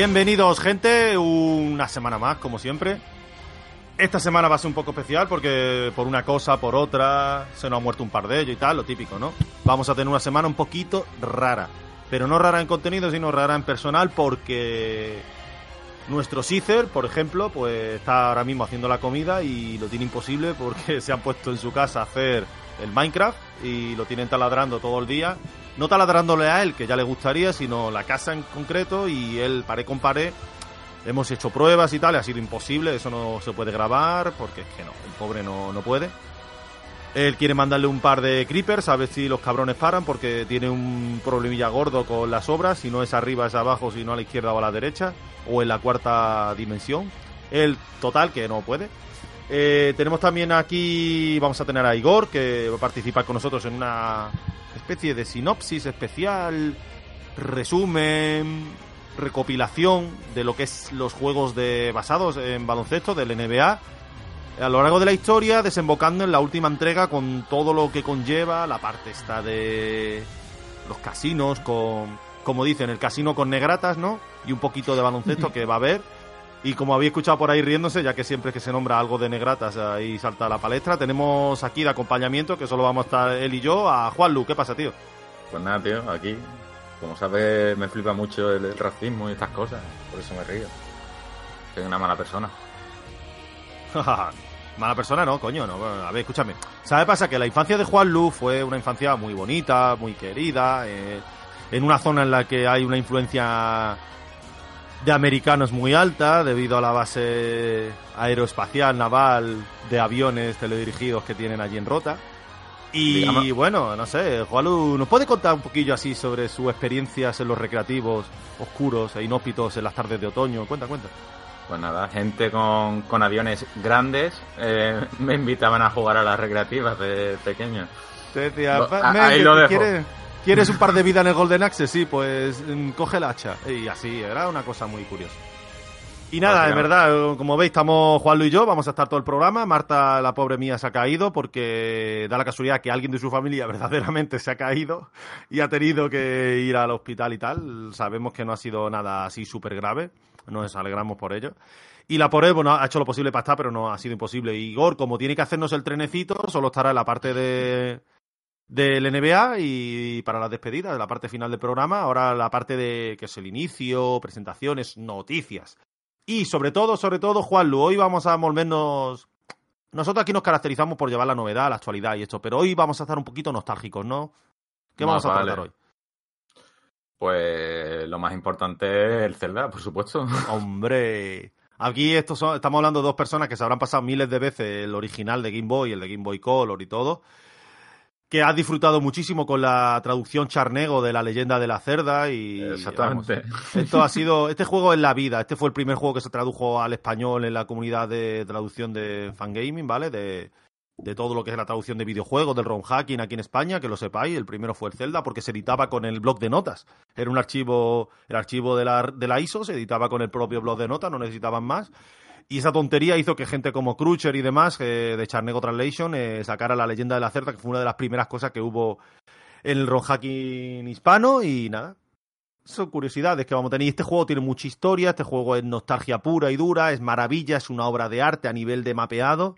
Bienvenidos, gente, una semana más, como siempre. Esta semana va a ser un poco especial porque por una cosa, por otra, se nos ha muerto un par de ellos y tal, lo típico, ¿no? Vamos a tener una semana un poquito rara. Pero no rara en contenido, sino rara en personal porque nuestro Cicer, por ejemplo, pues está ahora mismo haciendo la comida y lo tiene imposible porque se han puesto en su casa a hacer el Minecraft y lo tienen taladrando todo el día. No taladrándole a él, que ya le gustaría, sino la casa en concreto y él pared con pared. Hemos hecho pruebas y tal, ha sido imposible, eso no se puede grabar porque es que no, el pobre no, no puede. Él quiere mandarle un par de creepers a ver si los cabrones paran porque tiene un problemilla gordo con las obras, si no es arriba es abajo, si no a la izquierda o a la derecha, o en la cuarta dimensión. El total que no puede. Eh, tenemos también aquí, vamos a tener a Igor que va a participar con nosotros en una especie de sinopsis especial, resumen, recopilación de lo que es los juegos de basados en baloncesto del NBA a lo largo de la historia, desembocando en la última entrega con todo lo que conlleva la parte esta de los casinos con como dicen, el casino con negratas, ¿no? Y un poquito de baloncesto que va a haber. Y como había escuchado por ahí riéndose, ya que siempre que se nombra algo de negratas ahí salta la palestra, tenemos aquí de acompañamiento, que solo vamos a estar él y yo, a Juan Lu. ¿Qué pasa, tío? Pues nada, tío, aquí, como sabes, me flipa mucho el, el racismo y estas cosas, por eso me río. Soy una mala persona. Mala persona no, coño, no. A ver, escúchame. ¿Sabes pasa? Que la infancia de Juan Lu fue una infancia muy bonita, muy querida, eh, en una zona en la que hay una influencia de americanos muy alta debido a la base aeroespacial naval de aviones teledirigidos que tienen allí en Rota. Y Digamos- bueno, no sé, Juanlu, ¿nos puede contar un poquillo así sobre sus experiencias en los recreativos oscuros e inhóspitos en las tardes de otoño? Cuenta, cuenta. Pues nada, gente con, con aviones grandes eh, me invitaban a jugar a las recreativas de pequeño. Te decía, Lo- "Va, a- men, ahí lo dejo". ¿quieres, ¿Quieres un par de vida en el Golden Axe? Sí, pues mm, coge el hacha. Y así, era una cosa muy curiosa. Y nada, en Básicamente. verdad, como veis, estamos Juanlu y yo, vamos a estar todo el programa. Marta, la pobre mía, se ha caído porque da la casualidad que alguien de su familia verdaderamente se ha caído y ha tenido que ir al hospital y tal. Sabemos que no ha sido nada así súper grave, nos alegramos por ello. Y la pobre, bueno, ha hecho lo posible para estar, pero no ha sido imposible. Y Igor, como tiene que hacernos el trenecito, solo estará en la parte de del NBA y para las despedidas, de la parte final del programa, ahora la parte de que es el inicio, presentaciones, noticias. Y sobre todo, sobre todo, Juanlu, hoy vamos a volvernos... Nosotros aquí nos caracterizamos por llevar la novedad, la actualidad y esto, pero hoy vamos a estar un poquito nostálgicos, ¿no? ¿Qué Más vamos a vale. tratar hoy? Pues lo más importante es el Zelda, por supuesto. Hombre, aquí estos son- estamos hablando de dos personas que se habrán pasado miles de veces el original de Game Boy, el de Game Boy Color y todo, que has disfrutado muchísimo con la traducción charnego de la leyenda de la cerda y Exactamente. vamos, esto ha sido, este juego es la vida, este fue el primer juego que se tradujo al español en la comunidad de traducción de Fangaming, ¿vale? De, de todo lo que es la traducción de videojuegos, del ROM hacking aquí en España, que lo sepáis, el primero fue el Zelda porque se editaba con el bloc de notas. Era un archivo, el archivo de la, de la ISO se editaba con el propio bloc de notas, no necesitaban más. Y esa tontería hizo que gente como Crutcher y demás, eh, de Charnego Translation, eh, sacara la leyenda de la cerda, que fue una de las primeras cosas que hubo en el hacking hispano y nada. Son curiosidades que vamos a tener. Y este juego tiene mucha historia, este juego es nostalgia pura y dura, es maravilla, es una obra de arte a nivel de mapeado.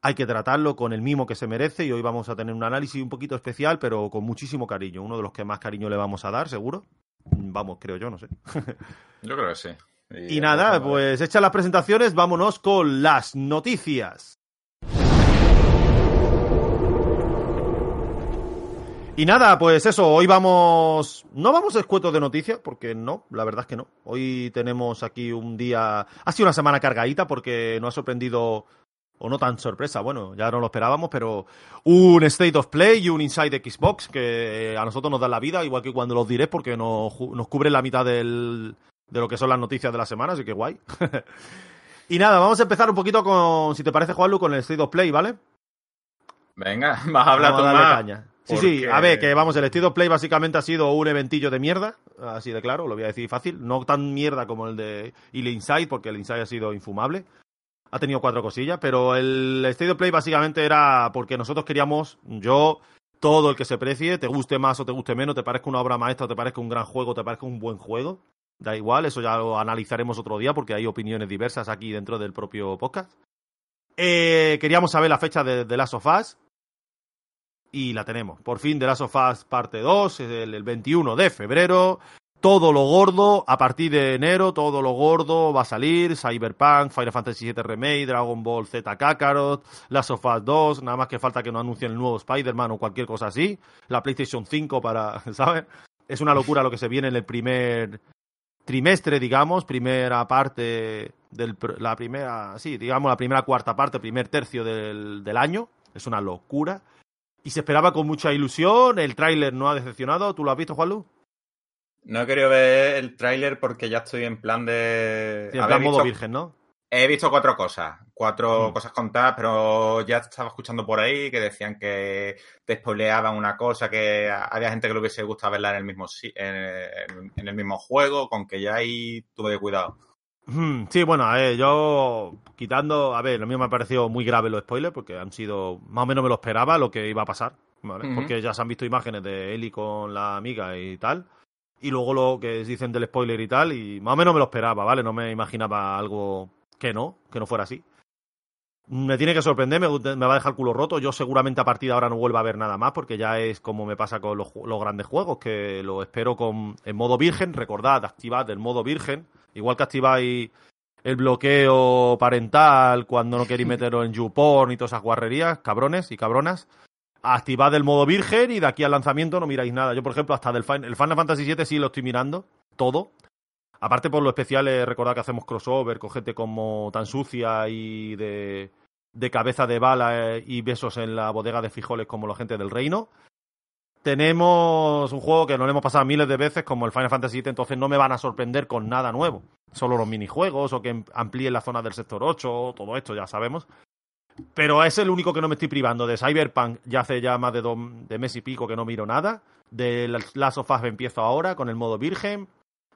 Hay que tratarlo con el mimo que se merece y hoy vamos a tener un análisis un poquito especial, pero con muchísimo cariño. Uno de los que más cariño le vamos a dar, seguro. Vamos, creo yo, no sé. Yo creo que sí. Y nada, pues hechas las presentaciones, vámonos con las noticias. Y nada, pues eso, hoy vamos... No vamos escuetos de noticias, porque no, la verdad es que no. Hoy tenemos aquí un día... Ha sido una semana cargadita porque nos ha sorprendido, o no tan sorpresa, bueno, ya no lo esperábamos, pero un State of Play y un Inside Xbox que a nosotros nos dan la vida, igual que cuando los diré, porque nos, nos cubre la mitad del, de lo que son las noticias de la semana, así que guay. y nada, vamos a empezar un poquito con, si te parece, Juanlu, con el State of Play, ¿vale? Venga, vas a hablar Vamos tú a más. caña. Sí, sí, a ver, que vamos, el State of Play básicamente ha sido un eventillo de mierda, así de claro, lo voy a decir fácil, no tan mierda como el de y el Inside, porque el Inside ha sido infumable. Ha tenido cuatro cosillas, pero el State of Play básicamente era porque nosotros queríamos, yo, todo el que se precie, te guste más o te guste menos, te parezca una obra maestra te parezca un gran juego, te parezca un buen juego, Da igual, eso ya lo analizaremos otro día porque hay opiniones diversas aquí dentro del propio podcast. Eh, queríamos saber la fecha de The Last of Us. Y la tenemos. Por fin, The Last of Us parte 2, el, el 21 de febrero. Todo lo gordo, a partir de enero, todo lo gordo va a salir. Cyberpunk, Final Fantasy VII Remake, Dragon Ball Z Kakarot, Last of Us 2. Nada más que falta que no anuncien el nuevo Spider-Man o cualquier cosa así. La PlayStation 5 para, ¿sabes? Es una locura lo que se viene en el primer trimestre, digamos, primera parte del la primera, sí, digamos la primera cuarta parte, primer tercio del, del año. Es una locura. Y se esperaba con mucha ilusión. El tráiler no ha decepcionado. ¿Tú lo has visto, Juanlu? No he querido ver el tráiler porque ya estoy en plan de. Sí, en plan modo virgen, ¿no? He visto cuatro cosas, cuatro mm. cosas contadas, pero ya estaba escuchando por ahí que decían que te spoileaban una cosa, que había gente que le hubiese gustado verla en el mismo en, en el mismo juego, con que ya ahí tuve cuidado. Hmm, sí, bueno, a ver, yo quitando, a ver, lo mío me ha parecido muy grave los spoilers porque han sido, más o menos me lo esperaba lo que iba a pasar, ¿vale? Uh -huh. Porque ya se han visto imágenes de Eli con la amiga y tal y luego lo que dicen del spoiler y tal, y más o menos me lo esperaba, ¿vale? No me imaginaba algo que no, que no fuera así. Me tiene que sorprender, me, me va a dejar el culo roto. Yo seguramente a partir de ahora no vuelva a ver nada más, porque ya es como me pasa con los, los grandes juegos, que lo espero con en modo virgen. Recordad, activad el modo virgen, igual que activáis el bloqueo parental cuando no queréis meteros en YouPorn y todas esas guarrerías, cabrones y cabronas activad el modo virgen y de aquí al lanzamiento no miráis nada. Yo, por ejemplo, hasta del el Final Fantasy VII sí lo estoy mirando, todo. Aparte por lo especial, eh, recordad que hacemos crossover con gente como tan sucia y de, cabeza de bala eh, y besos en la bodega de frijoles como la gente del reino. Tenemos un juego que nos lo hemos pasado miles de veces como el Final Fantasy VII, entonces no me van a sorprender con nada nuevo. Solo los minijuegos o que amplíen la zona del sector 8, todo esto ya sabemos. Pero es el único que no me estoy privando. De Cyberpunk ya hace ya más de, dos, de mes y pico que no miro nada. De Last of Us empiezo ahora con el modo virgen.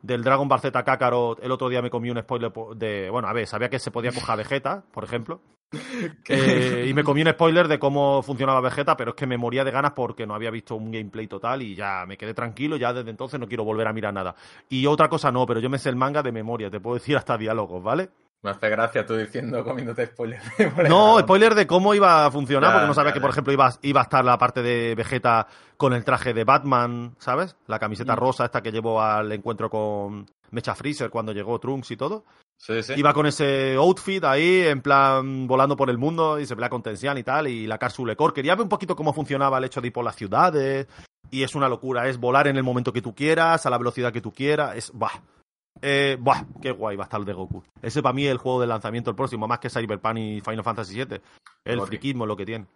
Del Dragon Ball Z Kakarot, el otro día me comí un spoiler de. Bueno, a ver, sabía que se podía coger a Vegeta, por ejemplo. eh, y me comí un spoiler de cómo funcionaba Vegeta, pero es que me moría de ganas porque no había visto un gameplay total y ya me quedé tranquilo. Ya desde entonces no quiero volver a mirar nada. Y otra cosa no, pero yo me sé el manga de memoria, te puedo decir hasta diálogos, ¿vale? Me hace gracia tú diciendo, comiéndote spoiler. no, spoiler de cómo iba a funcionar, ya, porque no sabía ya, que, por ejemplo, iba, iba a estar la parte de Vegeta con el traje de Batman, ¿sabes? La camiseta mm. rosa esta que llevó al encuentro con Mecha Freezer cuando llegó Trunks y todo. Sí, sí. Iba con ese outfit ahí, en plan, volando por el mundo y se pelea con Tensian y tal, y la cápsula Core. Quería ver un poquito cómo funcionaba el hecho de ir por las ciudades, y es una locura, es volar en el momento que tú quieras, a la velocidad que tú quieras, es... ¡Bah! Eh, buah, qué guay va a estar el de Goku. Ese para mí es el juego de lanzamiento el próximo, más que Cyberpunk y Final Fantasy VII. El okay. friquismo lo que tiene.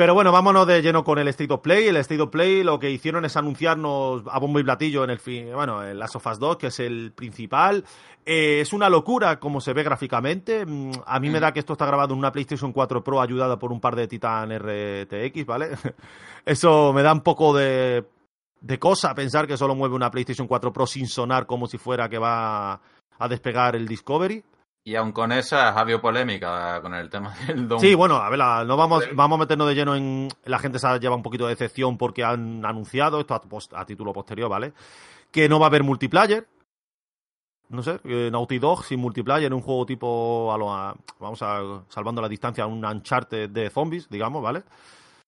Pero bueno, vámonos de lleno con el State of Play. El State of Play lo que hicieron es anunciarnos a bombo y platillo en el fin, bueno, el Last of Us 2, que es el principal. Eh, es una locura como se ve gráficamente. A mí mm. me da que esto está grabado en una PlayStation 4 Pro ayudada por un par de Titan RTX, ¿vale? Eso me da un poco de de cosa pensar que solo mueve una PlayStation 4 Pro sin sonar como si fuera que va a despegar el Discovery. Y aun con esa ha habido polémica con el tema del Don. Sí, bueno, a ver, no vamos, vamos a meternos de lleno en. La gente se lleva un poquito de decepción porque han anunciado, esto a, post, a título posterior, ¿vale? Que no va a haber multiplayer. No sé, eh, Naughty Dog sin multiplayer, un juego tipo. A lo, a, vamos a. Salvando la distancia, un Uncharted de zombies, digamos, ¿vale?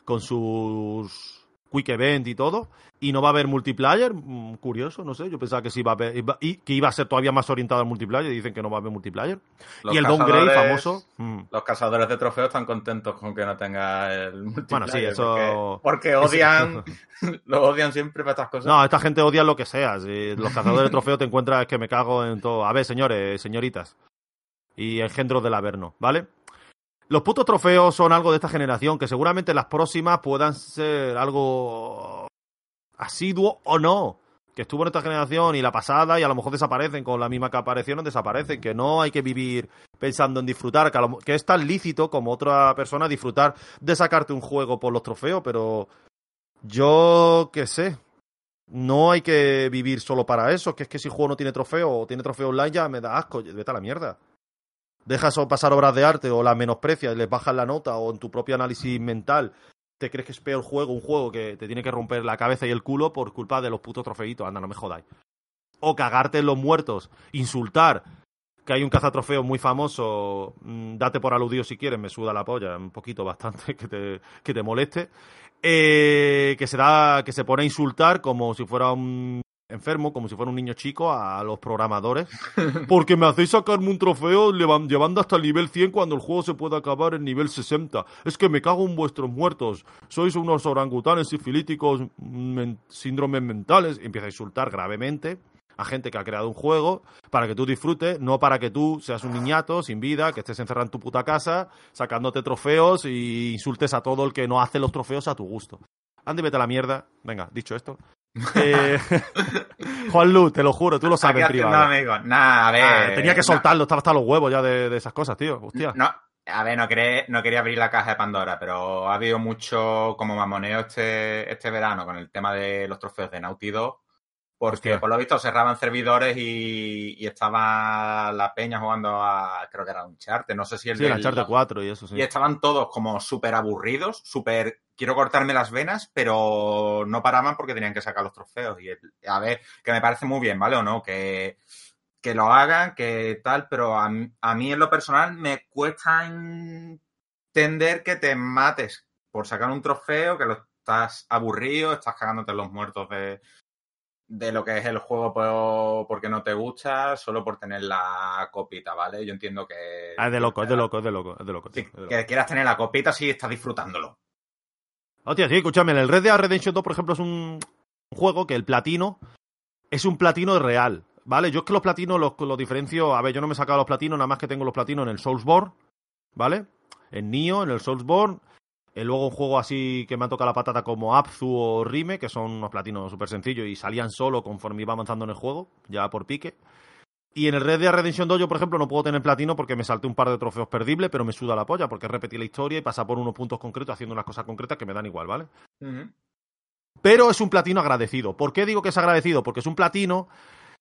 Con sus Quick Event y todo. Y no va a haber multiplayer, mm, curioso, no sé. Yo pensaba que sí iba a haber, iba, y que iba a ser todavía más orientado al multiplayer. Y dicen que no va a haber multiplayer. Los y el downgrade famoso. Mm. Los cazadores de trofeos están contentos con que no tenga el multiplayer. Bueno, sí, eso. Porque, porque odian. lo odian siempre para estas cosas. No, esta gente odia lo que sea. Si los cazadores de trofeos te encuentras que me cago en todo. A ver, señores, señoritas. Y engendros del Averno, ¿vale? Los putos trofeos son algo de esta generación que seguramente las próximas puedan ser algo asiduo o no. Que estuvo en esta generación y la pasada y a lo mejor desaparecen con la misma que aparecieron, desaparecen. Que no hay que vivir pensando en disfrutar, que, lo, que es tan lícito como otra persona disfrutar de sacarte un juego por los trofeos, pero yo qué sé. No hay que vivir solo para eso, que es que si el juego no tiene trofeo o tiene trofeo online ya me da asco, vete a la mierda dejas pasar obras de arte o las menosprecias les bajas la nota o en tu propio análisis mental te crees que es peor juego, un juego que te tiene que romper la cabeza y el culo por culpa de los putos trofeitos. Anda, no me jodáis. o cagarte en los muertos, insultar, que hay un cazatrofeo muy famoso, mm, date por aludido si quieres, me suda la polla, un poquito bastante que te, que te moleste, eh, que se da, que se pone a insultar como si fuera un enfermo, como si fuera un niño chico, a los programadores. Porque me hacéis sacarme un trofeo llevando hasta el nivel 100 cuando el juego se puede acabar en nivel 60. Es que me cago en vuestros muertos. Sois unos orangutanes sifilíticos, síndromes mentales. Empieza a insultar gravemente a gente que ha creado un juego para que tú disfrutes, no para que tú seas un niñato sin vida, que estés encerrado en tu puta casa, sacándote trofeos y insultes a todo el que no hace los trofeos a tu gusto. Andy, vete a la mierda. Venga, dicho esto. Eh, Juan Lu, te lo juro, tú lo sabes privado. amigo. Nah, a ver. Ah, tenía que soltarlo, estaba hasta los huevos ya de, esas cosas, tío. Hostia. No, a ver, no quería, no quería abrir la caja de Pandora, pero ha habido mucho como mamoneo este, este verano con el tema de los trofeos de Naughty Dog porque por lo visto cerraban servidores y, estaba la peña jugando a, creo que era un charte, no sé si el sí, de... 4 y eso, sí. Y estaban todos como súper aburridos, súper, quiero cortarme las venas, pero no paraban porque tenían que sacar los trofeos. Y a ver, que me parece muy bien, ¿vale? O no, que, que lo hagan, que tal, pero a, a mí en lo personal me cuesta entender que te mates por sacar un trofeo, que lo estás aburrido, estás cagándote los muertos de, de lo que es el juego porque no te gusta, solo por tener la copita, ¿vale? Yo entiendo que... Ah, es de loco, es de loco, es de loco, es de loco. Que quieras tener la copita si estás disfrutándolo. Hostia, sí, escúchame, el Red Dead Redemption 2, por ejemplo, es un juego que el platino es un platino real, ¿vale? Yo es que los platinos los, los diferencio... A ver, yo no me he sacado los platinos, nada más que tengo los platinos en el Soulsborne, ¿vale? En Nio, en el Soulsborne y luego un juego así que me ha tocado la patata como Abzu o Rime, que son unos platinos súper sencillos y salían solo conforme iba avanzando en el juego, ya por pique. Y en el Red Dead Redemption 2 yo, por ejemplo, no puedo tener platino porque me salté un par de trofeos perdibles, pero me suda la polla porque repetí la historia y pasa por unos puntos concretos haciendo unas cosas concretas que me dan igual, ¿vale? Pero es un platino agradecido. ¿Por qué digo que es agradecido? Porque es un platino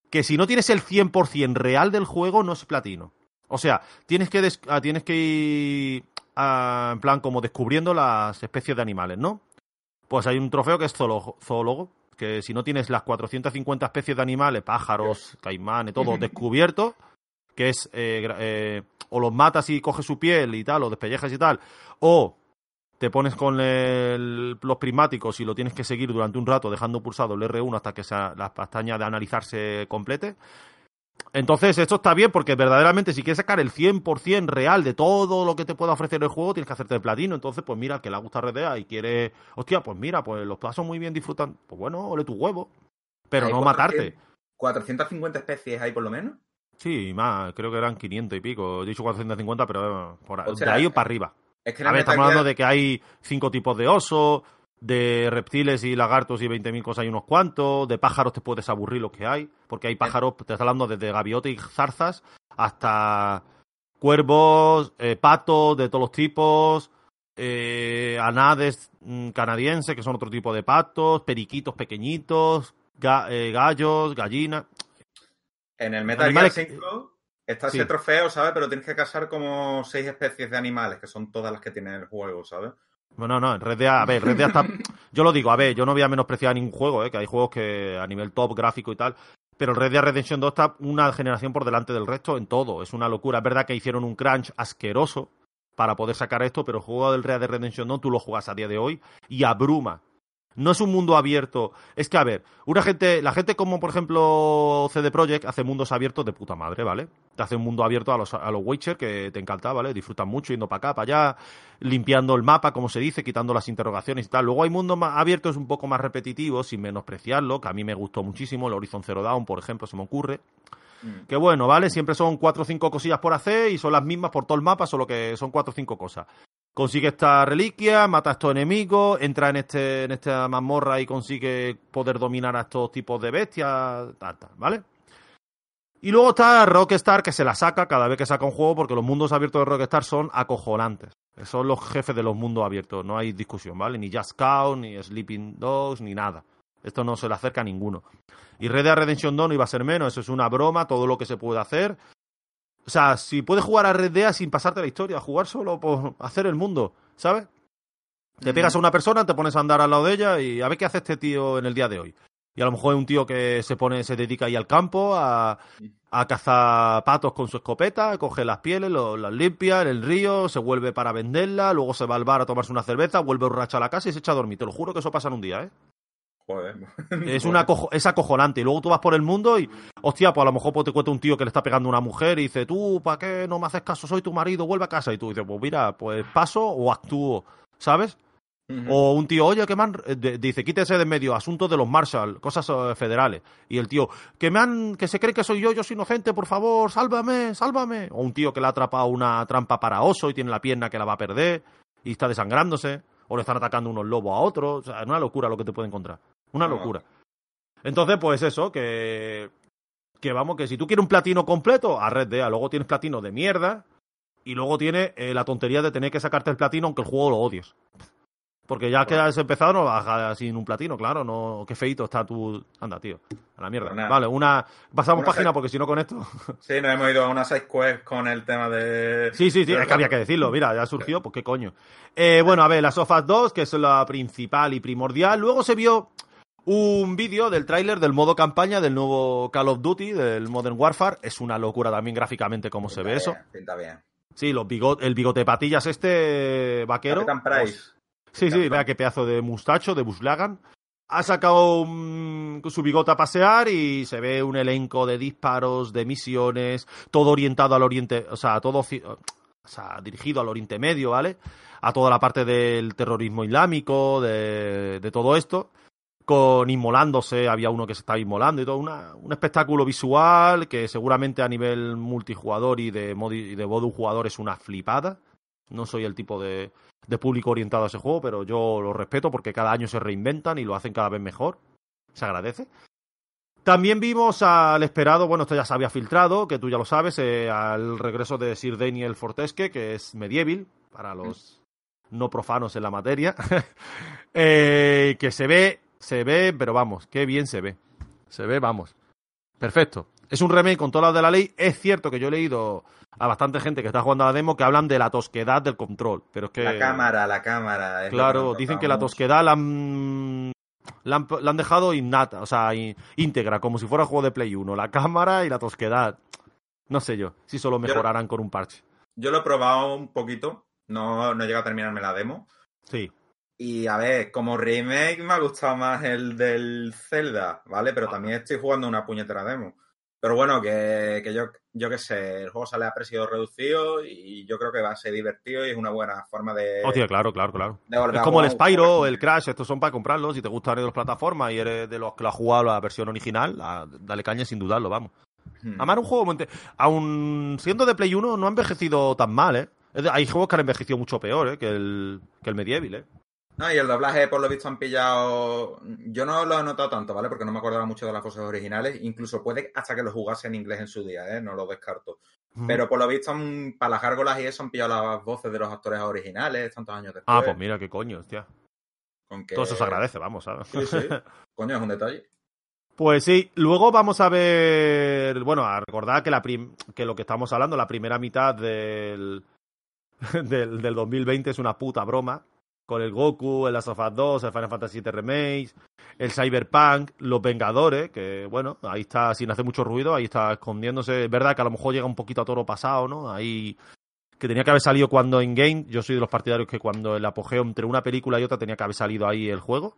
que si no tienes el 100% real del juego, no es platino. O sea, tienes que, ah, tienes que ir en plan como descubriendo las especies de animales, ¿no? Pues hay un trofeo que es zoólogo, que si no tienes las 450 especies de animales, pájaros, caimanes, todo descubierto, que es eh, eh, o los matas y coges su piel y tal, o despellejas y tal, o te pones con los prismáticos y lo tienes que seguir durante un rato dejando pulsado el R1 hasta que la pestaña de analizar se complete. Entonces, esto está bien porque verdaderamente si quieres sacar el 100% real de todo lo que te pueda ofrecer el juego, tienes que hacerte el platino. Entonces, pues mira, que le gusta Redea y quiere, hostia, pues mira, pues los pasos muy bien disfrutan. Pues bueno, ole tu huevo. Pero no matarte. ¿450 especies hay por lo menos? Sí, más, creo que eran 500 y pico. He dicho 450, pero por, de ahí o para arriba. Es que a ver, estamos hablando de que hay cinco tipos de oso, de reptiles y lagartos y 20.000 cosas hay unos cuantos, de pájaros te puedes aburrir lo que hay, porque hay pájaros, te estás hablando desde gaviotas y zarzas hasta cuervos, eh, patos de todos los tipos, eh, anades mm, canadienses, que son otro tipo de patos, periquitos pequeñitos, eh, gallos, gallinas. En el Metal Gear 5 está ese trofeo, ¿sabes? Pero tienes que cazar como seis especies de animales, que son todas las que tiene el juego, ¿sabes? Bueno, no, en Red Dead, a ver, Red Dead está... Yo lo digo, a ver, yo no voy a menospreciar ningún juego, ¿eh? que hay juegos que a nivel top gráfico y tal, pero Red Dead Redemption 2 está una generación por delante del resto en todo, es una locura. Es verdad que hicieron un crunch asqueroso para poder sacar esto, pero el juego del Red Dead Redemption 2 tú lo juegas a día de hoy y abruma no es un mundo abierto. Es que, a ver, una gente, la gente como por ejemplo CD Projekt hace mundos abiertos de puta madre, ¿vale? Te hace un mundo abierto a los, a los Witcher que te encanta, ¿vale? Disfrutan mucho yendo para acá, para allá, limpiando el mapa, como se dice, quitando las interrogaciones y tal. Luego hay mundos más abiertos un poco más repetitivos, sin menospreciarlo, que a mí me gustó muchísimo. El Horizon Zero Dawn, por ejemplo, se me ocurre. Mm. Que bueno, ¿vale? Siempre son cuatro o cinco cosillas por hacer y son las mismas por todo el mapa, solo que son cuatro o cinco cosas consigue esta reliquia, mata a estos enemigos, entra en este en esta mazmorra y consigue poder dominar a estos tipos de bestias, tal, tal, ¿vale? Y luego está Rockstar que se la saca cada vez que saca un juego porque los mundos abiertos de Rockstar son acojonantes. Son los jefes de los mundos abiertos, no hay discusión, ¿vale? Ni Just Cause, ni Sleeping Dogs, ni nada. Esto no se le acerca a ninguno. Y Red Dead Redemption 2 no iba a ser menos, eso es una broma, todo lo que se puede hacer. O sea, si puedes jugar a Red Dead sin pasarte la historia, jugar solo por hacer el mundo, ¿sabes? Te pegas a una persona, te pones a andar al lado de ella y a ver qué hace este tío en el día de hoy. Y a lo mejor es un tío que se pone, se dedica ahí al campo a, a cazar patos con su escopeta, coge las pieles, lo- las limpia en el río, se vuelve para venderla, luego se va al bar a tomarse una cerveza, vuelve borracho a la casa y se echa a dormir. Te lo juro que eso pasa en un día, ¿eh? Joder. Es, una acojo- es acojonante. Y luego tú vas por el mundo y, hostia, pues a lo mejor pues, te cuenta un tío que le está pegando a una mujer y dice, tú, ¿para qué no me haces caso? Soy tu marido, vuelve a casa. Y tú dices, pues mira, pues paso o actúo, ¿sabes? O un tío, oye, que me han. eh, de- dice, quítese de en medio, asuntos de los Marshall, cosas eh, federales. Y el tío, que me han. que se cree que soy yo, yo soy inocente, por favor, sálvame, sálvame. O un tío que le ha atrapado una trampa para oso y tiene la pierna que la va a perder y está desangrándose. O le están atacando unos lobos a otros. O sea, es una locura lo que te puede encontrar. Una locura. Entonces, pues eso, que. Que vamos, que si tú quieres un platino completo, a Red Dead. Luego tienes platino de mierda. Y luego tiene eh, la tontería de tener que sacarte el platino aunque el juego lo odies. Porque ya que has empezado, no vas sin un platino, claro. no Qué feito está tu. Anda, tío. A la mierda. Pues. Vale, una. Pasamos Una página porque si no con esto. Sí, nos hemos ido a una side quest con el tema de. Sí, sí, sí, es que había que decirlo. Mira, ya surgió, pues qué coño. Eh, bueno, a ver, las Sofas 2, que es la principal y primordial. Luego se vio un vídeo del tráiler del modo campaña del nuevo Call of Duty, del Modern Warfare. Es una locura también gráficamente cómo se ve eso. Pinta bien. Sí, los bigot el bigote patillas este vaquero. Price. Sí, sí, Capitán. vea qué pedazo de mustacho, de Buslagan. Ha sacado su bigote a pasear y se ve un elenco de disparos, de misiones, todo orientado al Oriente, o sea, todo o sea, dirigido al Oriente Medio, ¿vale? A toda la parte del terrorismo islámico, de, de todo esto. Con inmolándose, había uno que se estaba inmolando y todo. Una, un espectáculo visual que seguramente a nivel multijugador y de, modi- y de modo jugador es una flipada. No soy el tipo de, de público orientado a ese juego, pero yo lo respeto porque cada año se reinventan y lo hacen cada vez mejor. Se agradece. También vimos al esperado, bueno, esto ya se había filtrado, que tú ya lo sabes, eh, al regreso de Sir Daniel Fortesque, que es medieval, para los no profanos en la materia, eh, que se ve, se ve, pero vamos, qué bien se ve. Se ve, vamos. Perfecto. Es un remake con todas las de la ley. Es cierto que yo he leído a bastante gente que está jugando a la demo que hablan de la tosquedad del control, pero es que... La cámara, la cámara. Claro, dicen que la tosquedad la han, la han, la han dejado innata, o sea, íntegra, como si fuera juego de Play 1. La cámara y la tosquedad. No sé yo, si solo mejorarán con un parche. Yo lo he probado un poquito. No, no llega a terminarme la demo. Sí. Y a ver, como remake me ha gustado más el del Zelda, ¿vale? Pero también estoy jugando una puñetera demo. Pero bueno, que, que yo, yo qué sé, el juego sale a precio reducido y yo creo que va a ser divertido y es una buena forma de, Hostia, claro, claro, claro. Es como el Spyro, el Crash, estos son para comprarlos. Si te gustan de las plataformas y eres de los que lo has jugado la versión original, la- dale caña sin dudarlo, vamos. Hmm. Además, un juego, aún siendo de Play 1, no ha envejecido tan mal, ¿eh? Hay juegos que han envejecido mucho peor, ¿eh? Que el, que el Medieval, ¿eh? No, y el doblaje, por lo visto, han pillado. Yo no lo he notado tanto, ¿vale? Porque no me acordaba mucho de las voces originales. Incluso puede hasta que lo jugase en inglés en su día, ¿eh? No lo descarto. Pero por lo visto, han- para las gárgolas y eso han pillado las voces de los actores originales tantos años después. Ah, pues mira, qué coño, hostia. con que- Todo eso se agradece, vamos, ¿sabes? Sí, sí. Coño, es un detalle. Pues sí, luego vamos a ver, bueno, a recordar que, la prim- que lo que estamos hablando, la primera mitad del, del, del 2020 es una puta broma, con el Goku, el Last of Us 2, el Final Fantasy VII Remake, el Cyberpunk, los Vengadores, que bueno, ahí está sin hacer mucho ruido, ahí está escondiéndose, es verdad que a lo mejor llega un poquito a toro pasado, ¿no? Ahí que tenía que haber salido cuando en game, yo soy de los partidarios que cuando el apogeo entre una película y otra tenía que haber salido ahí el juego.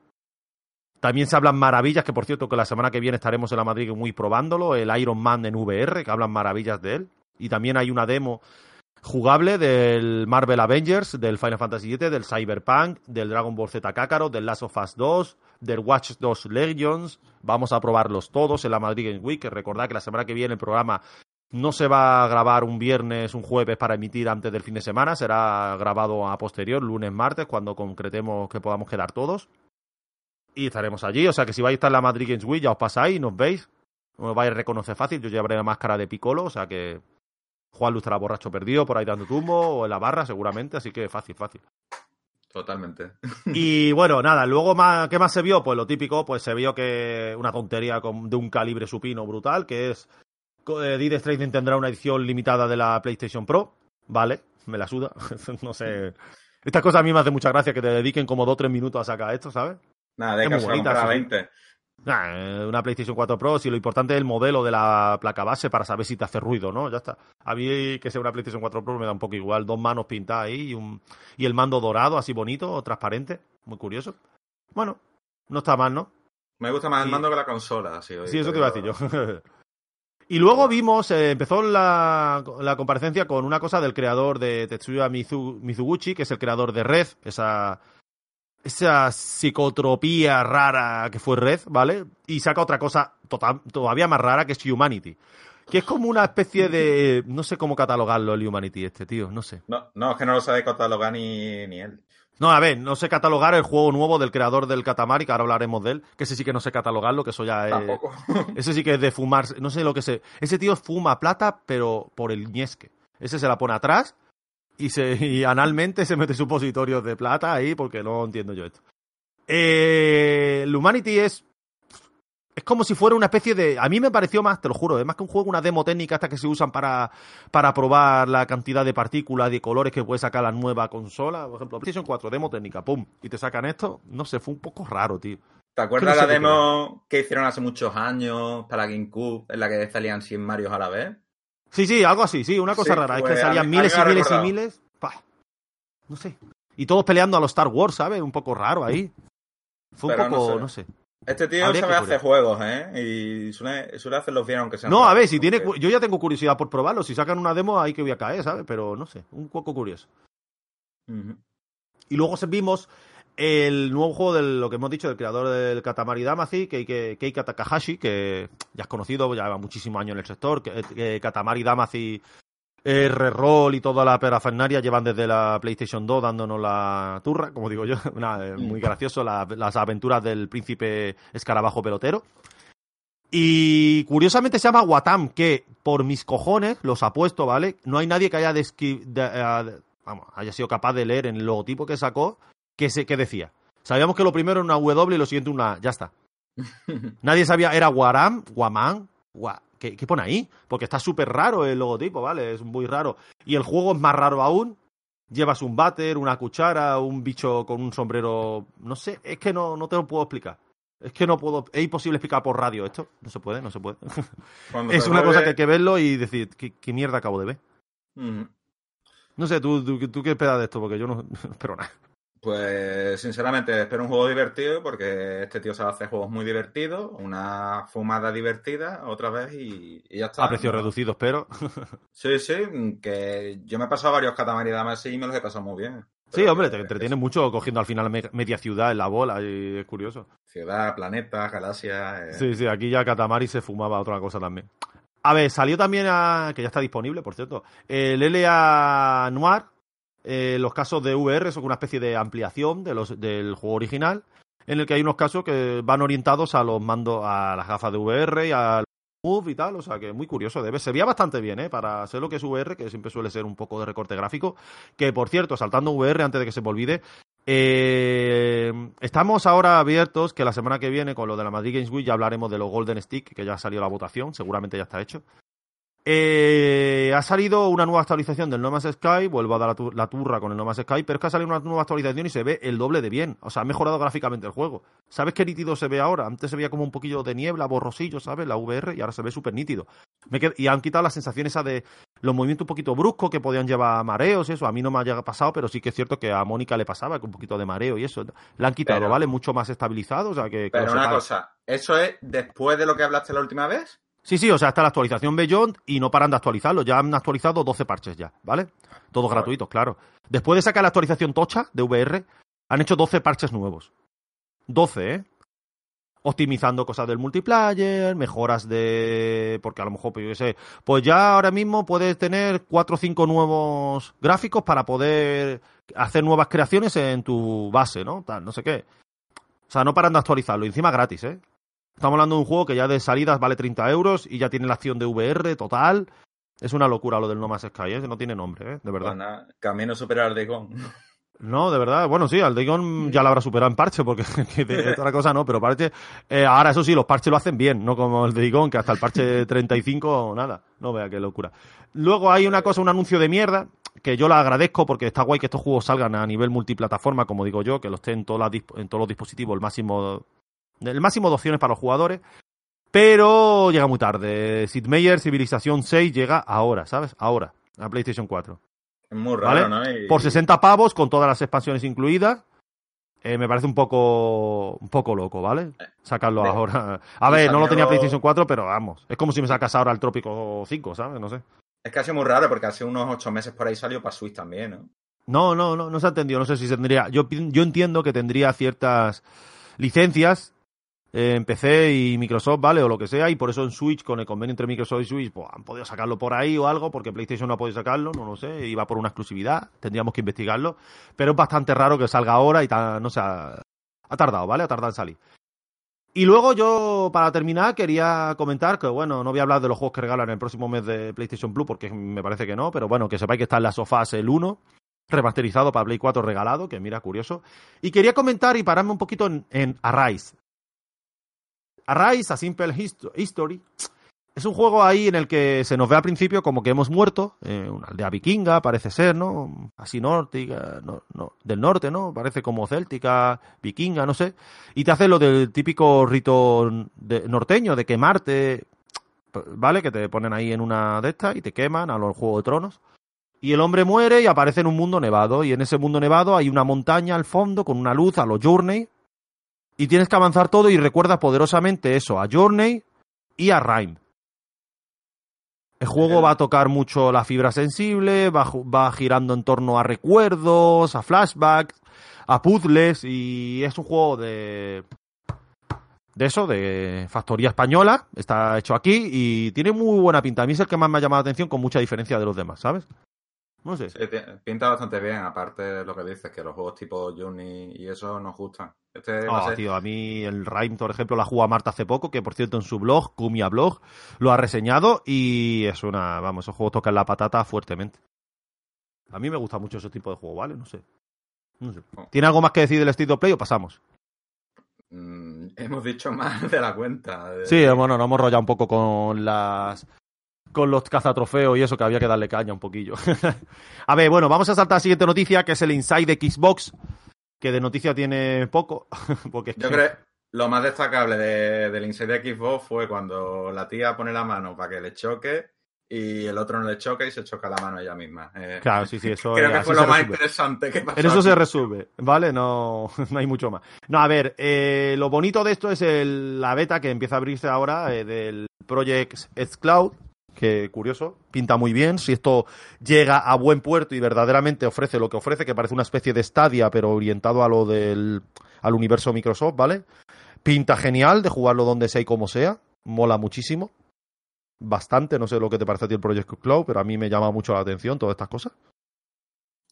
También se hablan maravillas, que por cierto que la semana que viene estaremos en la Madrid muy probándolo, el Iron Man en VR, que hablan maravillas de él. Y también hay una demo jugable del Marvel Avengers, del Final Fantasy VII, del Cyberpunk, del Dragon Ball Z Kakarot, del Last of Us 2, del Watch 2 Legends. Vamos a probarlos todos en la Madrid Game Week. Recordad que la semana que viene el programa no se va a grabar un viernes, un jueves para emitir antes del fin de semana, será grabado a posterior, lunes, martes, cuando concretemos que podamos quedar todos. Y estaremos allí, o sea que si vais a estar en la Madrid Games Week ya os pasáis, nos veis. Os vais a reconocer fácil, yo llevaré la máscara de Piccolo, o sea que Juan Luz estará borracho perdido por ahí dando tumbo o en la barra seguramente, así que fácil, fácil. Totalmente. Y bueno, nada, luego más, ¿qué más se vio? Pues lo típico, pues se vio que una tontería con- de un calibre supino brutal, que es eh, Dead Stranding tendrá una edición limitada de la PlayStation Pro, vale, me la suda, no sé. Estas cosas a mí me hace mucha gracia que te dediquen como 2 o 3 minutos a sacar esto, ¿sabes? Nada, de Es que se bonita, comprar sí, sí. 20. Nah, una PlayStation 4 Pro, si lo importante es el modelo de la placa base para saber si te hace ruido, ¿no? Ya está. A mí que sea una PlayStation 4 Pro me da un poco igual. Dos manos pintadas ahí y, un, y el mando dorado, así bonito, transparente. Muy curioso. Bueno, no está mal, ¿no? Me gusta más el mando que la consola. Sí, sí eso te iba a decir yo. y luego vimos, eh, empezó la, la, comparecencia con una cosa del creador de Tetsuya Mizuguchi, que es el creador de Red, esa esa psicotropía rara que fue Red, ¿vale? Y saca otra cosa total, todavía más rara que es Humanity. Que es como una especie de. No sé cómo catalogarlo el Humanity, este tío, no sé. No, no es que no lo sabe catalogar ni, ni él. No, a ver, no sé catalogar el juego nuevo del creador del Katamari, que ahora hablaremos de él, que ese sí que no sé catalogarlo, que eso ya es... Tampoco. ese sí que es de fumar, no sé lo que sé. Ese tío fuma plata, pero por el ñesque. Ese se la pone atrás y, se, y analmente se mete supositorios de plata ahí porque no entiendo yo esto. Eh, el Humanity es es como si fuera una especie de. A mí me pareció más, te lo juro, es más que un juego, una demo técnica hasta que se usan para, para probar la cantidad de partículas y de colores que puede sacar la nueva consola. Por ejemplo, PlayStation 4, demo técnica, pum, y te sacan esto. No sé, fue un poco raro, tío. ¿Te acuerdas la demo que hicieron hace muchos años para GameCube, en la que salían 100 Marios a la vez? Sí, sí, algo así, sí, una cosa rara. es que pues, salían miles y miles y miles. no sé. Y todos peleando a los Star Wars, ¿sabes? Un poco raro ahí. Fue un poco, no sé. Este tío sabe hacer juegos, ¿eh? Y suele, suele, hacerlos bien aunque sean. No, a ver, si tiene. Yo ya tengo curiosidad por probarlo. Si sacan una demo, ahí que voy a caer, ¿sabes? Pero no sé, un poco curioso. Y luego vimos el nuevo juego de lo que hemos dicho del creador del Katamari Damacy, Keika Takahashi, que ya es conocido, ya lleva muchísimos años en el sector. Que, Katamari Damacy, R-Roll y toda la perafernaria llevan desde la PlayStation 2 dándonos la turra, como digo yo. muy gracioso, las aventuras del príncipe escarabajo pelotero. Y curiosamente se llama Watam, que por mis cojones, los apuesto, ¿vale? No hay nadie que haya, vamos, haya sido capaz de leer en el logotipo que sacó que, se, que decía. Sabíamos que lo primero era una W y lo siguiente una Ya está. Nadie sabía, era Guaram, Guamán, ¿Qué, ¿Qué, pone ahí? Porque está súper raro el logotipo, ¿vale? Es muy raro. Y el juego es más raro aún. Llevas un váter, una cuchara, un bicho con un sombrero. No sé, es que no, no te lo puedo explicar. Es que no puedo. Es imposible explicar por radio esto. No se puede, no se puede. es una cosa que hay que verlo y decir, ¿qué, mierda acabo de ver? No sé, ¿tú, tú, tú qué esperas de esto? Porque yo no espero nada. Pues sinceramente espero un juego divertido porque este tío sabe hacer juegos muy divertidos, una fumada divertida otra vez y, ya está. A precios reducidos, pero. sí, sí, que yo me he pasado varios Katamari Damacy y me los he pasado muy bien. Sí, hombre, te entretienes mucho cogiendo al final media ciudad en la bola y es curioso. Ciudad, planeta, galaxia. Eh. Sí, sí, aquí ya Katamari se fumaba otra cosa también. A ver, salió también, a, que ya está disponible, por cierto, el LA Noir, eh, los casos de VR son una especie de ampliación de los, del juego original, en el que hay unos casos que van orientados a los mandos, a las gafas de VR y al Move y tal, o sea que muy curioso, debe, se bastante bien, ¿eh? Para ser lo que es VR, que siempre suele ser un poco de recorte gráfico, que por cierto, saltando VR antes de que se me olvide, eh, estamos ahora abiertos, que la semana que viene con lo de la Madrid Games Week ya hablaremos de los Golden Stick, que ya salió la votación, seguramente ya está hecho. Eh, ha salido una nueva actualización del No Man's Sky, vuelvo a dar la, turra con el No Man's Sky, pero es que ha salido una nueva actualización y se ve el doble de bien. O sea, ha mejorado gráficamente el juego. ¿Sabes qué nítido se ve ahora? Antes se veía como un poquillo de niebla, borrosillo, ¿sabes? La VR y ahora se ve súper nítido. y han quitado la sensación esa de los movimientos un poquito bruscos que podían llevar a mareos y eso. A mí no me ha pasado, pero sí que es cierto que a Mónica le pasaba con un poquito de mareo y eso. La han quitado, ¿vale? Mucho más estabilizado, o sea que... pero una cosa, ¿eso es después de lo que hablaste la última vez? Sí, sí, o sea, está la actualización Beyond y no paran de actualizarlo. Ya han actualizado 12 parches ya, ¿vale? Todos gratuitos, claro. Después de sacar la actualización Tocha de VR, han hecho 12 parches nuevos. 12, ¿eh? Optimizando cosas del multiplayer, mejoras de. Porque a lo mejor, pues yo sé. Pues ya ahora mismo puedes tener 4 o 5 nuevos gráficos para poder hacer nuevas creaciones en tu base, ¿no? Tal, no sé qué. O sea, no paran de actualizarlo. Y encima gratis, ¿eh? Estamos hablando de un juego que ya de salidas vale 30 euros y ya tiene la acción de VR total. Es una locura lo del No Man's Sky, ¿eh? no tiene nombre, ¿eh? de verdad. Bueno, camino superar al Degon. No, de verdad. Bueno, sí, al Degon ya lo habrá superado en parche, porque otra cosa no, pero parche. Eh, ahora, eso sí, los parches lo hacen bien, no como el Degon, que hasta el parche 35, nada. No vea qué locura. Luego hay una cosa, un anuncio de mierda, que yo la agradezco porque está guay que estos juegos salgan a nivel multiplataforma, como digo yo, que los estén en, en todos los dispositivos el máximo el máximo de opciones para los jugadores, pero llega muy tarde. Sid Meier Civilización 6 llega ahora, ¿sabes? Ahora, a PlayStation 4. Es muy raro, ¿Vale? ¿no? Y- Por 60 pavos, con todas las expansiones incluidas. Eh, me parece un poco un poco loco, ¿vale? Sacarlo ahora. A ver, no lo tenía PlayStation 4, pero vamos. Es como si me sacas ahora el Trópico 5, ¿sabes? No sé. Es casi muy raro porque hace unos ocho meses por ahí salió para Switch también, ¿no? No, no, no, no se ha entendido. No sé si tendría. Yo, yo entiendo que tendría ciertas licencias eh, en PC y Microsoft, ¿vale? O lo que sea, y por eso en Switch, con el convenio entre Microsoft y Switch, pues han podido sacarlo por ahí o algo, porque PlayStation no ha podido sacarlo, no lo sé, iba por una exclusividad, tendríamos que investigarlo. Pero es bastante raro que salga ahora y no sé, ha, ha tardado, ¿vale? Ha tardado en salir. Y luego yo, para terminar, quería comentar que, bueno, no voy a hablar de los juegos que regalan el próximo mes de PlayStation Plus, porque me parece que no, pero bueno, que sepáis que está en las sofás el 1, remasterizado para Play 4 regalado, que mira, curioso. Y quería comentar y pararme un poquito en, en Arise. Arise, A Simple Hist- History, es un juego ahí en el que se nos ve al principio como que hemos muerto, eh, una aldea vikinga, parece ser, ¿no? Así nórtica, no, del norte, ¿no? Parece como céltica, vikinga, no sé. Y te hace lo del típico rito norteño de quemarte, ¿vale? Que te ponen ahí en una de estas y te queman a los Juegos de Tronos. Y el hombre muere y aparece en un mundo nevado. Y en ese mundo nevado hay una montaña al fondo con una luz a los Journey. Y tienes que avanzar todo y recuerda poderosamente eso, a Journey y a Rhyme. El juego va a tocar mucho la fibra sensible, va, va girando en torno a recuerdos, a flashbacks, a puzzles y es un juego de de eso, de factoría española, está hecho aquí y tiene muy buena pinta. A mí es el que más me ha llamado la atención con mucha diferencia de los demás, ¿sabes? No sé. Sí, pinta bastante bien, aparte de lo que dices, que los juegos tipo Journey y eso nos gustan. Este va a No, ser- tío, a mí el Rhyme, por ejemplo, la jugó Marta hace poco, que por cierto en su blog, Kumia Blog, lo ha reseñado y es una, vamos, esos juegos tocan la patata fuertemente. A mí me gusta mucho ese tipo de juego, ¿vale? No sé. No sé. Oh. ¿Tiene algo más que decir del State of Play o pasamos? Mm, hemos dicho más de la cuenta. de- Sí, bueno, nos hemos rollado un poco con las con los cazatrofeos y eso que había que darle caña un poquillo. a ver, bueno, vamos a saltar a la siguiente noticia, que es el Inside de Xbox, que de noticia tiene poco, porque es Yo que- creo lo más destacable de- del Inside de Xbox fue cuando la tía pone la mano para que le choque y el otro no le choca y se choca la mano ella misma. Eh, Claro, sí, sí, eso creo es- que fue lo más resume. interesante que pasó. En eso aquí. se resume, ¿vale? No, no hay mucho más. No, a ver, eh, lo bonito de esto es el- la beta que empieza a abrirse ahora eh, del Project X Cloud, que curioso, pinta muy bien. Si esto llega a buen puerto y verdaderamente ofrece lo que ofrece, que parece una especie de Stadia, pero orientado a lo del al universo Microsoft, ¿vale? Pinta genial de jugarlo donde sea y como sea, mola muchísimo. Bastante, no sé lo que te parece a ti el Project Cloud, pero a mí me llama mucho la atención todas estas cosas.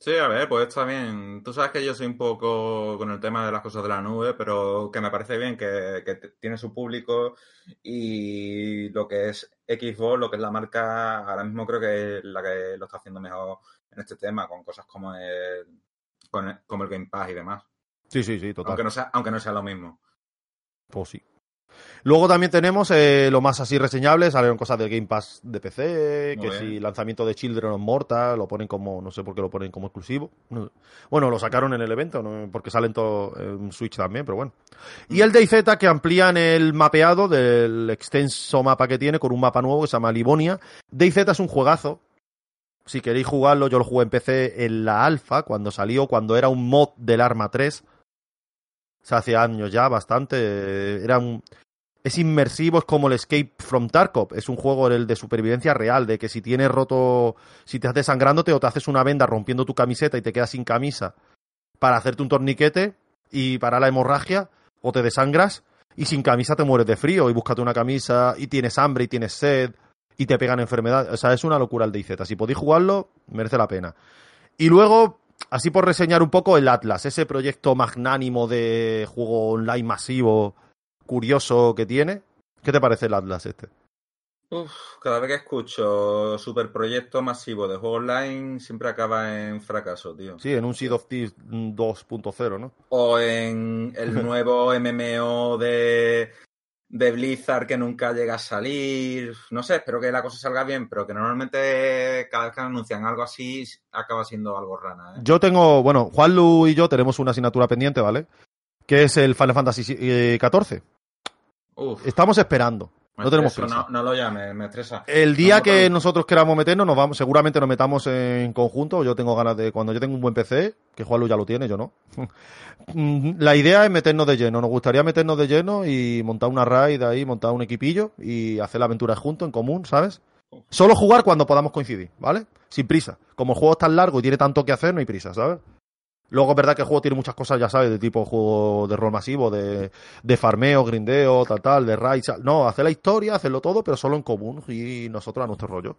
Sí, a ver, pues está bien. Tú sabes que yo soy un poco con el tema de las cosas de la nube, pero que me parece bien que, tiene su público y lo que es Xbox, lo que es la marca, ahora mismo creo que es la que lo está haciendo mejor en este tema, con cosas como el, con el- como el Game Pass y demás. Sí, sí, sí, total. Aunque no, sea, aunque no sea lo mismo. Pues sí. Luego también tenemos eh, lo más así reseñable, salieron cosas del Game Pass de PC, Muy que si lanzamiento de Children of Morta, lo ponen como, no sé por qué lo ponen como exclusivo. No- Bueno, lo sacaron en el evento, ¿no? porque salen todo en Switch también, pero bueno. Y el DayZ que amplían el mapeado del extenso mapa que tiene con un mapa nuevo que se llama Livonia. DayZ es un juegazo. Si queréis jugarlo, yo lo jugué en PC en la alfa, cuando salió, cuando era un mod del Arma 3. O sea, hace años ya, bastante. eh, Era un, es inmersivo, es como el Escape from Tarkov. Es un juego el de supervivencia real, de que si tienes roto, si te haces sangrándote o te haces una venda rompiendo tu camiseta y te quedas sin camisa para hacerte un torniquete y para la hemorragia, o te desangras y sin camisa te mueres de frío y búscate una camisa y tienes hambre y tienes sed y te pegan enfermedades. O sea, es una locura el DayZ. Si podéis jugarlo, merece la pena. Y luego, así por reseñar un poco el Atlas, ese proyecto magnánimo de juego online masivo, curioso que tiene. ¿Qué te parece el Atlas este? Uf, cada vez que escucho superproyecto masivo de juego online, siempre acaba en fracaso, tío. Sí, en un Seed of Thieves 2.0, ¿no? O en el nuevo MMO de, de Blizzard que nunca llega a salir. No sé, espero que la cosa salga bien, pero que normalmente cada vez que anuncian algo así acaba siendo algo rana. ¿eh? Yo tengo, bueno, Juanlu y yo tenemos una asignatura pendiente, ¿vale? Que es el Final Fantasy eh, XIV. Uf, Estamos esperando. me No tenemos prisa. no, no lo llames, me estresa. El día No, que nosotros queramos meternos, nos vamos, seguramente nos metamos en conjunto. Yo tengo ganas de, cuando yo tengo un buen PC, que Juanlu ya lo tiene, yo no. Mm, La idea es meternos de lleno. Nos gustaría meternos de lleno y montar una raid ahí, montar un equipillo y hacer la aventura juntos, en común, ¿sabes? Solo jugar cuando podamos coincidir, ¿vale? Sin prisa. Como el juego es tan largo y tiene tanto que hacer, no hay prisa, ¿sabes? Luego es verdad que el juego tiene muchas cosas, ya sabes, de tipo juego de rol masivo, de, de farmeo, grindeo, tal, tal, de raids. tal. No, hacer la historia, hacerlo todo, pero solo en común y nosotros a nuestro rollo.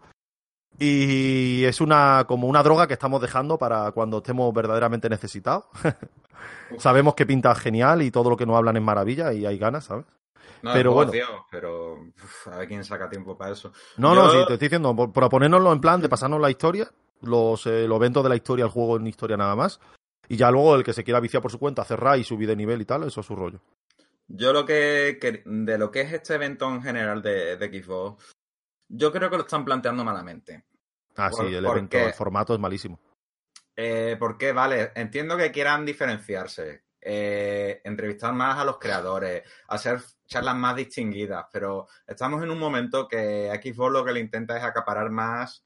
Y es una como una droga que estamos dejando para cuando estemos verdaderamente necesitados. Sabemos que pinta genial y todo lo que nos hablan es maravilla y hay ganas, ¿sabes? No, pero bueno. Dios, pero uf, a ver quién saca tiempo para eso. No, Yo- no, sí, te estoy diciendo, por, por ponernoslo en plan de pasarnos la historia, los, eh, los eventos de la historia, el juego en historia nada más. Y ya luego el que se quiera viciar por su cuenta, cerrar y subir de nivel y tal, eso es su rollo. Yo lo que, que- de lo que es este evento en general de, de Xbox, yo creo que lo están planteando malamente. Ah, ¿Por- sí, el evento, el formato es malísimo. Eh, porque, vale, entiendo que quieran diferenciarse, eh, entrevistar más a los creadores, hacer charlas más distinguidas, pero estamos en un momento que Xbox lo que le intenta es acaparar más,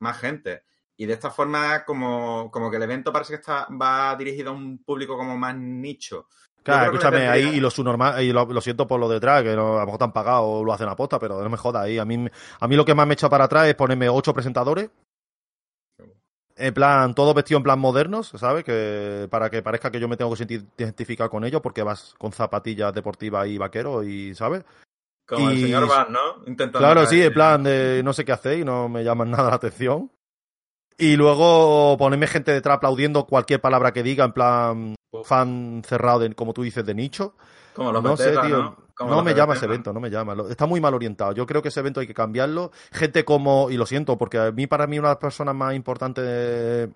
más gente. Y de esta forma, como, como que el evento parece que está, va dirigido a un público como más nicho. Claro, escúchame, ahí y lo subnormal, y lo, lo siento por lo detrás, que no, a lo mejor te han pagado o lo hacen a posta, pero no me jodas ahí. A mí, a mí lo que más me echa para atrás es ponerme ocho presentadores, en plan, todos vestidos en plan modernos, ¿sabes? Que para que parezca que yo me tengo que sentir identificado con ellos, porque vas con zapatillas deportivas y vaqueros, y ¿sabes? Como el señor Van, ¿no? Intentando Claro, sí, en plan de no sé qué hacéis, no me llaman nada la atención. Y luego ponerme gente detrás aplaudiendo cualquier palabra que diga, en plan fan cerrado, de, como tú dices, de nicho. Como los no sé, tío. ¿no? Me llama ese evento, no me llama. Está muy mal orientado. Yo creo que ese evento hay que cambiarlo. Gente como, y lo siento, porque a mí, para mí, una de las personas más importantes de,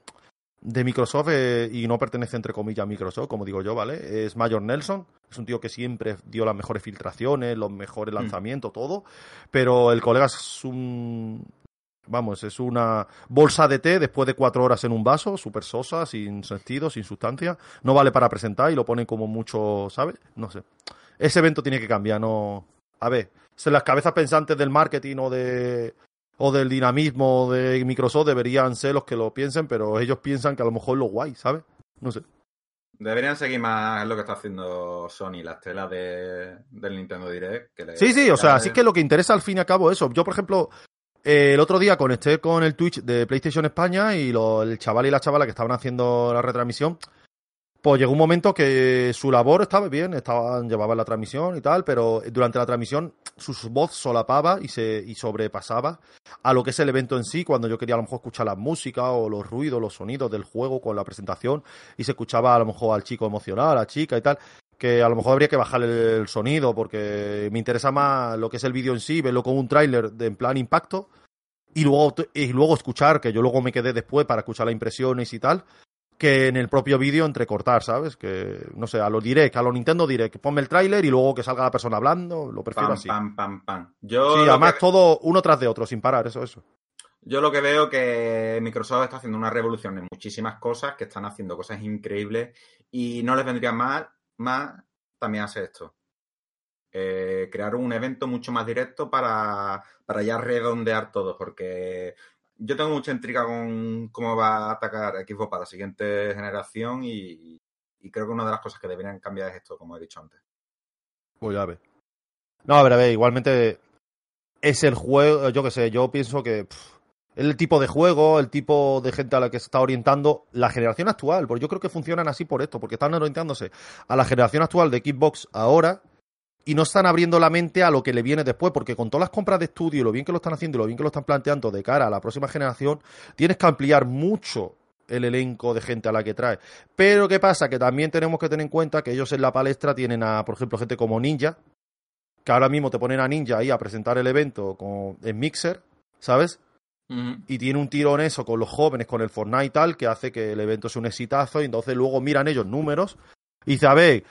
de Microsoft, eh, y no pertenece entre comillas a Microsoft, como digo yo, ¿vale? Es Mayor Nelson. Es un tío que siempre dio las mejores filtraciones, los mejores Mm. lanzamientos, todo. Pero el colega es un. Vamos, es una bolsa de té después de cuatro horas en un vaso, súper sosa, sin sentido, sin sustancia. No vale para presentar y lo ponen como mucho, ¿sabes? No sé. Ese evento tiene que cambiar, no. A ver, las cabezas pensantes del marketing o de o del dinamismo de Microsoft deberían ser los que lo piensen, pero ellos piensan que a lo mejor es lo guay, ¿sabes? No sé. Deberían seguir más lo que está haciendo Sony, las telas de, del Nintendo Direct. Que Sí, sí, o sea, sí que lo que interesa al fin y al cabo es eso. Yo, por ejemplo, el otro día conecté con el Twitch de PlayStation España y el chaval y la chavala que estaban haciendo la retransmisión, pues llegó un momento que su labor estaba bien, estaban, llevaban la transmisión y tal, pero durante la transmisión su voz solapaba y se y sobrepasaba a lo que es el evento en sí, cuando yo quería a lo mejor escuchar la música o los ruidos, los sonidos del juego con la presentación y se escuchaba a lo mejor al chico emocional, a la chica y tal que a lo mejor habría que bajar el sonido porque me interesa más lo que es el vídeo en sí, verlo con un tráiler de en plan impacto y luego, y luego escuchar, que yo luego me quedé después para escuchar las impresiones y tal, que en el propio vídeo entrecortar, ¿sabes? Que, no sé, a lo direct, a lo Nintendo Direct, ponme el tráiler y luego que salga la persona hablando, lo prefiero Pam, así. pam, pam, pam. Yo, Sí, además que, todo uno tras de otro, sin parar, eso, eso. yo lo que veo que Microsoft está haciendo una revolución en muchísimas cosas, que están haciendo cosas increíbles y no les vendría mal más también hacer esto. Eh, crear un evento mucho más directo para, para ya redondear todo, porque yo tengo mucha intriga con cómo va a atacar Xbox para la siguiente generación y, y creo que una de las cosas que deberían cambiar es esto, como he dicho antes. Pues ya ves. No, a ver, a ver, igualmente es el juego, yo qué sé, yo pienso que el tipo de juego, el tipo de gente a la que se está orientando la generación actual, porque yo creo que funcionan así por esto, porque están orientándose a la generación actual de Xbox ahora y no están abriendo la mente a lo que le viene después, porque con todas las compras de estudio y lo bien que lo están haciendo y lo bien que lo están planteando de cara a la próxima generación, tienes que ampliar mucho el elenco de gente a la que trae. Pero ¿qué pasa? Que también tenemos que tener en cuenta que ellos en la palestra tienen a, por ejemplo, gente como Ninja, que ahora mismo te ponen a Ninja ahí a presentar el evento con, en Mixer, ¿sabes? Y tiene un tiro en eso con los jóvenes, con el Fortnite y tal, que hace que el evento sea un exitazo y entonces luego miran ellos números y dice, a ver,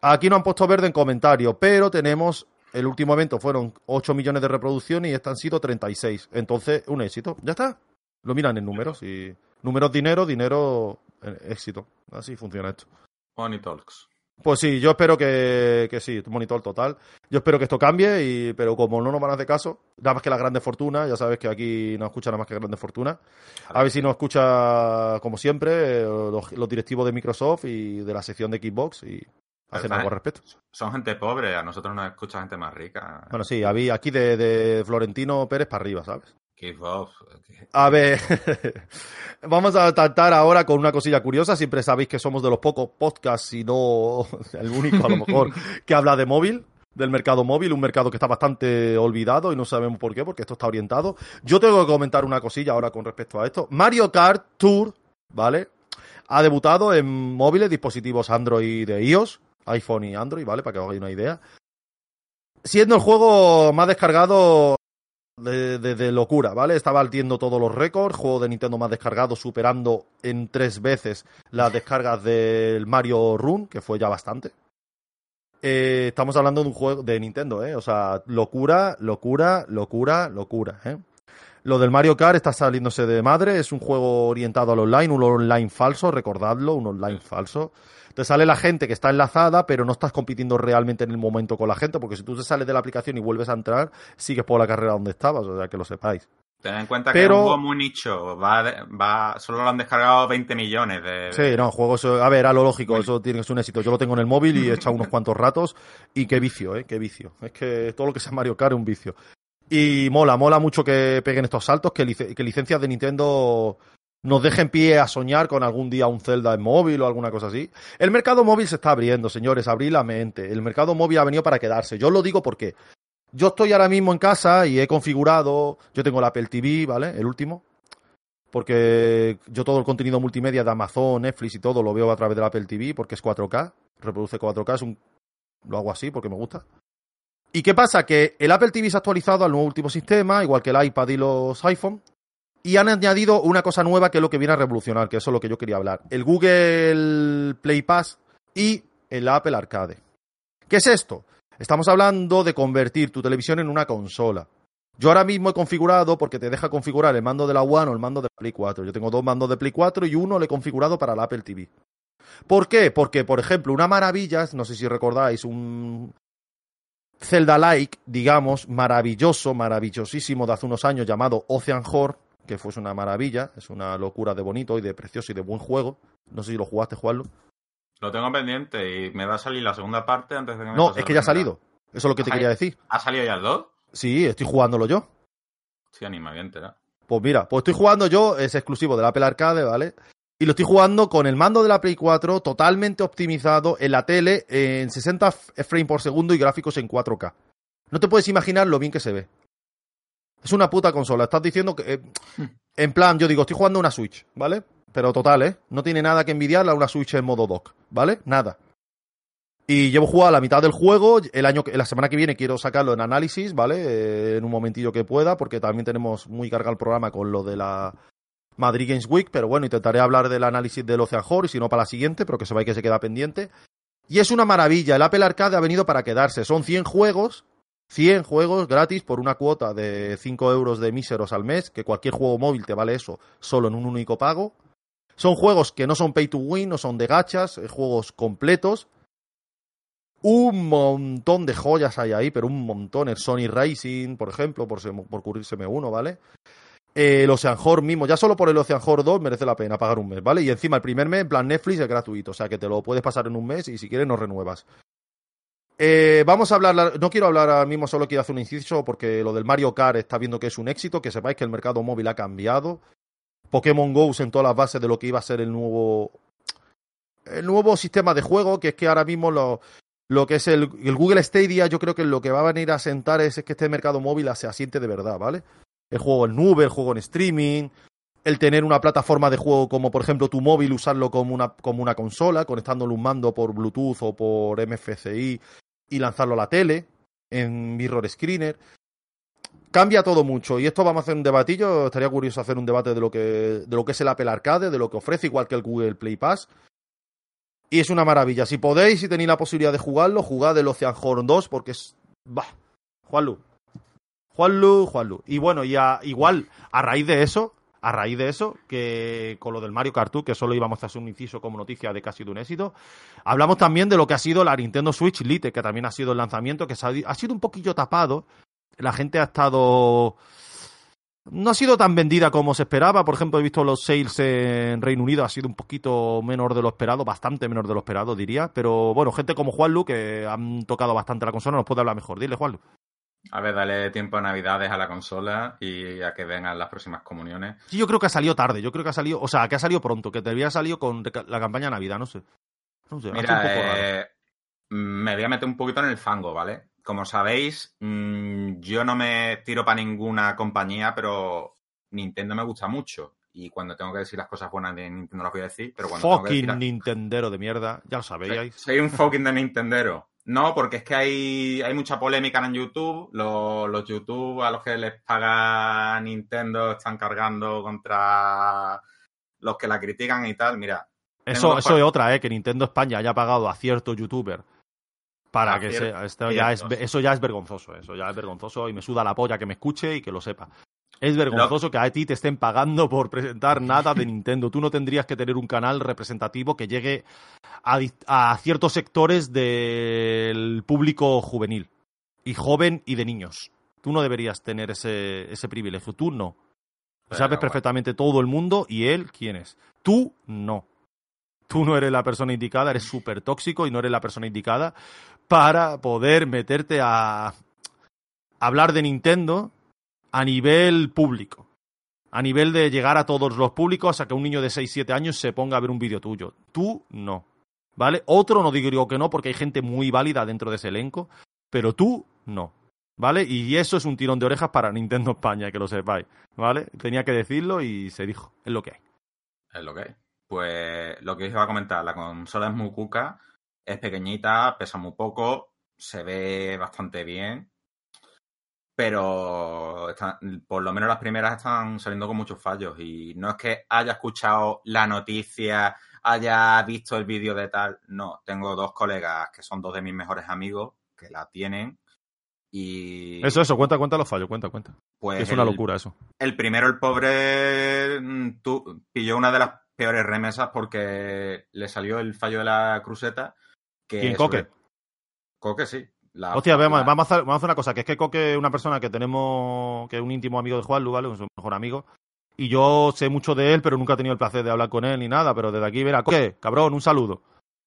aquí no han puesto verde en comentarios, pero tenemos, el último evento fueron 8 millones de reproducciones y este han sido 36. Entonces, un éxito. Ya está. Lo miran en números y números dinero, dinero eh, éxito. Así funciona esto. Money Talks. Pues sí, yo espero que, que sí, monitor total. Yo espero que esto cambie, y, pero como no nos van a hacer caso, nada más que la Grande Fortuna, ya sabes que aquí no escucha nada más que Grande Fortuna. A ver si nos escucha, como siempre, los, los directivos de Microsoft y de la sección de Xbox y hacen algo al respecto. Son gente pobre, a nosotros nos escucha gente más rica. Bueno, sí, aquí de, de Florentino Pérez para arriba, ¿sabes? A ver, vamos a tratar ahora con una cosilla curiosa. Siempre sabéis que somos de los pocos podcasts, y no el único a lo mejor, que habla de móvil, del mercado móvil, un mercado que está bastante olvidado y no sabemos por qué, porque esto está orientado. Yo tengo que comentar una cosilla ahora con respecto a esto. Mario Kart Tour, ¿vale? Ha debutado en móviles, dispositivos Android de iOS, iPhone y Android, ¿vale? Para que os hagáis una idea. Siendo el juego más descargado de, de- locura, ¿vale? Está batiendo todos los récords, juego de Nintendo más descargado, superando en tres veces las descargas del Mario Run, que fue ya bastante. Eh, estamos hablando de un juego de Nintendo, ¿eh? O sea, locura, locura, locura, locura, ¿eh? Lo del Mario Kart está saliéndose de madre, es un juego orientado al online, un online falso, recordadlo, un online falso. Te sale la gente que está enlazada, pero no estás compitiendo realmente en el momento con la gente, porque si tú te sales de la aplicación y vuelves a entrar, sigues por la carrera donde estabas, o sea, que lo sepáis. Ten en cuenta Pero- que es un juego muy nicho. Va, va, solo lo han descargado 20 millones de. Sí, no, juegos, a ver, a lo lógico, eso tiene que ser un éxito. Yo lo tengo en el móvil y he echado unos cuantos ratos y qué vicio, ¿eh? Qué vicio. Es que todo lo que sea Mario Kart es un vicio. Y mola, mola mucho que peguen estos saltos, que, lic- que licencias de Nintendo nos dejen pie a soñar con algún día un Zelda en móvil o alguna cosa así. El mercado móvil se está abriendo, señores, abrir la mente. El mercado móvil ha venido para quedarse. Yo lo digo porque yo estoy ahora mismo en casa y he configurado, yo tengo el Apple TV, ¿vale? El último. Porque yo todo el contenido multimedia de Amazon, Netflix y todo lo veo a través del Apple TV porque es 4K, reproduce 4K, es un... lo hago así porque me gusta. ¿Y qué pasa? Que el Apple TV se ha actualizado al nuevo último sistema, igual que el iPad y los iPhone, y han añadido una cosa nueva que es lo que viene a revolucionar, que eso es lo que yo quería hablar. El Google Play Pass y el Apple Arcade. ¿Qué es esto? Estamos hablando de convertir tu televisión en una consola. Yo ahora mismo he configurado, porque te deja configurar el mando de la One o el mando de la Play 4. Yo tengo dos mandos de Play 4 y uno le he configurado para el Apple TV. ¿Por qué? Porque, por ejemplo, una maravilla, no sé si recordáis, un Zelda-like, digamos, maravilloso, maravillosísimo de hace unos años llamado Ocean Horror, que fue una maravilla, es una locura de bonito y de precioso y de buen juego. No sé si lo jugaste, jugarlo. Lo tengo pendiente y me va a salir la segunda parte antes de que me No, es que ya ha salido. Eso es lo que te quería decir. ¿Ha salido ya el 2? Sí, estoy jugándolo yo. Sí, anima bien, entera. Pues mira, pues estoy jugando yo, es exclusivo del Apple Arcade, ¿vale? Y lo estoy jugando con el mando de la Play 4 totalmente optimizado en la tele en 60 f- frames por segundo y gráficos en 4K. No te puedes imaginar lo bien que se ve. Es una puta consola. Estás diciendo que... eh, en plan, yo digo, estoy jugando una Switch, ¿vale? Pero total, ¿eh? No tiene nada que envidiarle a una Switch en modo dock, ¿vale? Nada. Y llevo jugado la mitad del juego. El año, la semana que viene quiero sacarlo en análisis, ¿vale? Eh, en un momentillo que pueda, porque también tenemos muy cargado el programa con lo de la Madrid Games Week. Pero bueno, intentaré hablar del análisis del Ocean Horror, y si no para la siguiente, pero que sepáis que se queda pendiente. Y es una maravilla. El Apple Arcade ha venido para quedarse. Son 100 juegos. 100 juegos gratis por una cuota de 5 euros de míseros al mes, que cualquier juego móvil te vale eso solo en un único pago. Son juegos que no son pay to win, no son de gachas, eh, juegos completos. Un montón de joyas hay ahí, pero un montón. El Sony Racing, por ejemplo, por, por uno, ¿vale? Eh, el Ocean Horror mismo, ya solo por el Ocean Horror 2 merece la pena pagar un mes, ¿vale? Y encima el primer mes, en plan Netflix, es gratuito, o sea que te lo puedes pasar en un mes y si quieres no renuevas. Eh, vamos a hablar, no quiero hablar ahora mismo, solo quiero hacer un inciso porque lo del Mario Kart está viendo que es un éxito, que sepáis que el mercado móvil ha cambiado. Pokémon Go sentó las bases de lo que iba a ser el nuevo el nuevo sistema de juego, que es que ahora mismo lo, lo que es el, el Google Stadia, yo creo que lo que va a venir a sentar es, es que este mercado móvil se asiente de verdad, ¿vale? El juego en nube, el juego en streaming, el tener una plataforma de juego como por ejemplo tu móvil, usarlo como una, como una consola, conectándole un mando por Bluetooth o por MFCI y lanzarlo a la tele en Mirror Screener. Cambia todo mucho y esto vamos a hacer un debatillo. Estaría curioso hacer un debate de lo que, de lo que es el Apple Arcade, de lo que ofrece, igual que el Google Play Pass. Y es una maravilla. Si podéis, si tenéis la posibilidad de jugarlo, jugad el Ocean Horn 2 porque es. Bah, Juanlu. Juanlu, Juanlu. Y bueno, y a- igual, a raíz de eso, a raíz de eso, que con lo del Mario Kart que solo íbamos a hacer un inciso como noticia de que ha un éxito. Hablamos también de lo que ha sido la Nintendo Switch Lite, que también ha sido el lanzamiento, que ha sido un poquillo tapado. La gente ha estado no ha sido tan vendida como se esperaba. Por ejemplo, he visto los sales en Reino Unido, ha sido un poquito menor de lo esperado, bastante menor de lo esperado, diría. Pero bueno, gente como Juanlu, que han tocado bastante la consola, nos puede hablar mejor. Dile, Juanlu. A ver, dale tiempo a Navidades a la consola y a que vengan las próximas comuniones. Sí, yo creo que ha salido tarde. Yo creo que ha salido, o sea, que ha salido pronto, que te había salido con la campaña de Navidad, no sé. No sé, Mira, eh, me voy a meter un poquito en el fango, ¿vale? como sabéis, mmm, yo no me tiro para ninguna compañía, pero Nintendo me gusta mucho. Y cuando tengo que decir las cosas buenas de Nintendo las voy a decir, pero cuando fucking tengo que Nintendero de mierda, ya lo sabéis. Soy, un fucking de Nintendero. No, porque es que hay, hay mucha polémica en YouTube. Los, los YouTube a los que les paga Nintendo están cargando contra los que la critican y tal. Mira. Eso, eso es otra, ¿eh? Que Nintendo España haya pagado a cierto youtuber para que sea, esto ya es, eso ya es vergonzoso, eso ya es vergonzoso y me suda la polla que me escuche y que lo sepa. Es vergonzoso que a ti te estén pagando por presentar nada de Nintendo. Tú no tendrías que tener un canal representativo que llegue a, ciertos sectores del público juvenil y joven y de niños. Tú no deberías tener ese, ese privilegio. Tú no. Sabes perfectamente todo el mundo y él quién es. Tú no. Tú no eres la persona indicada, eres súper tóxico y no eres la persona indicada para poder meterte a hablar de Nintendo a nivel público. A nivel de llegar a todos los públicos, a que un niño de 6-7 años se ponga a ver un vídeo tuyo. Tú no. ¿Vale? Otro no digo que no, porque hay gente muy válida dentro de ese elenco, pero tú no. ¿Vale? Y eso es un tirón de orejas para Nintendo España, que lo sepáis. ¿Vale? Tenía que decirlo y se dijo. Es lo que hay. Es lo que hay. Pues lo que os iba a comentar, la consola es muy cuca es pequeñita, pesa muy poco, se ve bastante bien, pero por lo menos las primeras están saliendo con muchos fallos y no es que haya escuchado la noticia, haya visto el vídeo de tal, no, tengo dos colegas que son dos de mis mejores amigos que la tienen y... Eso, eso, cuenta, cuenta los fallos, cuenta, cuenta. Pues es una locura eso. El primero, el pobre, mm, tú, pilló una de las peores remesas porque le salió el fallo de la cruceta ¿Quién, Coque? Coque, sí. Hostia, vamos, a hacer, vamos, a hacer, una cosa, que es que Coque es una persona que tenemos, que es un íntimo amigo de Juan ¿vale? Es su mejor amigo. Y yo sé mucho de él, pero nunca he tenido el placer de hablar con él ni nada, pero desde aquí, verá, Coque, cabrón, un saludo.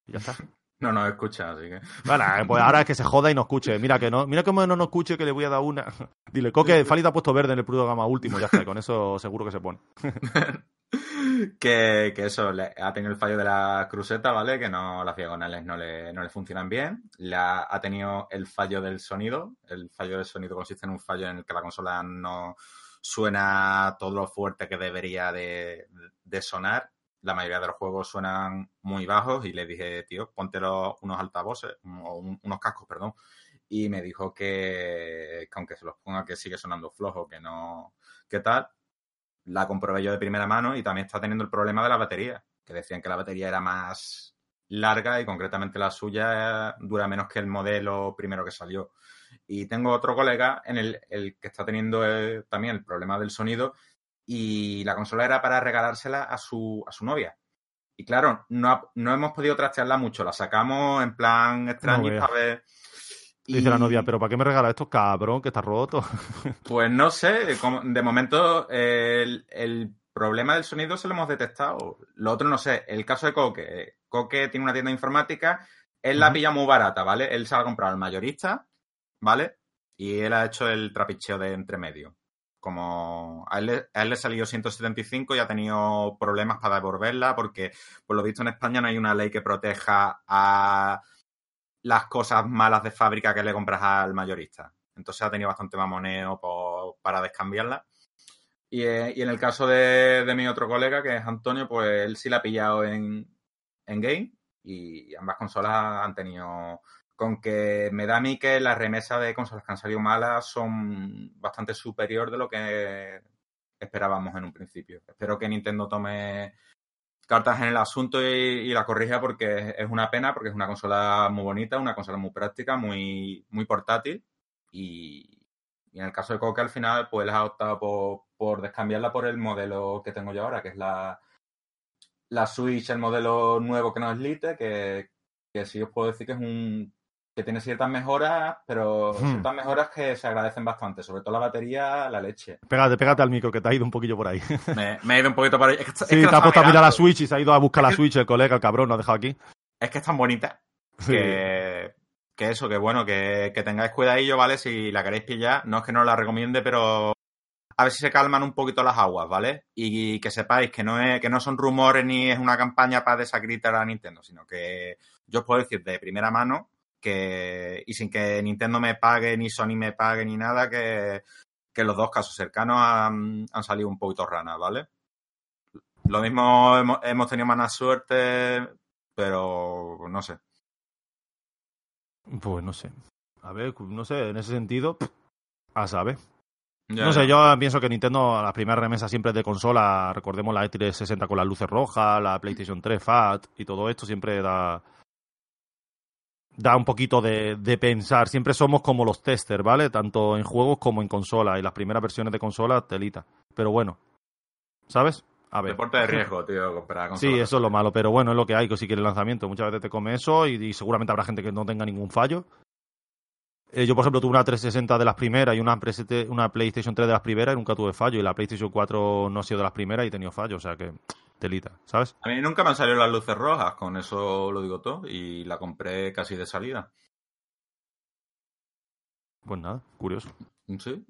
Y ya está. No nos escucha, así que. Bueno, pues ahora es que se joda y no escuche. Mira que no, mira cómo no nos escuche que le voy a dar una. Dile, Coque, Falita ha puesto verde en el programa último, ya está, con eso seguro que se pone. que, que, eso, ha tenido el fallo de la cruceta, ¿vale? Que no las diagonales no le, no le funcionan bien. Ha tenido el fallo del sonido. El fallo del sonido consiste en un fallo en el que la consola no suena todo lo fuerte que debería de, de sonar. La mayoría de los juegos suenan muy bajos y le dije, tío, ponte unos altavoces, o unos cascos, perdón. Y me dijo que, que aunque se los ponga que sigue sonando flojo, que no, ¿qué tal? La comprobé yo de primera mano y también está teniendo el problema de la batería, que decían que la batería era más larga y concretamente la suya dura menos que el modelo primero que salió. Y tengo otro colega en el, que está teniendo eh, también el problema del sonido y la consola era para regalársela a su, a su novia. Y claro, no, no hemos podido trastearla mucho, la sacamos en plan extraño para ver Dice la novia, pero ¿para qué me regala esto, cabrón, que está roto? Pues no sé, de momento el, problema del sonido se lo hemos detectado. Lo otro no sé, el caso de Coque. Coque tiene una tienda informática, él la pilla muy barata, ¿vale? Él se la ha comprado al mayorista, ¿vale? Y él ha hecho el trapicheo de entremedio. Como a él, a él le salió 175 y ha tenido problemas para devolverla porque, por lo visto, en España no hay una ley que proteja a las cosas malas de fábrica que le compras al mayorista. Entonces ha tenido bastante mamoneo para descambiarla. Y, eh, y, en el caso de, de, mi otro colega, que es Antonio, pues él sí la ha pillado en, en game y ambas consolas han tenido... Con que me da a mí que las remesas de consolas que han salido malas son bastante superior de lo que esperábamos en un principio. Espero que Nintendo tome cartas en el asunto y, la corrija porque es una pena, porque es una consola muy bonita, una consola muy práctica, muy, muy portátil. Y, en el caso de Coque, al final, pues ha optado por, por descambiarla por el modelo que tengo yo ahora, que es la, la Switch, el modelo nuevo que no es Lite, que, que sí os puedo decir que es un que tiene ciertas mejoras, pero Hmm. ciertas mejoras que se agradecen bastante, sobre todo la batería, la leche. Pégate, pégate al micro, que te ha ido un poquillo por ahí. Me, me he ido un poquito para ahí. Es que, es Sí, que te la ha puesto a mirar la. Switch y se ha ido a buscar la Es Switch, el colega, el cabrón, lo ha dejado aquí. Es que es tan bonita Sí. que, que eso, que bueno, que, que tengáis cuidadillo, ¿vale? Si la queréis pillar, no es que no la recomiende, pero a ver si se calman un poquito las aguas, ¿vale? Y que sepáis que no, es, que no son rumores ni es una campaña para desacreditar a Nintendo, sino que yo os puedo decir de primera mano que, y sin que Nintendo me pague, ni Sony me pague, ni nada, que, que los dos casos cercanos han, han salido un poquito ranas, ¿vale? Lo mismo hemos, hemos tenido mala suerte, pero no sé. Pues no sé. A ver, no sé, en ese sentido, a saber. Ya, No sé, yo pienso que Nintendo, la primera remesa siempre de consola, recordemos la E360 con las luces rojas, la PlayStation 3 FAT y todo esto siempre da da un poquito de, de pensar. Siempre somos como los testers, ¿vale? Tanto en juegos como en consola. Y las primeras versiones de consola, telita. Pero bueno, ¿sabes? A ver. Deporte de riesgo, tío, comprar Sí, consolas. eso es lo malo, pero bueno, es lo que hay, que si quiere el lanzamiento. Muchas veces te come eso y, y seguramente habrá gente que no tenga ningún fallo. Eh, yo, por ejemplo, tuve una 360 de las primeras y una, una PlayStation 3 de las primeras y nunca tuve fallo. Y la PlayStation 4 no ha sido de las primeras y he tenido fallo, o sea que telita, ¿sabes? A mí nunca me han salido las luces rojas, con eso lo digo todo, y la compré casi de salida. Pues nada, curioso. Sí.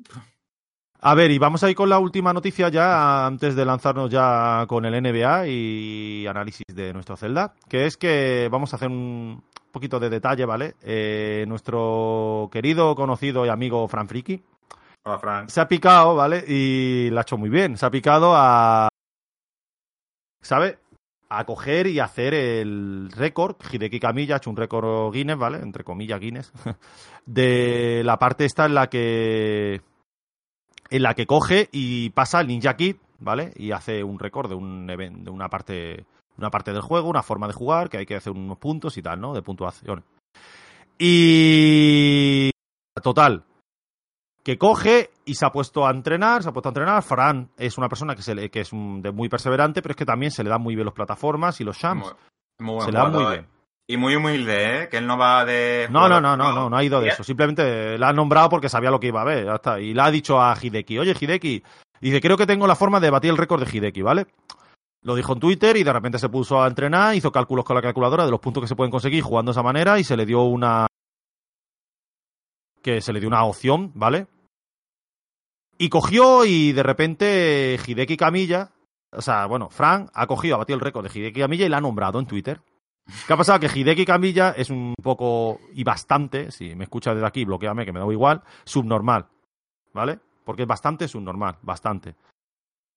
A ver, y vamos a ir con la última noticia ya antes de lanzarnos ya con el NBA y análisis de nuestro Zelda, que es que vamos a hacer un poquito de detalle, ¿vale? Eh, nuestro querido, conocido y amigo Fran Friki Hola, Frank. se ha picado, ¿vale? Y la ha hecho muy bien. Se ha picado a. ¿Sabe? A coger y hacer el récord. Hideki Kamiya ha hecho un récord Guinness, ¿vale? Entre comillas, Guinness. De la parte esta en la que. En la que coge y pasa el Ninja Kid, ¿vale? Y hace un récord de un evento, de una parte. Una parte del juego, una forma de jugar, que hay que hacer unos puntos y tal, ¿no? De puntuación. Y. Total, que coge y se ha puesto a entrenar, se ha puesto a entrenar. Fran es una persona que, se le- que es un- de muy perseverante, pero es que también se le dan muy bien las plataformas y los shams. Muy, muy buen se le dan muy jugador, bien. ¿eh? Y muy humilde, ¿eh? Que él no va de... No, no, no, no, no, no ha ido de eso. Simplemente la ha nombrado porque sabía lo que iba a ver. Ya está. Y le ha dicho a Hideki, oye Hideki, dice, creo que tengo la forma de batir el récord de Hideki, ¿vale? Lo dijo en Twitter y de repente se puso a entrenar, hizo cálculos con la calculadora de los puntos que se pueden conseguir jugando de esa manera y se le dio una... que se le dio una opción, ¿vale? Y cogió y de repente Hideki Camilla, o sea, bueno, Frank ha cogido, ha batido el récord de Hideki Camilla y la ha nombrado en Twitter. ¿Qué ha pasado? Que Hideki Camilla es un poco y bastante, si me escuchas desde aquí, bloqueame, que me da igual, subnormal, ¿vale? Porque es bastante subnormal, bastante.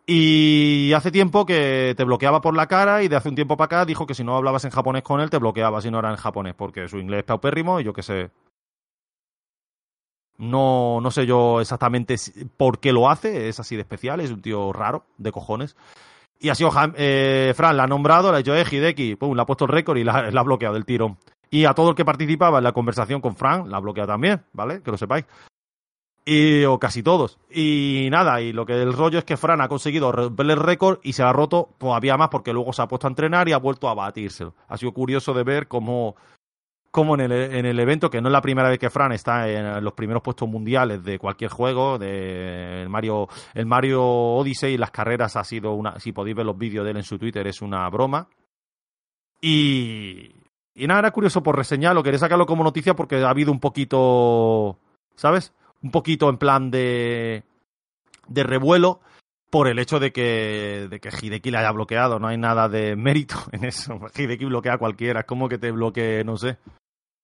Y hace tiempo que te bloqueaba por la cara y de hace un tiempo para acá dijo que si no hablabas en japonés con él te bloqueaba si no era en japonés, porque su inglés es paupérrimo y yo qué sé. No, no sé yo exactamente por qué lo hace, es así de especial, es un tío raro, de cojones. Y ha sido eh, Fran, la ha nombrado, le ha dicho, eh, Hideki, pum, le ha puesto el récord y la, la ha bloqueado del tirón. Y a todo el que participaba en la conversación con Fran, la ha bloqueado también, ¿vale? Que lo sepáis. Y, o casi todos. Y nada, y lo que el rollo es que Fran ha conseguido romper el récord y se la ha roto todavía más porque luego se ha puesto a entrenar y ha vuelto a batírselo. Ha sido curioso de ver cómo, cómo en, el, en el evento, que no es la primera vez que Fran está en los primeros puestos mundiales de cualquier juego, de el Mario, el Mario Odyssey, las carreras ha sido una, si podéis ver los vídeos de él en su Twitter, es una broma. Y, y nada, era curioso por reseñarlo, quería sacarlo como noticia porque ha habido un poquito, ¿sabes? Un poquito en plan de, de revuelo por el hecho de que, de que Hideki le haya bloqueado. No hay nada de mérito en eso. Hideki bloquea a cualquiera. Es como que te bloquee, no sé,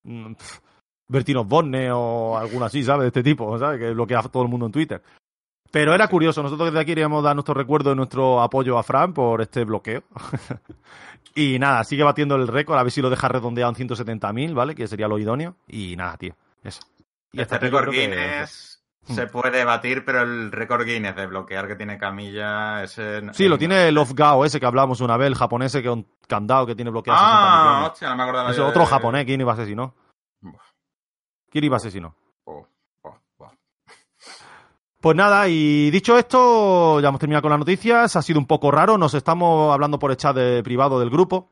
mm, pf, Bertino Borne o alguno así, ¿sabes? De este tipo, ¿sabes? Que bloquea a todo el mundo en Twitter. Pero era curioso. Nosotros desde aquí queríamos dar nuestro recuerdo y nuestro apoyo a Fran por este bloqueo. y nada, sigue batiendo el récord. A ver si lo deja redondeado en 170.000, ¿vale? Que sería lo idóneo. Y nada, tío. Eso. Y Este récord Guinness. Se puede batir, pero el récord Guinness de bloquear que tiene Camilla, ese... Sí, lo tiene el Off-Gao ese que hablamos una vez, el japonés ese que un candado que tiene bloqueado 60 Ah, hostia, no me acordaba Ese otro de- japonés, ¿quién iba a asesinar? Buah. ¿Quién iba a asesinar? Oh, oh, oh. Pues nada, y dicho esto, ya hemos terminado con las noticias. Ha sido un poco raro, nos estamos hablando por el chat de privado del grupo.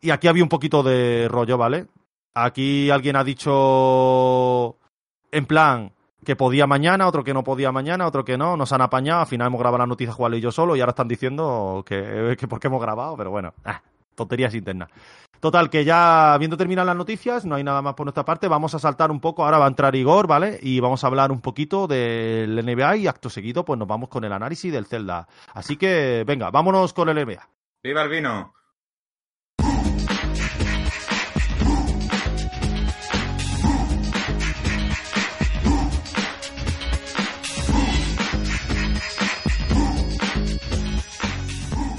Y aquí había un poquito de rollo, ¿vale? Aquí alguien ha dicho en plan que podía mañana, otro que no podía mañana, otro que no. Nos han apañado, al final hemos grabado las noticias Juan y yo solo y ahora están diciendo que, que por qué hemos grabado, pero bueno, ah, tonterías internas. Total, que ya habiendo terminado las noticias, no hay nada más por nuestra parte, vamos a saltar un poco, ahora va a entrar Igor, ¿vale? Y vamos a hablar un poquito del NBA y acto seguido pues nos vamos con el análisis del Zelda. Así que venga, vámonos con el NBA. ¡Viva el!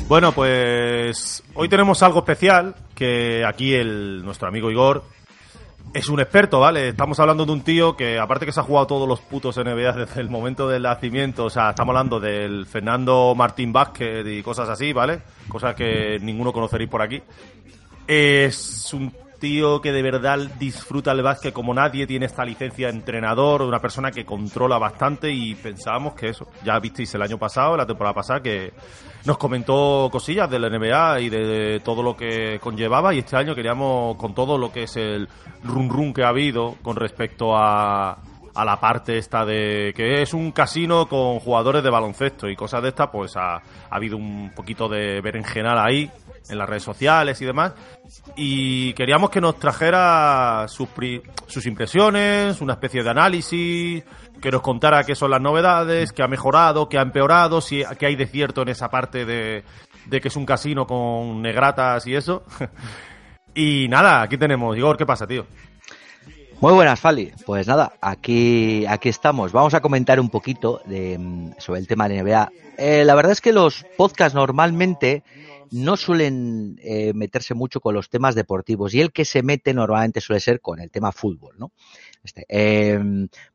Bueno, pues hoy tenemos algo especial que aquí el nuestro amigo Igor es un experto, ¿vale? Estamos hablando de un tío que aparte que se ha jugado todos los putos NBA desde el momento del nacimiento, o sea, estamos hablando del Fernando Martín Vázquez y cosas así, ¿vale? Cosas que ninguno conoceréis por aquí. Es un tío que de verdad disfruta el básquet como nadie, tiene esta licencia de entrenador, una persona que controla bastante y pensábamos que eso, ya visteis el año pasado, la temporada pasada, que nos comentó cosillas de la NBA y de todo lo que conllevaba y este año queríamos con todo lo que es el run run que ha habido con respecto a, a la parte esta de que es un casino con jugadores de baloncesto y cosas de estas, pues ha, ha habido un poquito de berenjenal ahí en las redes sociales y demás. Y queríamos que nos trajera sus, sus impresiones, una especie de análisis, que nos contara qué son las novedades, qué ha mejorado, qué ha empeorado, si, qué hay de cierto en esa parte de, de que es un casino con negratas y eso. y nada, aquí tenemos. Igor, ¿qué pasa, tío? Muy buenas, Fali. Pues nada, aquí, aquí estamos. Vamos a comentar un poquito de, sobre el tema de NBA. Eh, la verdad es que los podcasts normalmente no suelen eh, meterse mucho con los temas deportivos y el que se mete normalmente suele ser con el tema fútbol, ¿no? Este, eh,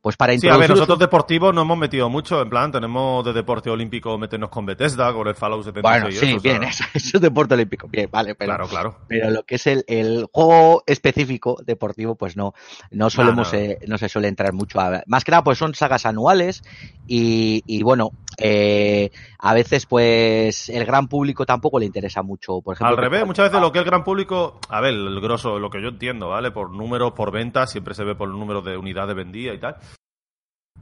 pues para Sí, a ver, nosotros deportivos no hemos metido mucho, en plan, tenemos de deporte olímpico meternos con Bethesda, con el Fallout 76. Bueno, sí, eso, bien, eso, eso, es deporte olímpico, bien, vale, pero, claro, claro. pero lo que es el, el juego específico deportivo, pues no, no solemos, no. Eh, no se suele entrar mucho a, más que nada, pues son sagas anuales y, y bueno, eh, a veces pues el gran público tampoco le interesa mucho, por ejemplo. Al revés, muchas veces lo que el gran público, a ver, el grosso, lo que yo entiendo, ¿vale? Por números, por ventas, siempre se ve por el número de unidades vendidas y tal.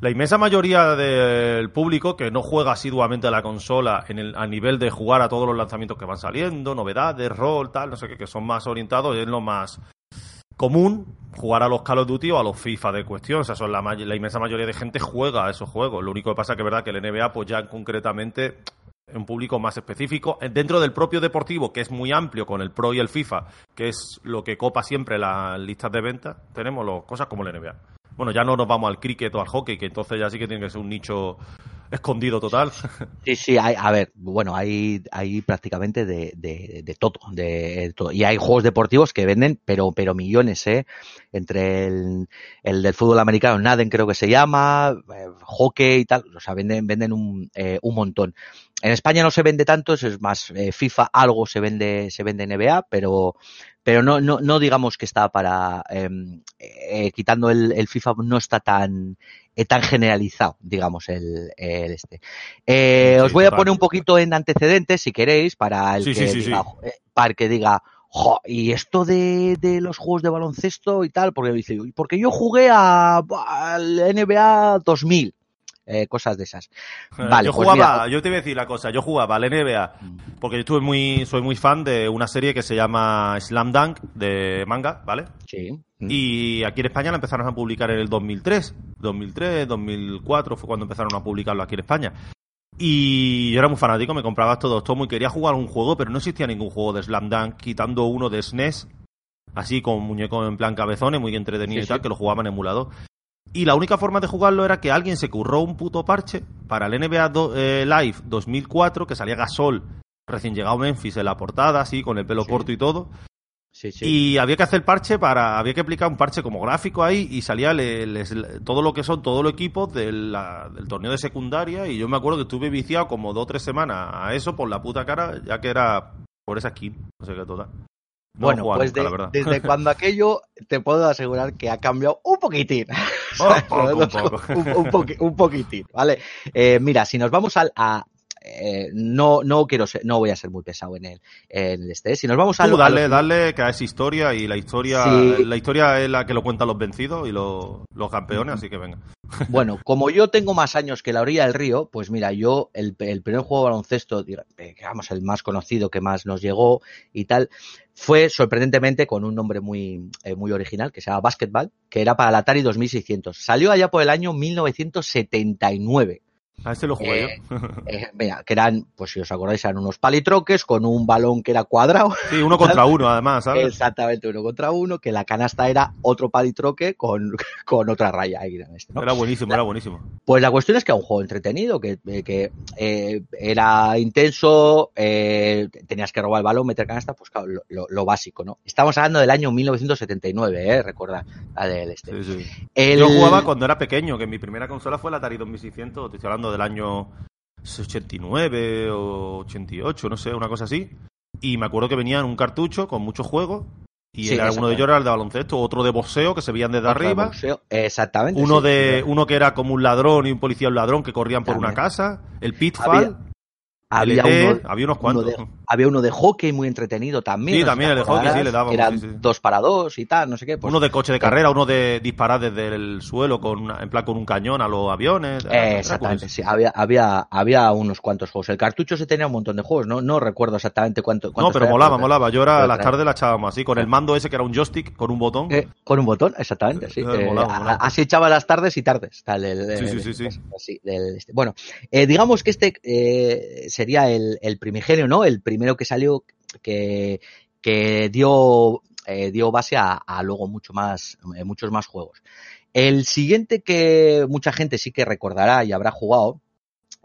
La inmensa mayoría del público que no juega asiduamente a la consola en el, a nivel de jugar a todos los lanzamientos que van saliendo, novedades, rol, tal, no sé qué, que son más orientados, es lo más común jugar a los Call of Duty o a los FIFA de cuestión. O sea, son la, la inmensa mayoría de gente juega a esos juegos. Lo único que pasa es que es verdad que el NBA, pues ya concretamente un público más específico dentro del propio deportivo que es muy amplio con el Pro y el FIFA que es lo que copa siempre las listas de ventas tenemos los, cosas como el NBA bueno ya no nos vamos al cricket o al hockey que entonces ya sí que tiene que ser un nicho escondido total. Sí sí hay, a ver bueno hay, hay prácticamente de, de, todo, de, todo. Y hay juegos deportivos que venden pero pero millones eh entre el, el del fútbol americano Naden creo que se llama eh, hockey y tal o sea venden venden un, eh, un montón. En España no se vende tanto, es más eh, FIFA algo se vende se vende NBA, pero pero no no, no digamos que está para eh, eh, quitando el, el, FIFA no está tan eh, tan generalizado, digamos el, el este. Sí, os voy a poner un poquito en antecedentes si queréis para el sí, que sí, diga, para el que diga Jo, y esto de, de, los juegos de baloncesto y tal, porque dice, porque yo jugué a, al NBA 2000 eh, cosas de esas. Vale, yo jugaba, pues mira, yo te voy a decir la cosa, yo jugaba al NBA porque yo estuve muy, soy muy fan de una serie que se llama Slam Dunk de manga, ¿vale? Sí. Y aquí en España la empezaron a publicar en el 2003, 2003, 2004 fue cuando empezaron a publicarlo aquí en España. Y yo era muy fanático, me compraba todo tomo y quería jugar un juego, pero no existía ningún juego de Slam Dunk, quitando uno de SNES, así con muñeco en plan cabezones, muy entretenido sí, y tal, sí. que lo jugaban en emulador. Y la única forma de jugarlo era que alguien se curró un puto parche para el NBA do, eh, Live 2004, que salía Gasol, recién llegado a Memphis en la portada, así, con el pelo sí. corto y todo. Sí, sí. Y había que hacer parche para. Había que aplicar un parche como gráfico ahí y salía les, todo lo que son todos los equipos de la, del torneo de secundaria. Y yo me acuerdo que estuve viciado como dos o tres semanas a eso por la puta cara, ya que era por esa skin. No sé qué total. Bueno, pues desde cuando aquello te puedo asegurar que ha cambiado un poquitín. un, poquitín, ¿vale? Eh, mira, si nos vamos al, a, eh, no, no quiero ser, no voy a ser muy pesado en el, en este. Si nos vamos a, Tú, dale, dale, que es historia y la historia, la historia es la que lo cuentan los vencidos y los, los campeones, así que venga. Bueno, como yo tengo más años que la orilla del río, pues mira, yo el, el primer juego de baloncesto, digamos el más conocido que más nos llegó y tal, fue sorprendentemente con un nombre muy, eh, muy original que se llama Basketball, que era para la Atari 2600. Salió allá por el año 1979. A este lo jugué eh, eh, mira, que eran, pues si os acordáis, eran unos palitroques con un balón que era cuadrado. Sí, uno contra uno, además, ¿sabes? Exactamente, uno contra uno, que la canasta era otro palitroque con, con otra raya. Ahí, este, Era buenísimo, era buenísimo. Pues la cuestión es que era un juego entretenido, que, eh, que era intenso, tenías que robar el balón, meter canasta, pues claro, lo, básico, ¿no? Estamos hablando del año 1979, ¿eh? Recuerda, la del este. Yo jugaba cuando era pequeño, que mi primera consola fue la Atari 2600, te estoy hablando del año 89 o 88, no sé, una cosa así. Y me acuerdo que venían un cartucho con muchos juegos. Y era uno de ellos era el de baloncesto, otro de boxeo que se veían desde arriba. Exactamente. Uno de uno que era como un ladrón y un policía un ladrón que corrían por una casa. El Pitfall. Había, uno, había unos cuantos. de, había uno de hockey muy entretenido también. Sí, también el de hockey, sí, le daba. Eran dos para dos y tal, no sé qué. Pues, uno de coche de carrera, uno de disparar desde el suelo con en plan con un cañón a los aviones. exactamente, sí. Había, había, había unos cuantos juegos. El cartucho se tenía un montón de juegos, no, no recuerdo exactamente cuánto. No, pero molaba, molaba. Yo era las tardes la echábamos así, con el mando ese que era un joystick, con un botón. Eh, con un botón, exactamente, sí. Eh, así echaba las tardes y tardes. Tal, sí, sí, sí, sí. Este. Bueno, eh, digamos que este sería el primigenio, ¿no? El primero que salió que, eh, dio base a, luego eh, muchos más juegos. El siguiente que mucha gente sí que recordará y habrá jugado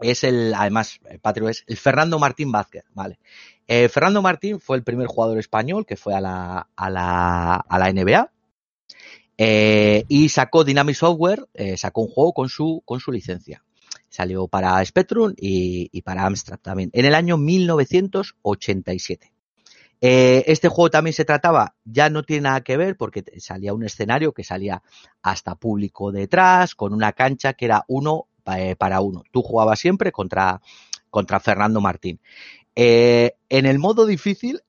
es el, además, el patrio es el Fernando Martín Vázquez, ¿vale? Eh, Fernando Martín fue el primer jugador español que fue a la NBA. y sacó Dynamic Software, sacó un juego con su, con su licencia. Salió para Spectrum y, para Amstrad también, en el año 1987. Eh, este juego también se trataba, ya no tiene nada que ver porque salía un escenario que salía hasta público detrás, con una cancha que era uno eh, para uno. Tú jugabas siempre contra, contra Fernando Martín. Eh, en el modo difícil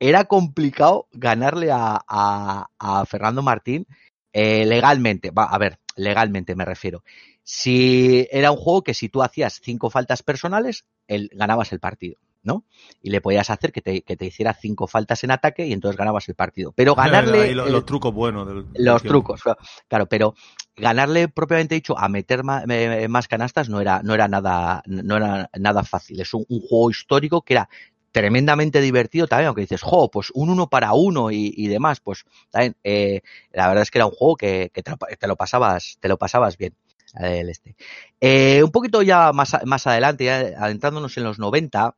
era complicado ganarle a, Fernando Martín legalmente. Va, a ver, legalmente me refiero. Si era un juego que si tú hacías cinco faltas personales, él, ganabas el partido, ¿no? Y le podías hacer que te, que te, hiciera cinco faltas en ataque y entonces ganabas el partido. Pero ganarle... los, trucos buenos. Del, los trucos, claro, pero ganarle propiamente dicho a meter más, canastas no era, no era nada, no era nada fácil. Es un, juego histórico que era tremendamente divertido también, aunque dices, jo, pues un uno para uno y, demás, pues también, eh, la verdad es que era un juego que, que te, lo pasabas, te lo pasabas bien este. Eh, un poquito ya más, más adelante, adentrándonos en los 90,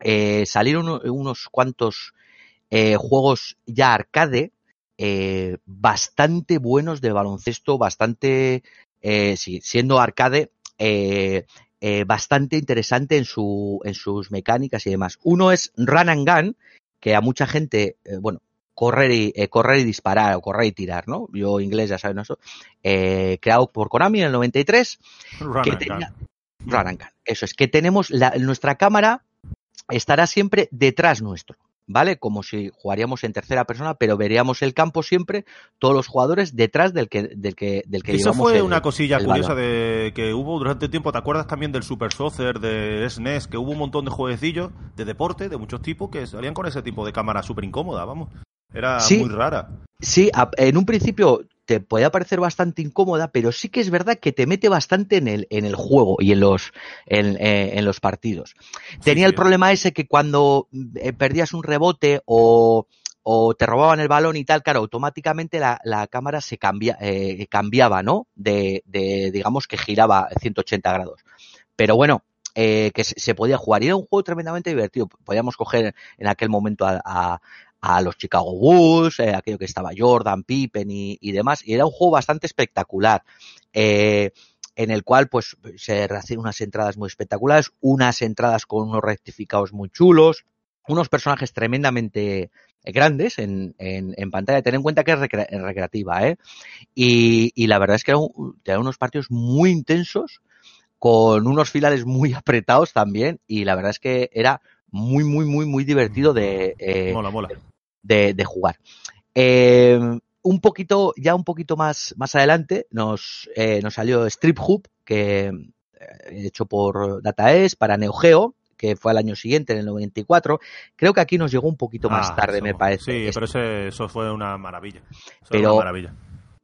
eh, salieron unos cuantos eh, juegos ya arcade bastante buenos de baloncesto, bastante, siendo arcade, bastante interesante en, su, en sus mecánicas y demás. Uno es Run and Gun, que a mucha gente, bueno, correr y, eh, correr y disparar o correr y tirar, ¿no? Yo inglés ya saben eso. Eh, creado por Konami en el 93. que tenía, Eso es, que tenemos nuestra cámara estará siempre detrás nuestro. ¿Vale? Como si jugaríamos en tercera persona, pero veríamos el campo siempre, todos los jugadores detrás del que del que del que Eso fue una cosilla curiosa de que hubo durante tiempo, ¿te acuerdas también del Super Soccer, de SNES, e que hubo un montón de jueguecillos de deporte, de muchos tipos, que salían con ese tipo de cámara súper incómoda, vamos? Era muy rara. Sí, en un principio te puede parecer bastante incómoda, pero sí que es verdad que te mete bastante en el, en el juego y en los, en, eh, los partidos. Tenía el problema ese que cuando eh, perdías un rebote o, o, te robaban el balón y tal, claro, automáticamente la, la cámara se cambia, eh, cambiaba, ¿no? De, de, digamos que giraba 180 grados. Pero bueno, eh, que se, podía jugar. Y era un juego tremendamente divertido. Podíamos coger en aquel momento a, a los Chicago Bulls, eh, aquello que estaba Jordan, Pippen y, demás, y era un juego bastante espectacular. Eh, en el cual pues se hacían unas entradas muy espectaculares, unas entradas con unos rectificados muy chulos, unos personajes tremendamente grandes en, en, en, pantalla. Ten en cuenta que es recreativa, ¿eh? Y, y, la verdad es que eran, unos partidos muy intensos, con unos finales muy apretados también, y la verdad es que era muy, muy, muy, muy divertido de, eh, mola, mola. De, de jugar. Eh, un poquito, ya un poquito más, más adelante, nos, eh, nos salió Strip Hoop, que eh, hecho por DataEs para Neo Geo, que fue al año siguiente, en el 94. Creo que aquí nos llegó un poquito más Ah, tarde, me parece. Sí, Este- pero ese- eso fue una maravilla. Eso Pero- una maravilla.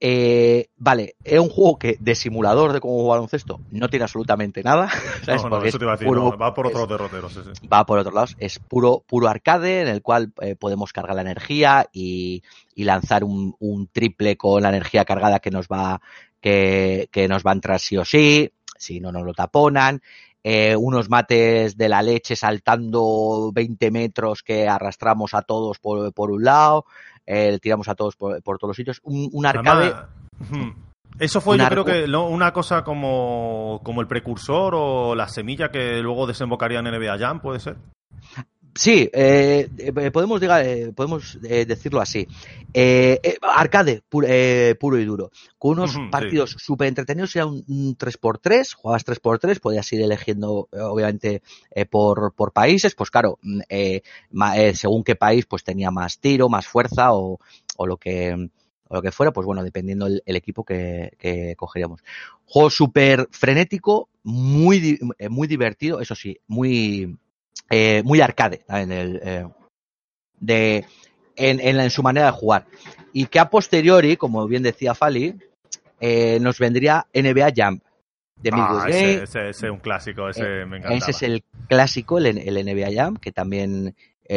Eh, vale, es un juego que de simulador de cómo jugar baloncesto no tiene absolutamente nada. ¿sabes? No, no, eso es te iba a decir, puro- no, va por otros derroteros. sí, sí. va por otros lados. Es puro, puro arcade en el cual eh, podemos cargar la energía y, y lanzar un, un triple con la energía cargada que nos va, que, que nos va a entrar sí o sí, si no nos lo taponan. Eh, unos mates de la leche saltando 20 metros que arrastramos a todos por, por un lado, eh, tiramos a todos por, por todos los sitios. Un, un arcade. Además. Eso fue, yo arco- creo que no, una cosa como, como el precursor o la semilla que luego desembocaría en NBA Jam, puede ser. Sí, eh, eh, podemos, diga- eh, podemos eh, decirlo así. Eh, arcade pu- eh, puro y duro. Con unos partidos súper entretenidos. Era un, un 3x3, jugabas 3x3, podías ir eligiendo, obviamente, por, por países. Pues claro, mm, eh, ma- según qué país, pues tenía más tiro, más fuerza o, o lo que o lo que fuera, pues bueno, dependiendo el, el equipo que, que cogeríamos. Juego súper frenético, muy, muy divertido, eso sí, muy, eh, muy arcade en, el, eh, de, en, en, en su manera de jugar. Y que a posteriori, como bien decía Fali, eh, nos vendría NBA Jump de Ah, ese, ese- ese es un clásico, ese me encantaba. Ese es el clásico, el, el NBA Jam, que también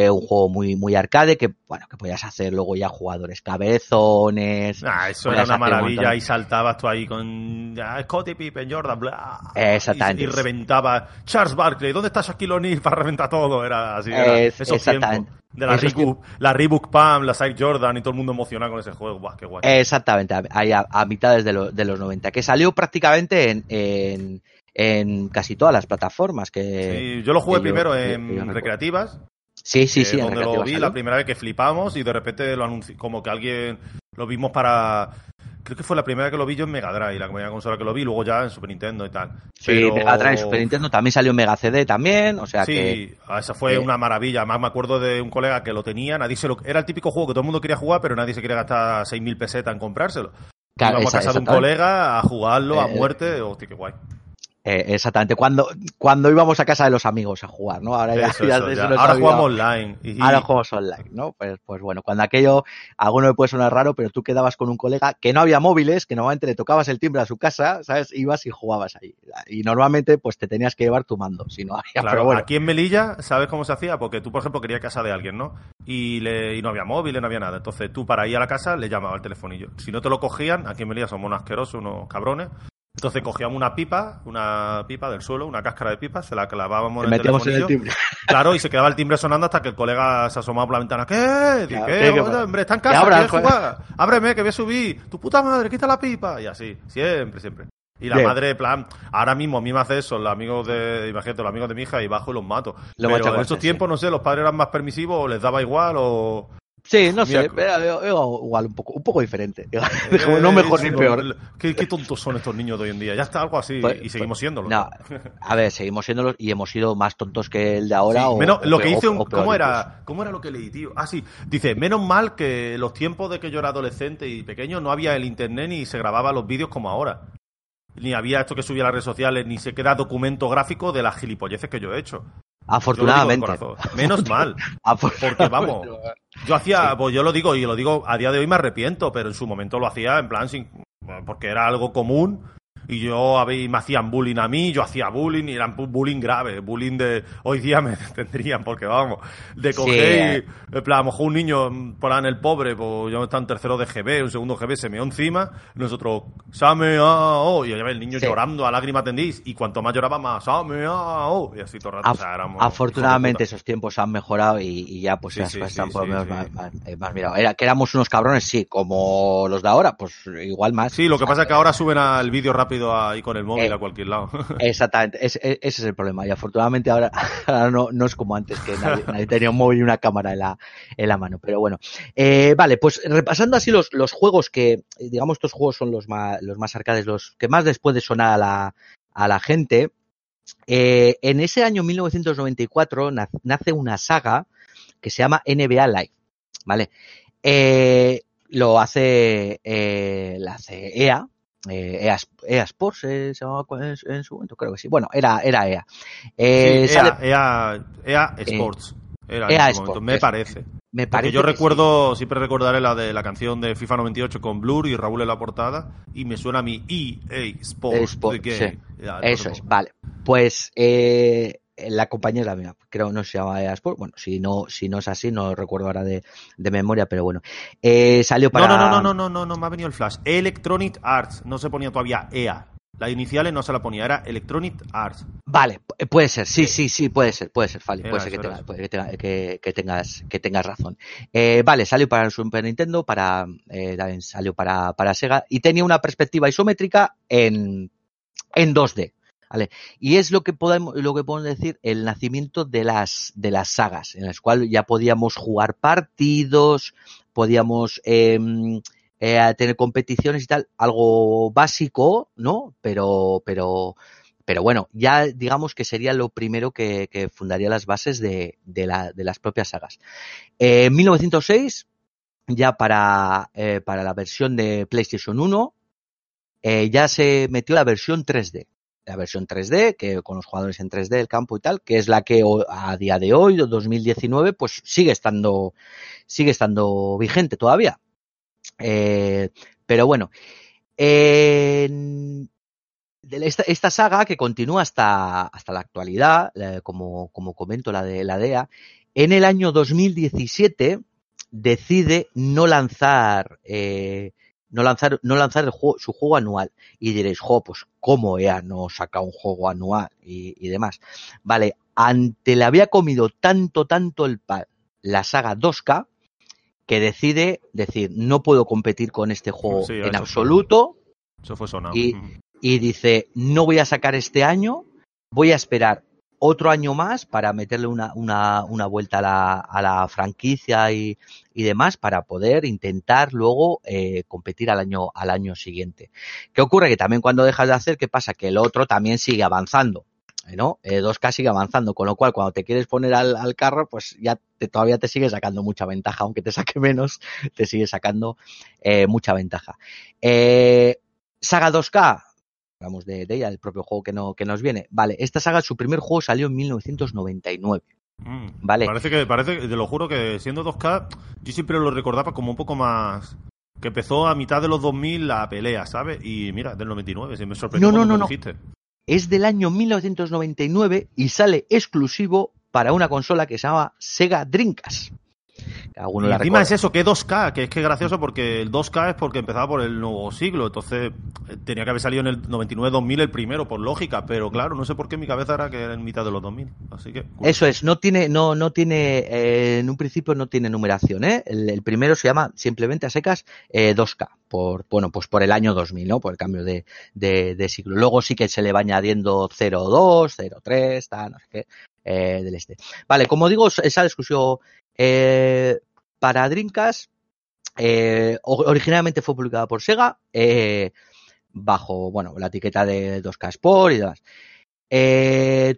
un juego muy, muy arcade, que bueno, que podías hacer luego ya jugadores cabezones. Ah, eso era una un maravilla montón. y saltabas tú ahí con ah, Scottie Pippen, Jordan, bla. Exactamente. Y, y reventaba Charles Barkley, ¿dónde está Shaquille O'Neal para reventar todo? Era así, era Es- esos exactamente. tiempos. De la Reebok, la Reebok Pam, la Side Jordan y todo el mundo emocionado con ese juego. Buah, qué guay. Exactamente, ahí a, a mitades de, lo- de los 90, que salió prácticamente en, en, en casi todas las plataformas. Que, Sí, yo lo jugué que primero que- que yo en recreativas, Sí, sí, sí, donde lo vi la primera vez que flipamos y de repente lo anunció, como que alguien lo vimos para... Creo que fue la primera vez que lo vi yo en Mega Drive, la primera consola que lo vi, luego ya en Super Nintendo y tal. Sí, Pero- Mega Drive, Super Nintendo, también salió en Mega CD también, o sea sí, que... esa fue una maravilla. Además, me acuerdo de un colega que lo tenía, nadie se lo... Era el típico juego que todo el mundo quería jugar, pero nadie se quería gastar 6.000 pesetas en comprárselo. Claro, Íbamos a casa de un colega a jugarlo a Eh, muerte. Hostia, qué guay. Eh, exactamente, cuando, cuando íbamos a casa de los amigos a jugar, ¿no? Ahora ya, Eso, ya eso, se ya. nos ha Ahora jugamos online. Y, Ahora jugamos online, ¿no? Pues, pues bueno, cuando aquello, a alguno le puede sonar raro, pero tú quedabas con un colega que no había móviles, que normalmente le tocabas el timbre a su casa, ¿sabes? Ibas y jugabas ahí. Y normalmente, pues te tenías que llevar tu mando, si no había, Claro, pero bueno. aquí en Melilla, ¿sabes cómo se hacía? Porque tú, por ejemplo, querías casa de alguien, ¿no? Y, le, y no había móviles, no había nada. Entonces tú, para ir a la casa, le llamabas al telefonillo. Si no te lo cogían, aquí en Melilla somos unos asquerosos, unos cabrones. Entonces cogíamos una pipa, una pipa del suelo, una cáscara de pipa, se la clavábamos en el metíamos en el timbre. Claro, y se quedaba el timbre sonando hasta que el colega se asomaba por la ventana. ¿Qué? Claro, ¿Qué? hombre, está en casa, abra, ¿quieres joder. jugar? Ábreme, que voy a subir. Tu puta madre, quita la pipa. Y así, siempre, siempre. Y la Bien. madre, en plan, ahora mismo a mí me hace eso, los amigos de, imagínate, los amigos de mi hija, y bajo y los mato. Lo Pero en esos sí. tiempos, no sé, los padres eran más permisivos, o les daba igual, o... Sí, no sé, Mira, era, era igual, un poco, un poco diferente. no mejor Eh, ni peor. Qué, qué tontos son estos niños de hoy en día. Ya está algo así, Pues- y seguimos siéndolo. No, a ver, seguimos siendo los, y hemos sido más tontos que el de ahora. Sí, o, menos- o lo que ¿cómo incluso. era, ¿Cómo era lo que leí, tío? Ah, sí. Dice, menos mal que los tiempos de que yo era adolescente y pequeño no había el internet ni se grababa los vídeos como ahora. Ni había esto que subía a las redes sociales, ni se queda documento gráfico de las gilipolleces que yo he hecho. Afortunadamente. Menos mal. Porque vamos, yo hacía, pues yo lo digo y lo digo a día de hoy me arrepiento, pero en su momento lo hacía en plan sin, porque era algo común y yo a me hacían bullying a mí, yo hacía bullying y eran bu- bullying grave, bullying de hoy día me tendrían porque vamos, de Sí, coger eh. y, en plan, a lo mejor un niño por ahí en el pobre, pues yo estaba en tercero de GB, un segundo GB se meó encima, nosotros same ah, oh, y ya ves el niño Sí. llorando a lágrimas tendís y cuanto más lloraba más same ah, oh, y así todo el rato, Af- o sea, éramos afortunadamente esos tiempos han mejorado y, y ya pues Sí, las sí, cosas sí, están por lo sí, menos sí. más, más- eh, más mirados. Era que éramos unos cabrones, sí, como los de ahora, pues igual más. Sí, lo que pasa es que ahora suben al vídeo rápido rápido ahí con el móvil Eh, a cualquier lado. Exactamente, ese, ese es el problema. Y afortunadamente ahora, ahora no, no es como antes, que nadie, nadie tenía un móvil y una cámara en la, en la mano. Pero bueno, Eh, vale, pues repasando así los, los juegos que, eh, digamos, estos juegos son los más, los más arcades, los que más después de sonar a la, a la gente. Eh, en ese año 1994 na- nace una saga que se llama NBA Live, ¿vale? Eh, lo hace, eh, la hace EA, eh, EA, Sp- EA Sports, eh, se llamaba en, en su momento, creo que sí. Bueno, era, era EA. Eh, Sí, EA, EA, EA Sports. Era en EA ese momento, Sports, me es- parece. me Porque parece yo sí. recuerdo, siempre recordaré la de la canción de FIFA 98 con Blur y Raúl en la portada y me suena a mi EA Sports. Sport, sí. Eso es, vale. Pues eh, la compañía es la misma. Creo no se llama EA Sport. Bueno, si no, si no es así, no recuerdo ahora de, de memoria, pero bueno. Eh, salió para. No, no, no, no, no, no, no, me ha venido el flash. Electronic Arts, no se ponía todavía EA. Las iniciales no se la ponía, era Electronic Arts. Vale, pu- puede ser, sí, sí, sí, puede ser, puede ser, Fali, puede ser que, tenga- eso. puede que, tenga- que- que tengas, que tengas razón. Eh, vale, salió para el Super Nintendo, para, eh, también salió para, para Sega y tenía una perspectiva isométrica en, en 2D. Y es lo que podemos, lo que podemos decir el nacimiento de las, de las sagas, en las cuales ya podíamos jugar partidos, podíamos em, eh, tener competiciones y tal, algo básico, ¿no? Pero, pero, pero bueno, ya digamos que sería lo primero que, fundaría las bases de, de, la, de las propias sagas. En 1906, ya para, eh, para la versión de PlayStation 1, eh, ya se metió la versión 3D. La versión 3D, que con los jugadores en 3D, el campo y tal, que es la que a día de hoy, 2019, pues sigue estando, sigue estando vigente todavía. Eh, pero bueno, esta, saga que continúa hasta, hasta la actualidad, como, como comento la de la DEA, en el año 2017 decide no lanzar, eh, no lanzar, no lanzar el juego- su juego anual. Y diréis, jo, pues cómo EA no saca un juego anual y, y demás. Vale, ante le había comido tanto, tanto el pan la saga 2K que decide decir, no puedo competir con este juego Sí, en fue. absoluto Eso fue sonado. Y- y dice, no voy a sacar este año, voy a esperar otro año más para meterle una, una, una vuelta a la, a la franquicia y, y demás para poder intentar luego eh, competir al año, al año siguiente. ¿Qué ocurre? Que también cuando dejas de hacer, ¿qué pasa? Que el otro también sigue avanzando. eh, ¿no? Eh, 2K sigue avanzando, con lo cual cuando te quieres poner al, al carro, pues ya te, todavía te sigue sacando mucha ventaja, aunque te saque menos, te sigue sacando eh, mucha ventaja. Eh, saga 2K, hablamos de, de ella, el propio juego que, no, que nos viene. Vale, esta saga, su primer juego salió en 1999. Mm. Vale. Parece que, parece, te lo juro que siendo 2K, yo siempre lo recordaba como un poco más. Que empezó a mitad de los 2000 la pelea, ¿sabes? Y mira, del 99, se me sorprendió No, no, no, lo no. dijiste. Es del año 1999 y sale exclusivo para una consola que se llama Sega Dreamcast. Alguno Y la encima recuerda. es eso, que 2K, que es que es gracioso porque el 2K es porque empezaba por el nuevo siglo, entonces eh, tenía que haber salido en el 99-2000 el primero, por lógica, pero claro, no sé por qué en mi cabeza era que era en mitad de los 2000, así que... Eso es, no tiene, no, no tiene, eh, en un principio no tiene numeración, ¿eh? El, el primero se llama simplemente a secas eh, 2K, por, bueno, pues por el año 2000, ¿no? Por el cambio de, de, de siglo. Luego sí que se le va añadiendo 02, 03, tal, no sé qué, eh, del este. Vale, como digo, esa exclusión eh, para Dreamcast, eh, originalmente fue publicada por Sega, eh, bajo, bueno, la etiqueta de 2K Sport y demás.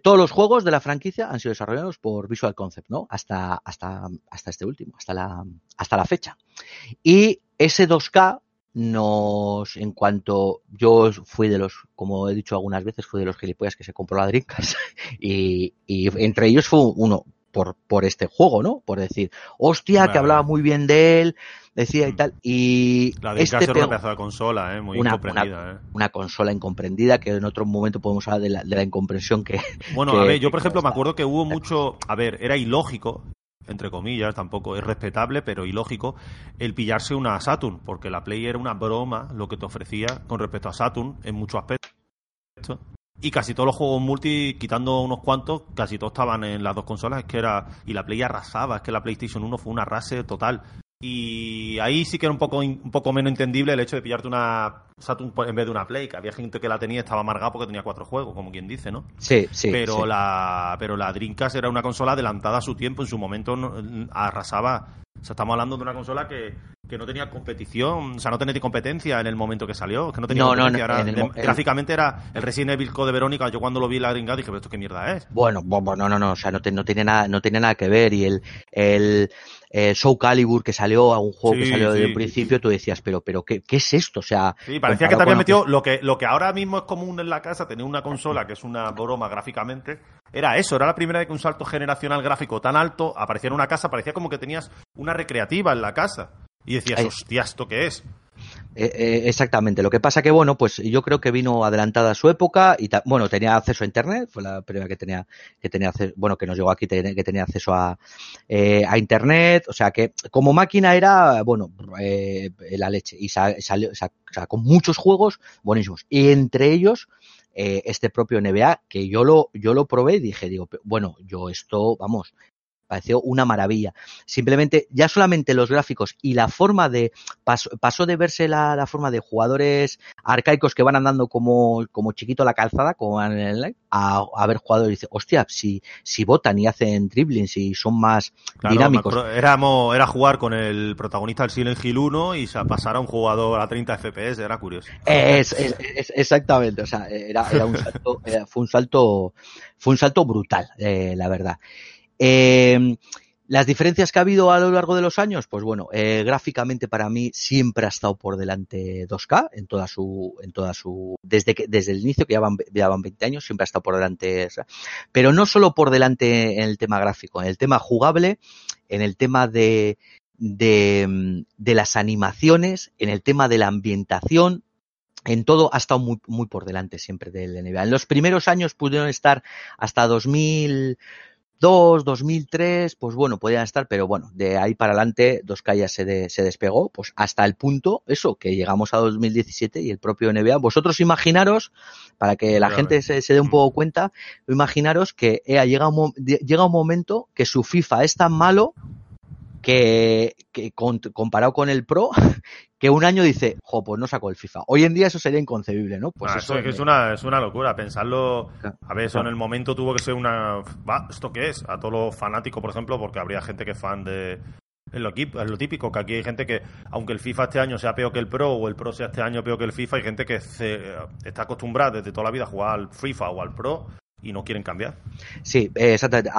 Todos los juegos de la franquicia han sido desarrollados por Visual Concept, ¿no? Hasta, hasta, hasta este último, hasta la, hasta la fecha. Y ese 2K nos, en cuanto yo fui de los, como he dicho algunas veces, fui de los gilipollas que se compró la Dreamcast y entre ellos fue uno por, por este juego, ¿no? Por decir, hostia, que hablaba muy bien de él, decía y Mm. tal, y La de este era pegó- una pedazo de consola, ¿eh? Muy Una- incomprendida, ¿eh? una consola incomprendida que en otro momento podemos hablar de la, de la incomprensión que, Bueno, que- a ver, yo por ejemplo me acuerdo que hubo mucho, a ver, era ilógico, entre comillas, tampoco es respetable, pero ilógico, el pillarse una Saturn, porque la Play era una broma lo que te ofrecía con respecto a Saturn en muchos aspectos. Y casi todos los juegos multi, quitando unos cuantos, casi todos estaban en las dos consolas, es que era, y la Play arrasaba, es que la PlayStation 1 fue una arrase total. Y ahí sí que era un poco, un poco menos entendible el hecho de pillarte una Saturn en vez de una Play, que había gente que la tenía y estaba amargada porque tenía cuatro juegos, como quien dice, ¿no? Sí, sí. Pero, sí. La, pero la Dreamcast era una consola adelantada a su tiempo, en su momento arrasaba. O sea, estamos hablando de una consola que, que no tenía competición, o sea, no tenía competencia en el momento que salió, que no tenía No, competencia. no, era- el gráficamente era el Resident Evil Code Verónica, yo cuando lo vi la Dreamcast dije, pero esto qué mierda es. Bueno, bueno, no, no, no, o sea, no, te- no tiene nada, no tiene nada que ver. Y el, el, eh, Soul Calibur que salió a un juego que Sí, salió desde sí. el principio, tú decías, pero, pero, ¿qué, qué es esto? O sea, Sí, parecía que te había metido lo que, lo que ahora mismo es común en la casa, tener una consola que es una broma gráficamente. Era eso, era la primera vez que un salto generacional gráfico tan alto aparecía en una casa, parecía como que tenías una recreativa en la casa. Y decías, hostia, ¿esto qué es? Eh, eh, exactamente. Lo que pasa que, bueno, pues yo creo que vino adelantada a su época y, bueno, tenía acceso a Internet, fue la primera que tenía, que tenía acceso, bueno, que nos llegó aquí, que tenía acceso a, eh, a Internet, o sea que como máquina era, bueno, la leche. Y sa- salió, sa- sacó muchos juegos buenísimos. Y entre ellos este propio NBA que yo lo, yo lo probé y dije, digo, bueno, yo esto, vamos, pareció una maravilla. Simplemente, ya solamente los gráficos y la forma de, pasó, pasó de verse la, la forma de jugadores arcaicos que van andando como, como chiquito a la calzada, como en el a, a ver jugadores y dice, hostia, si, si botan y hacen dribblings y son más Claro, dinámicos. éramos, era jugar con el protagonista del Silent Hill 1 y se pasar a un jugador a 30 FPS, era curioso. Es, es- es- exactamente, o sea, era, era un salto, era- fue un salto, fue un salto brutal, eh, la verdad. Eh, las diferencias que ha habido a lo largo de los años, pues bueno, eh, gráficamente para mí siempre ha estado por delante 2K en toda su, en toda su, desde que, desde el inicio que ya van, ya van 20 años, siempre ha estado por delante, pero no solo por delante en el tema gráfico, en el tema jugable, en el tema de, de, de las animaciones, en el tema de la ambientación, en todo ha estado muy, muy por delante siempre del NBA. En los primeros años pudieron estar hasta 2002, 2003, pues bueno, podían estar, pero bueno, de ahí para adelante 2K ya se, de- se despegó, pues hasta el punto, eso, que llegamos a 2017 y el propio NBA. Vosotros imaginaros, para que la gente se, se dé un poco cuenta, imaginaros que EA llega un, llega un momento que su FIFA es tan malo que, que con- comparado con el Pro, que un año dice, jo, pues no sacó el FIFA. Hoy en día eso sería inconcebible, ¿no? Pues Ah, eso es, es, una, es una locura. Pensarlo. A ver, eso en el momento tuvo que ser una. Va, ¿Esto qué es? A todos los fanáticos, por ejemplo, porque habría gente que es fan de. Es lo, es lo típico, que aquí hay gente que, aunque el FIFA este año sea peor que el Pro o el Pro sea este año peor que el FIFA, hay gente que se- está acostumbrada desde toda la vida a jugar al FIFA o al Pro y no quieren cambiar. Sí, eh, exactamente.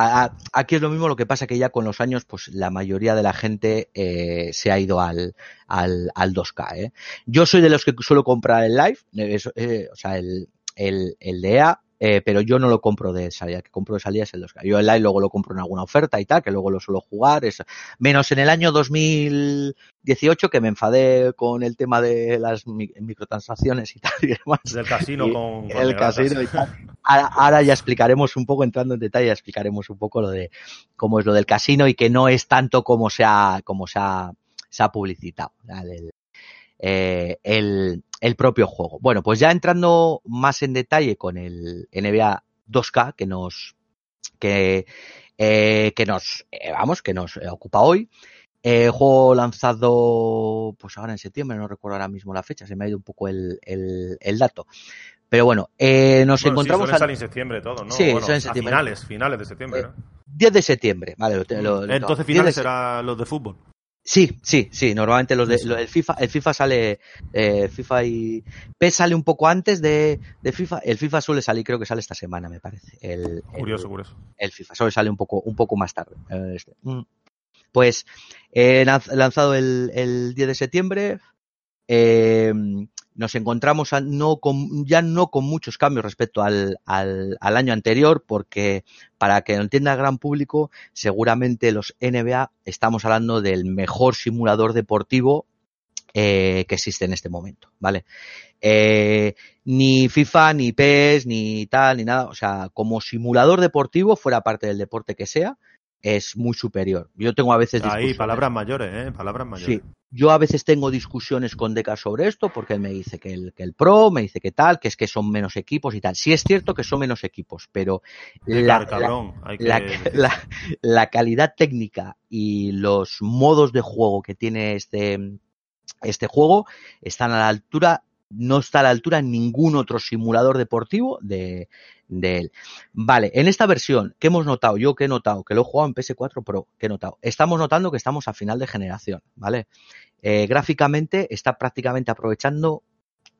Aquí es lo mismo, lo que pasa que ya con los años, pues la mayoría de la gente eh, se ha ido al, al, al 2K. ¿eh? Yo soy de los que suelo comprar el live, eh, eh, o sea, el, el, el de EA, eh, pero yo no lo compro de salida, que compro de salida es el 2K. Yo el live luego lo compro en alguna oferta y tal, que luego lo suelo jugar, es, menos en el año 2018 que me enfadé con el tema de las mi- microtransacciones y tal y demás. Del casino Y con, con el casino y tal. Ahora, ahora ya explicaremos un poco, entrando en detalle, ya explicaremos un poco lo de cómo es lo del casino y que no es tanto como se ha, como se ha, se ha publicitado ¿vale? el, eh, el, el propio juego. Bueno, pues ya entrando más en detalle con el NBA 2K que nos, que, eh, que nos, eh, vamos, que nos eh, ocupa hoy. Eh, juego lanzado, pues ahora en septiembre, no recuerdo ahora mismo la fecha, se me ha ido un poco el, el, el dato. Pero bueno, eh, nos Bueno, sí, encontramos suelen al en septiembre todo, ¿no? Sí, Bueno, en a septiembre. finales, finales de septiembre, ¿no? 10 de septiembre, vale. lo lo- Entonces 10 de finales se- será los de fútbol. Sí, sí, sí. Normalmente los de, Eso. lo- el FIFA, el FIFA sale, eh, FIFA y PES sale un poco antes de, de FIFA. El FIFA suele salir, creo que sale esta semana, me parece. El, Curioso, el, curioso. el FIFA suele sale un poco, un poco más tarde. eh, este. Mm. Pues eh, lanz- lanzado el, el 10 de septiembre. eh, nos encontramos no con, ya no con muchos cambios respecto al, al, al año anterior, porque para que lo entienda el gran público, seguramente los NBA estamos hablando del mejor simulador deportivo eh, que existe en este momento, ¿vale? Eh, ni FIFA, ni PES, ni tal, ni nada, o sea, como simulador deportivo, fuera parte del deporte que sea, es muy superior. Yo tengo a veces Ahí, palabras mayores, ¿eh? Palabras mayores. Sí, yo a veces tengo discusiones con Deca sobre esto, porque él me dice que el, que el Pro, me dice que tal, que es que son menos equipos y tal. Sí es cierto que son menos equipos, pero la, cabrón, hay que- la, la- la calidad técnica y los modos de juego que tiene este, este juego están a la altura, no está a la altura ningún otro simulador deportivo de, él. Vale, en esta versión, ¿qué hemos notado? Yo que he notado, que lo he jugado en PS4 Pro, ¿qué he notado? Estamos notando que estamos a final de generación, ¿vale? Eh, gráficamente está prácticamente aprovechando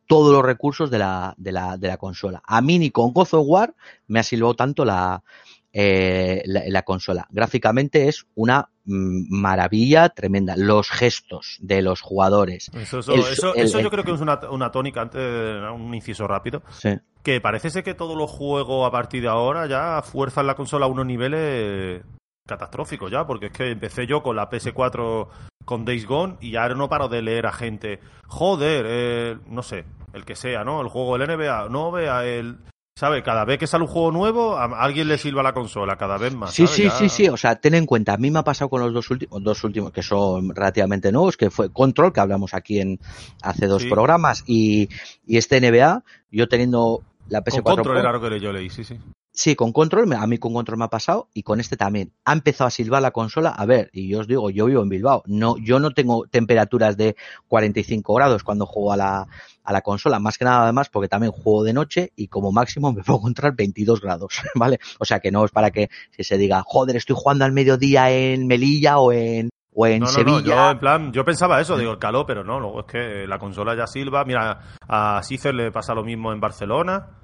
todos los recursos de la, consola. A mí ni con God of War me ha silbado tanto la, eh, la, la consola. Gráficamente es una mm, maravilla tremenda. Los gestos de los jugadores. Eso, eso, el- eso, el- eso yo creo que es una, una tónica, antes de un inciso rápido, Sí. que parece ser que todos los juegos a partir de ahora ya fuerzan la consola a unos niveles catastróficos ya, porque es que empecé yo con la PS4 con Days Gone y ahora no paro de leer a gente, joder, eh, no sé, el que sea, ¿no? El juego del NBA, no vea el... ¿Sabe? Cada vez que sale un juego nuevo, a alguien le silba la consola, cada vez más. Sí, ¿sabe? sí, Ya- sí, sí. O sea, ten en cuenta, a mí me ha pasado con los dos últimos, dos últimos que son relativamente nuevos, que fue Control, que hablamos aquí en hace dos Sí. programas, y, y este NBA, yo teniendo la PS4 Con control Pro- era lo que yo leí, sí, sí. Sí, con control, a mí con control me ha pasado y con este también. Ha empezado a silbar la consola. A ver, y yo os digo, yo vivo en Bilbao. No, yo no tengo temperaturas de 45 grados cuando juego a la, a la consola. Más que nada además porque también juego de noche y como máximo me puedo encontrar 22 grados, ¿vale? O sea que no es para que si se diga, joder, estoy jugando al mediodía en Melilla o en, o en No, no, no, Sevilla. yo en plan, yo pensaba eso, digo, el calor, pero no, luego es que la consola ya silba. Mira, a Cicer le pasa lo mismo en Barcelona.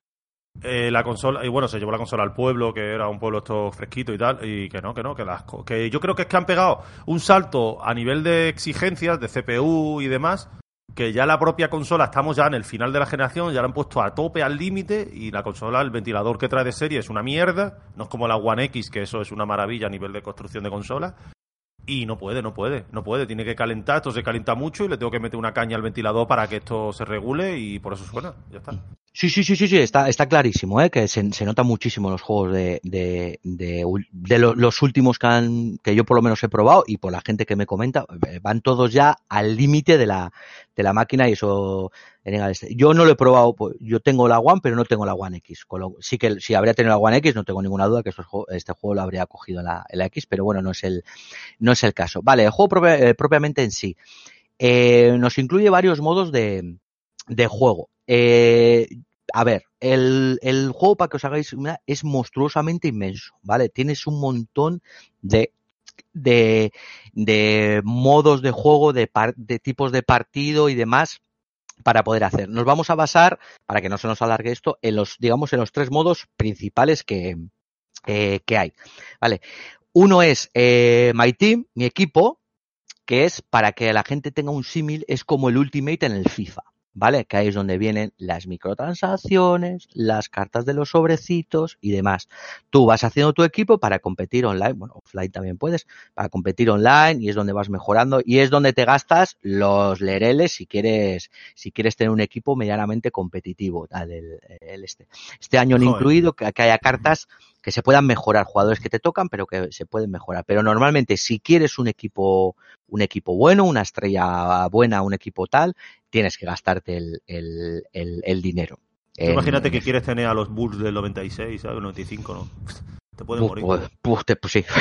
Eh, la consola, y bueno, se llevó la consola al pueblo, que era un pueblo esto fresquito y tal, y que no, que no, que las que yo creo que es que han pegado un salto a nivel de exigencias, de CPU y demás, que ya la propia consola, estamos ya en el final de la generación, ya la han puesto a tope, al límite, y la consola, el ventilador que trae de serie es una mierda, no es como la One X, que eso es una maravilla a nivel de construcción de consola, y no puede, no puede, no puede. Tiene que calentar, esto se calienta mucho y le tengo que meter una caña al ventilador para que esto se regule y por eso suena. Ya está. Sí, sí, sí, sí, sí, está, está clarísimo, ¿eh? que se, nota muchísimo los juegos de, de, de, los últimos que, han, que yo por lo menos he probado y por la gente que me comenta, eh, van todos ya al límite de la, de la máquina y eso en el este. Yo no lo he probado, pues, yo tengo la One, pero no tengo la One X. Sí que si habría tenido la One X, no tengo ninguna duda que estos este juego lo habría cogido en la, en X, pero bueno, no es el, no es el caso. Vale, el juego eh, propiamente en sí. Eh, nos incluye varios modos de, de juego. Eh, a ver, el, el juego, para que os hagáis una, es monstruosamente inmenso, ¿vale? Tienes un montón de, de, de modos de juego, de, par- de tipos de partido y demás para poder hacer. Nos vamos a basar, para que no se nos alargue esto, en los, digamos, en los tres modos principales que, eh, que hay, ¿vale? Uno es eh, My Team, mi equipo, que es para que la gente tenga un símil, es como el Ultimate en el FIFA, ¿vale? Que ahí es donde vienen las microtransacciones, las cartas de los sobrecitos y demás. Tú vas haciendo tu equipo para competir online, bueno, offline también puedes, para competir online y es donde vas mejorando y es donde te gastas los lereles si quieres, si quieres tener un equipo medianamente competitivo, tal, el, el este. Este año Joder. incluido que, que haya cartas que se puedan mejorar, jugadores que te tocan, pero que se pueden mejorar. Pero normalmente, si quieres un equipo, un equipo bueno, una estrella buena, un equipo tal, tienes que gastarte el, el, el, el dinero. En- Imagínate que quieres tener a los Bulls del 96, ¿sabes? 95, ¿no? Te pueden morir. pues, pues, te- pues sí.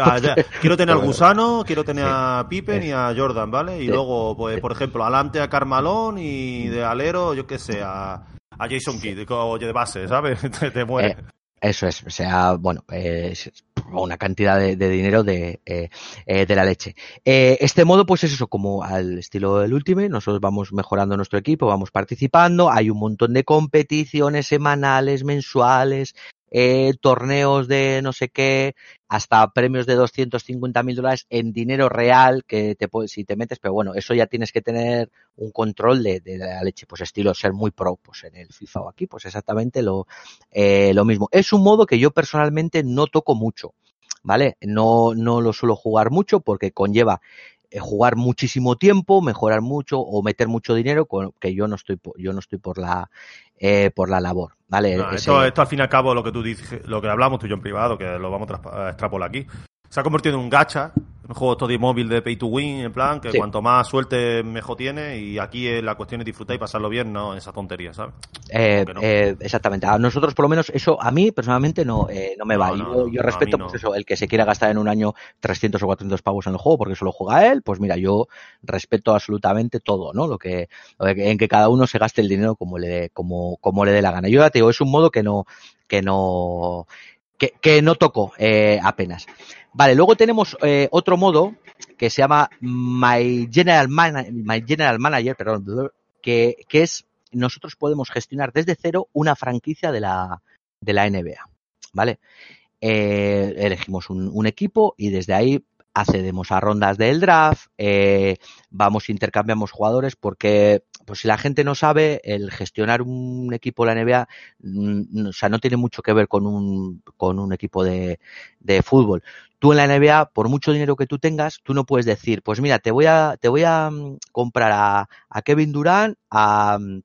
Ah. Quiero tener al gusano, quiero tener Sí. a Pippen y a Jordan, ¿vale? Y Sí. luego, pues, por ejemplo, adelante a Carmalón y de alero, yo qué sé, a, a Jason Kidd, de base, ¿sabes? Te, te mueres. Eh, Eso es, o sea, bueno, es una cantidad de, de dinero de, eh, eh, de la leche. Eh, este modo, pues es eso, como al estilo del Ultimate, nosotros vamos mejorando nuestro equipo, vamos participando, hay un montón de competiciones semanales, mensuales, eh, torneos de no sé qué, hasta premios de 250 mil dólares en dinero real que te puedes, si te metes, pero bueno, eso ya tienes que tener un control de, la leche, pues estilo ser muy pro, pues en el FIFA o aquí, pues exactamente lo, eh, lo mismo. Es un modo que yo personalmente no toco mucho, ¿vale? No, no lo suelo jugar mucho porque conlleva jugar muchísimo tiempo, mejorar mucho o meter mucho dinero, con, que yo no estoy, po- yo no estoy por la, eh, por la labor, ¿vale? No, Ese- esto, esto al fin y al cabo lo que tú dices, lo que hablamos tú y yo en privado, que lo vamos a extrapolar aquí. Se ha convertido en un gacha, un juego todo de móvil de pay to win, en plan, que Sí. cuanto más suerte mejor tiene y aquí eh, la cuestión es disfrutar y pasarlo bien, no esa tontería, ¿sabes? Eh, no. eh, exactamente. A nosotros, por lo menos, eso a mí personalmente no, eh, no me va. no, yo, respeto, pues eso, el que se quiera gastar en un año 300 o 400 pavos en el juego porque solo juega él, pues mira, yo respeto absolutamente todo, ¿no? Lo que, lo que- en que cada uno se gaste el dinero como le dé, como, como le dé la gana. Yo ya te digo, es un modo que no, que no, que, no toco eh, apenas. Vale, luego tenemos eh, otro modo que se llama My General, Mana- My General Manager, perdón, que, que es nosotros podemos gestionar desde cero una franquicia de la, de la NBA. ¿Vale? Eh, elegimos un, un equipo y desde ahí accedemos a rondas del draft, eh, vamos, intercambiamos jugadores, porque pues si la gente no sabe, el gestionar un equipo de la NBA, mm, o sea, no tiene mucho que ver con un, con un equipo de, de fútbol. Tú en la NBA, por mucho dinero que tú tengas, tú no puedes decir, pues mira, te voy a, te voy a mm, comprar a, a Kevin Durant, a, mm,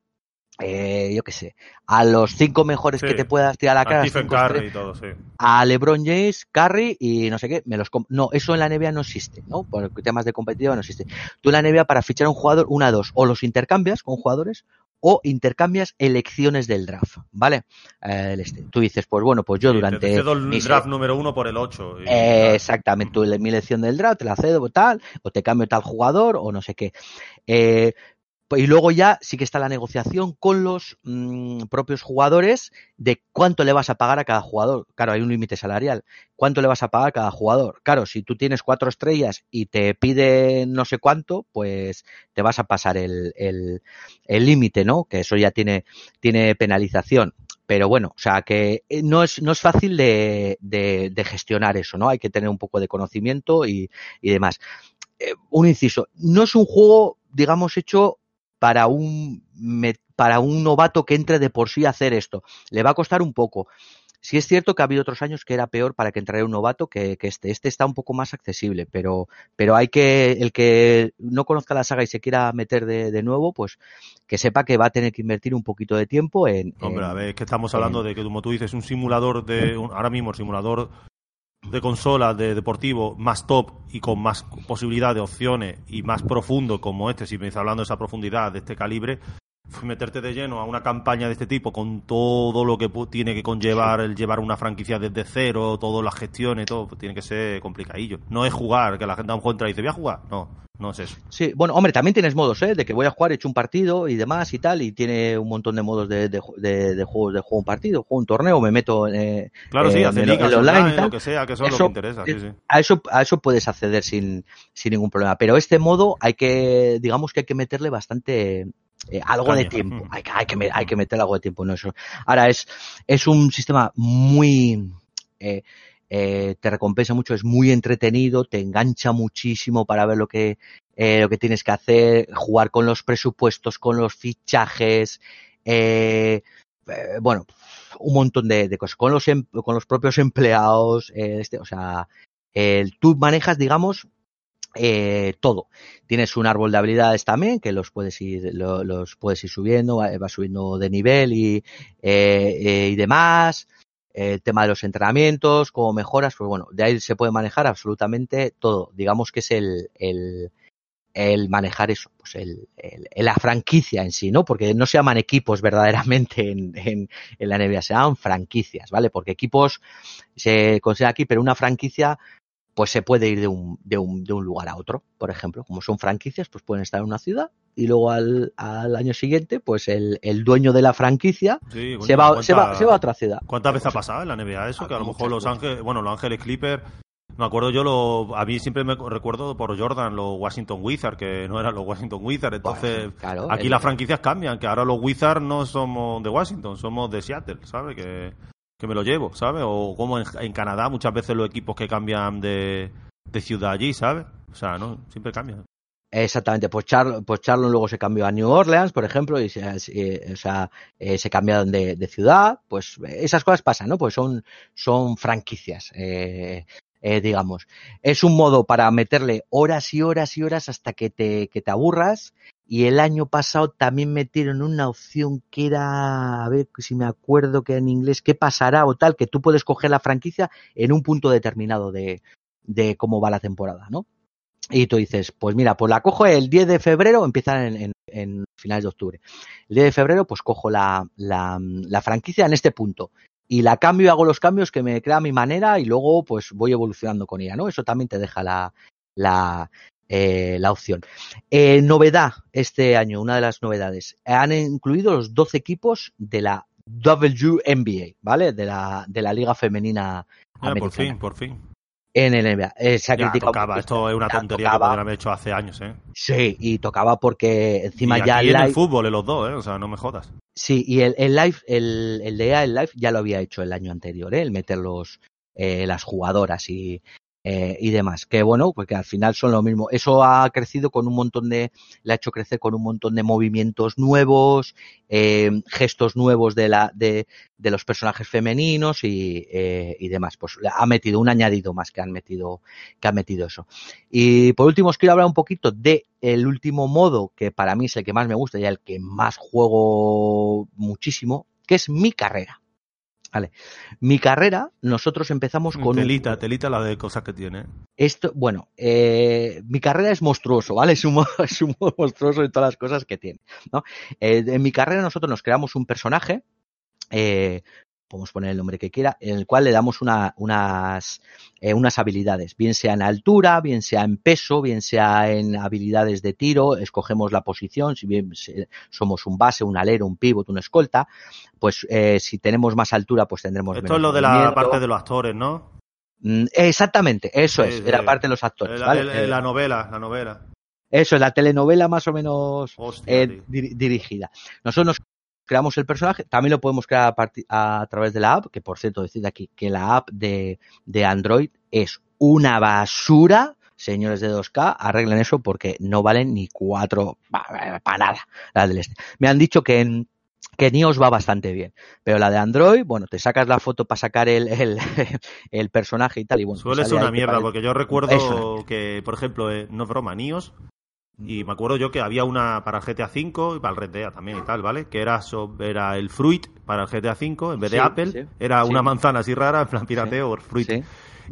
eh, yo qué sé, a los cinco mejores Sí. que te puedas tirar a la cara, Stephen cinco Curry y todo, sí. a LeBron James, Curry y no sé qué, me los no, eso en la NBA no existe, ¿no? Por temas de competitividad no existe. Tú en la NBA para fichar a un jugador, una dos, o los intercambias con jugadores o intercambias elecciones del draft, ¿vale? Eh, este. Tú dices, pues bueno, pues yo Sí, durante te cedo el mis- draft número uno por el 8. y- eh, exactamente, tú mi elección del draft, te la cedo tal, o te cambio tal jugador, o no sé qué. Eh, y luego ya sí que está la negociación con los mm, propios jugadores de cuánto le vas a pagar a cada jugador. Claro, hay un límite salarial. ¿Cuánto le vas a pagar a cada jugador? Claro, si tú tienes cuatro estrellas y te pide no sé cuánto, pues te vas a pasar el el- el límite, ¿no? Que eso ya tiene, tiene penalización. Pero bueno, o sea que eh, no es, no es fácil de, de- de gestionar eso, ¿no? Hay que tener un poco de conocimiento y, y demás. Eh, un inciso, no es un juego, digamos, hecho para un, para un novato que entre de por sí a hacer esto. Le va a costar un poco. Sí es cierto que ha habido otros años que era peor para que entrara un novato que, que este. Este está un poco más accesible, pero, pero hay que, el que no conozca la saga y se quiera meter de, de nuevo, pues que sepa que va a tener que invertir un poquito de tiempo en... Hombre, en- a ver, es que estamos hablando de que, como tú dices, un simulador de. un- ahora mismo, el simulador de consola de deportivo más top y con más posibilidad de opciones y más profundo como este, si me está hablando de esa profundidad, de este calibre, meterte de lleno a una campaña de este tipo con todo lo que tiene que conllevar el llevar una franquicia desde cero, todas las gestiones, todo, pues tiene que ser complicadillo. No es jugar, que la gente a lo mejor entra y dice, voy a jugar. No, no es eso. Sí, bueno, hombre, también tienes modos, ¿eh? De que voy a jugar, he hecho un partido y demás y tal, y tiene un montón de modos de, de, de- de juegos de juego un partido, juego un torneo, me meto eh, Claro, sí, eh, hacer en el- ligas el online y online, tal. lo que sea, que eso, es lo Eso- que interesa, sí, sí. A eso, a eso puedes acceder sin, sin ningún problema. Pero este modo hay que, digamos que hay que meterle bastante eh, algo de tiempo. Ujú. Hay, que- hay, que, me- hay que meterle algo de tiempo en eso. Ahora es, es un sistema muy, eh, eh, te recompensa mucho, es muy entretenido, te engancha muchísimo para ver lo que, lo que tienes que hacer, jugar con los presupuestos, con los fichajes, bueno, un montón de, de cosas, con los, em- con los propios empleados, este, o sea, el, tú manejas, digamos, eh, todo. Tienes un árbol de habilidades también que los puedes ir, lo- los puedes ir subiendo, va, subiendo de nivel y, eh, eh, y demás. El tema de los entrenamientos, cómo mejoras, pues bueno, de ahí se puede manejar absolutamente todo. Digamos que es el, el, el manejar eso, pues el, el- la franquicia en sí, ¿no? Porque no se llaman equipos verdaderamente en, en, en la NBA, se llaman franquicias, ¿vale? Porque equipos se considera aquí, pero una franquicia pues se puede ir de un, de un, de un lugar a otro, por ejemplo. Como son franquicias, pues pueden estar en una ciudad y luego al, al año siguiente, pues el, el dueño de la franquicia Sí, se, va, se, va, ¿cuánta- se va a otra ciudad. ¿Cuántas veces ha pasado en la NBA eso? Que a lo mejor Los. Ángeles, bueno, Los Ángeles Clippers, me acuerdo yo, lo, a mí siempre me recuerdo por Jordan, los Washington Wizards, que no eran los Washington Wizards. Entonces, Bueno, claro, aquí el- las franquicias cambian, que ahora los Wizards no somos de Washington, somos de Seattle, ¿sabes? Que, que me lo llevo, ¿sabes? O como en, Canadá muchas veces los equipos que cambian de, de ciudad allí, ¿sabes? O sea, no, siempre cambian. Exactamente, pues, Char, pues Charlon luego se cambió a New Orleans, por ejemplo, y se, eh, o sea, eh, se cambiaron de, de ciudad, pues esas cosas pasan, ¿no? Pues son, son franquicias, eh, eh, digamos. Es un modo para meterle horas y horas y horas hasta que te, que te aburras. Y el año pasado también metieron una opción que era, a ver si me acuerdo que en inglés, qué pasará o tal, que tú puedes coger la franquicia en un punto determinado de, de cómo va la temporada, ¿no? Y tú dices, pues mira, pues la cojo el 10 de febrero, empiezan en, en, en finales de octubre. El 10 de febrero, pues cojo la, la, la, franquicia en este punto. Y la cambio y hago los cambios que me crea mi manera y luego pues voy evolucionando con ella, ¿no? Eso también te deja la, la, eh, la opción. Eh, novedad este año, una de las novedades. Han incluido los 12 equipos de la WNBA, ¿vale? De la, de la Liga Femenina. Ah, por fin, por fin. En el NBA. Eh, se ha ya, criticado. tocaba. Esto es una tontería tocaba. que podrían haber hecho hace años, ¿eh? Sí, y tocaba porque encima y ya aquí en live- el fútbol, en los dos, ¿eh? O sea, no me jodas. Sí, y el, el live, el, el de el live ya lo había hecho el año anterior, ¿eh? el meter los, eh, las jugadoras y, eh, y demás. Que bueno, porque al final son lo mismo. Eso ha crecido con un montón de, le ha hecho crecer con un montón de movimientos nuevos, eh, gestos nuevos de la, de, de los personajes femeninos y, eh, y demás. Pues ha metido un añadido más que han metido, que han metido eso. Y por último os quiero hablar un poquito de el último modo que para mí es el que más me gusta y el que más juego muchísimo, que es mi carrera. Vale. Mi carrera, nosotros empezamos con un- telita, telita la de cosas que tiene. esto, bueno, eh, mi carrera es monstruoso, ¿vale? Es un, es un monstruoso de todas las cosas que tiene, ¿no? Eh, en mi carrera nosotros nos creamos un personaje, eh, podemos poner el nombre que quiera, en el cual le damos una, unas, eh, unas habilidades, bien sea en altura, bien sea en peso, bien sea en habilidades de tiro, escogemos la posición, si bien somos un base, un alero, un pivot, un escolta, pues eh, si tenemos más altura, pues tendremos Esto menos es lo de la parte de los actores, ¿no? Mm, Exactamente, eso es, sí. era parte de los actores, La, la novela, la novela. Eso es la telenovela más o menos Hostia, eh, dir- dirigida. Nosotros nos creamos el personaje, también lo podemos crear a, través de la app, que por cierto, decid aquí que la app de, de Android es una basura. Señores de 2K, arreglen eso porque no valen ni cuatro para nada. La del este. Me han dicho que en, que en iOS va bastante bien, pero la de Android, bueno, te sacas la foto para sacar el, el, el personaje y tal. Y bueno, Suele ser una mierda, porque yo recuerdo que, por ejemplo, eh, no es broma, Nios, y me acuerdo yo que había una para el GTA V y para el Red Dead también y tal, ¿vale? Que era, era el Fruit para el GTA V, en vez de Sí, Apple, sí, era sí. una manzana así rara, en plan pirateo, o Fruit.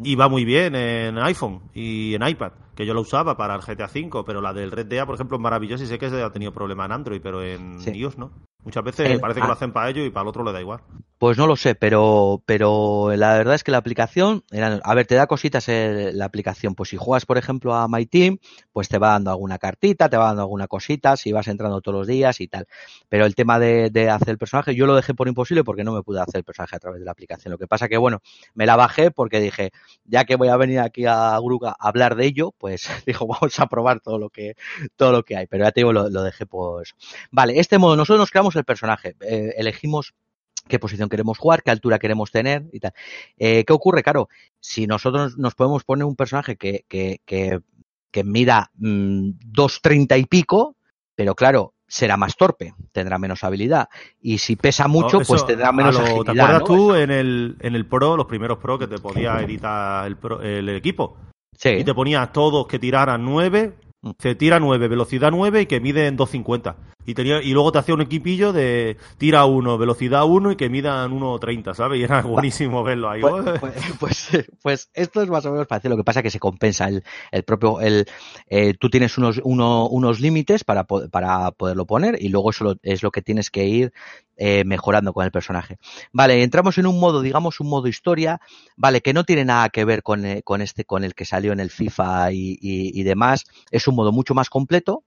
Y va muy bien en iPhone y en iPad, que yo lo usaba para el GTA V, pero la del Red Dead, por ejemplo, es maravillosa y sé que se ha tenido problema en Android, pero en iOS no. Muchas veces El- parece que ah. lo hacen para ello y para el otro le da igual. Pues no lo sé, pero, pero la verdad es que la aplicación, era- a ver, te da cositas eh, la aplicación. Pues si juegas, por ejemplo, a My Team, pues te va dando alguna cartita, te va dando alguna cosita, si vas entrando todos los días y tal. Pero el tema de, de hacer el personaje, yo lo dejé por imposible porque no me pude hacer el personaje a través de la aplicación. Lo que pasa que, bueno, me la bajé porque dije, ya que voy a venir aquí a Gruga a hablar de ello, pues dijo, vamos a probar todo lo que, todo lo que hay. Pero ya te digo, lo, lo dejé por eso. Vale, este modo, nosotros nos creamos el personaje, eh, elegimos qué posición queremos jugar, qué altura queremos tener y tal. Eh, ¿Qué ocurre? Claro, si nosotros nos podemos poner un personaje que, que, que, que mida mm, 2.30 y pico, pero claro, será más torpe, tendrá menos habilidad. Y si pesa mucho, No, eso, pues tendrá menos lo- agilidad. ¿Te acuerdas ¿no? tú en el, en el Pro, los primeros Pro, que te podía editar el, pro- el equipo? Sí. Y te ponía todos que tiraran 9, Mm. se tira 9, velocidad 9 y que miden 2.50. Y, tenía, y luego te hacía un equipillo de tira 1, velocidad 1 y que midan 1.30, ¿sabes? Y era buenísimo verlo ahí. Pues, pues, pues, pues esto es más o menos parecido. Lo que pasa es que se compensa el, el propio. El, eh, tú tienes unos, uno- unos límites para, para poderlo poner y luego eso es lo que tienes que ir eh, mejorando con el personaje. Vale, entramos en un modo, digamos, un modo historia, vale, que no tiene nada que ver con, eh, con este, con el que salió en el FIFA y, y- y demás. Es un modo mucho más completo.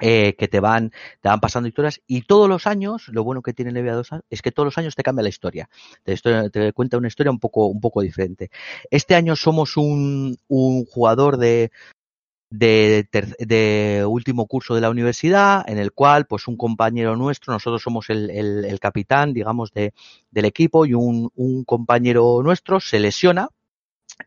eh, que te van, te van pasando historias y todos los años, lo bueno que tiene NBA 2 es que todos los años te cambia la historia. Te, te cuenta una historia un poco, un poco diferente. Este año somos un, un jugador de, de, de último curso de la universidad, en el cual, pues, un compañero nuestro, nosotros somos el, el- el capitán, digamos, de, del equipo, y un, un compañero nuestro se lesiona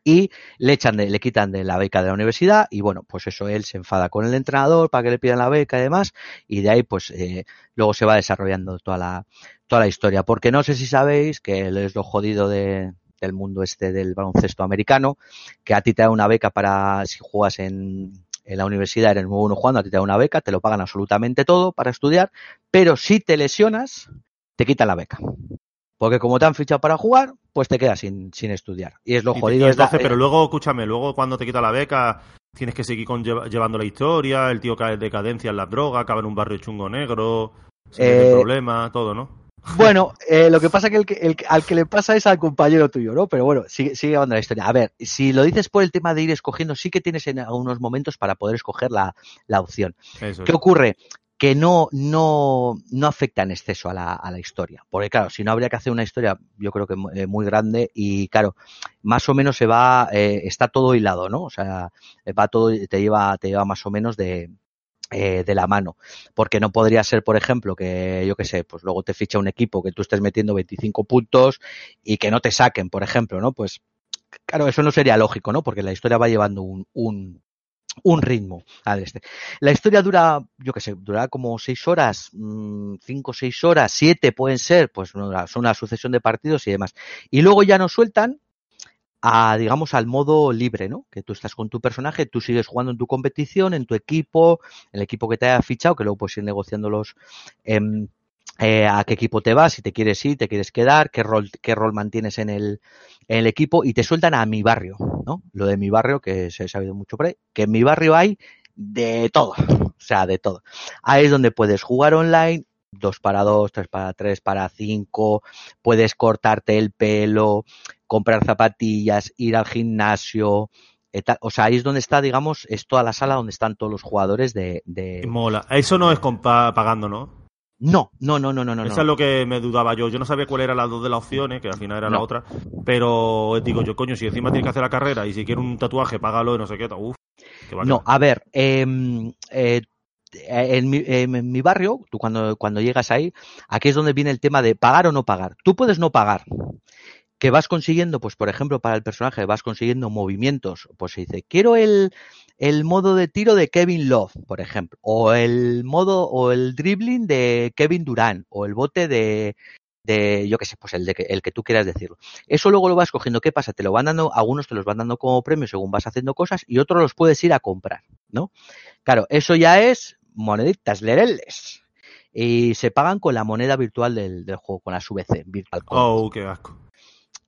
y le echan de, le quitan de la beca de la universidad y bueno, pues eso él se enfada con el entrenador para que le pidan la beca y demás y de ahí pues eh, luego se va desarrollando toda la toda la historia, porque no sé si sabéis que es lo jodido de, del mundo este del baloncesto americano, que a ti te da una beca para si juegas en en la universidad eres muy bueno jugando, a ti te da una beca, te lo pagan absolutamente todo para estudiar, pero si te lesionas, te quitan la beca. Porque como te han fichado para jugar, pues te quedas sin, sin estudiar. Y es lo jodido. y entonces, pero luego, escúchame, luego cuando te quita la beca, tienes que seguir con, lleva- llevando la historia, el tío cae en decadencia en las drogas, acaba en un barrio chungo negro, se Eh, problemas, todo, ¿no? Bueno, eh, lo que pasa que, el que el al que le pasa es al compañero tuyo, ¿no? Pero bueno, sigue, sigue la historia. A ver, si lo dices por el tema de ir escogiendo, sí que tienes en algunos momentos para poder escoger la, la opción. Eso ¿Qué es. ocurre? Que no, no, no afecta en exceso a la, a la historia. Porque claro, si no habría que hacer una historia, yo creo que mu- eh, muy grande y claro, más o menos se va, eh, está todo hilado, ¿no? O sea, va todo, te lleva, te lleva más o menos de, eh, de la mano. Porque no podría ser, por ejemplo, que yo qué sé, pues luego te ficha un equipo que tú estés metiendo 25 puntos y que no te saquen, por ejemplo, ¿no? Pues claro, eso no sería lógico, ¿no? Porque la historia va llevando un, un, un ritmo al este. La historia dura, yo qué sé, durará como seis horas, mm, cinco, seis horas, siete pueden ser, pues son una sucesión de partidos y demás. Y luego ya nos sueltan a, digamos, al modo libre, ¿no? Que tú estás con tu personaje, tú sigues jugando en tu competición, en tu equipo, el equipo que te haya fichado, que luego puedes ir negociando los, em, eh, a qué equipo te vas, si te quieres ir, te quieres quedar, qué rol, qué rol mantienes en el, en el equipo y te sueltan a mi barrio, ¿no? Lo de mi barrio, que se ha sabido mucho por ahí, que en mi barrio hay de todo, o sea, de todo. Ahí es donde puedes jugar online, dos para dos, tres para tres, para cinco, puedes cortarte el pelo, comprar zapatillas, ir al gimnasio, eh, tal. o sea, ahí es donde está, digamos, es toda la sala donde están todos los jugadores de... de... Mola. Eso no es pagando, ¿no? No, no, no, no, no. Eso no. es lo que me dudaba yo. Yo no sabía cuál era las dos de las opciones, que al final era la otra. Pero digo yo, coño, si encima tienes que hacer la carrera y si quieres un tatuaje, págalo y no sé qué. Uf, No, a ver, em, eh, en, mi, en mi barrio, tú cuando, cuando llegas ahí, aquí es donde viene el tema de pagar o no pagar. Tú puedes no pagar. Que vas consiguiendo, pues por ejemplo, para el personaje, vas consiguiendo movimientos. Pues se dice, quiero el, el modo de tiro de Kevin Love, por ejemplo. O el modo, o el dribbling de Kevin Durant. O el bote de, de yo qué sé, pues el, de que, el que tú quieras decirlo. Eso luego lo vas cogiendo. ¿Qué pasa? Te lo van dando, algunos te los van dando como premio según vas haciendo cosas y otros los puedes ir a comprar, ¿no? Claro, eso ya es moneditas, lereles. Y se pagan con la moneda virtual del, del juego, con la VC, Virtual. Oh, qué asco.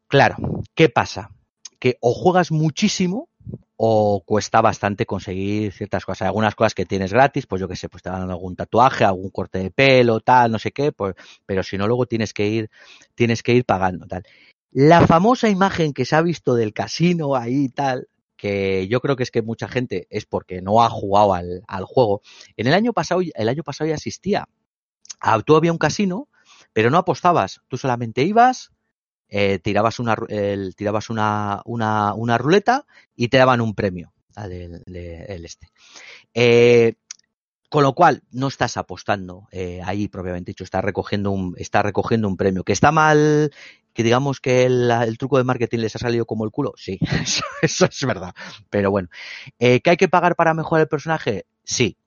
Claro, ¿qué pasa? Que o juegas muchísimo o cuesta bastante conseguir ciertas cosas. Algunas cosas que tienes gratis, pues yo qué sé, pues te dan algún tatuaje, algún corte de pelo, tal, no sé qué, pues, pero si no, luego tienes que ir, tienes que ir pagando, tal. La famosa imagen que se ha visto del casino ahí y tal, que yo creo que es que mucha gente es porque no ha jugado al, al juego. En el año pasado, el año pasado ya existía. Ah, Tú había un casino, pero no apostabas. Tú solamente ibas, eh, tirabas una tirabas una, una, una ruleta y te daban un premio este. Eh, con lo cual, no estás apostando eh, ahí propiamente dicho, estás recogiendo un, estás recogiendo un premio. ¿Que está mal? Que digamos que el, el truco de marketing les ha salido como el culo. Sí, eso, eso es verdad. Pero bueno. Eh, ¿Que hay que pagar para mejorar el personaje? Sí.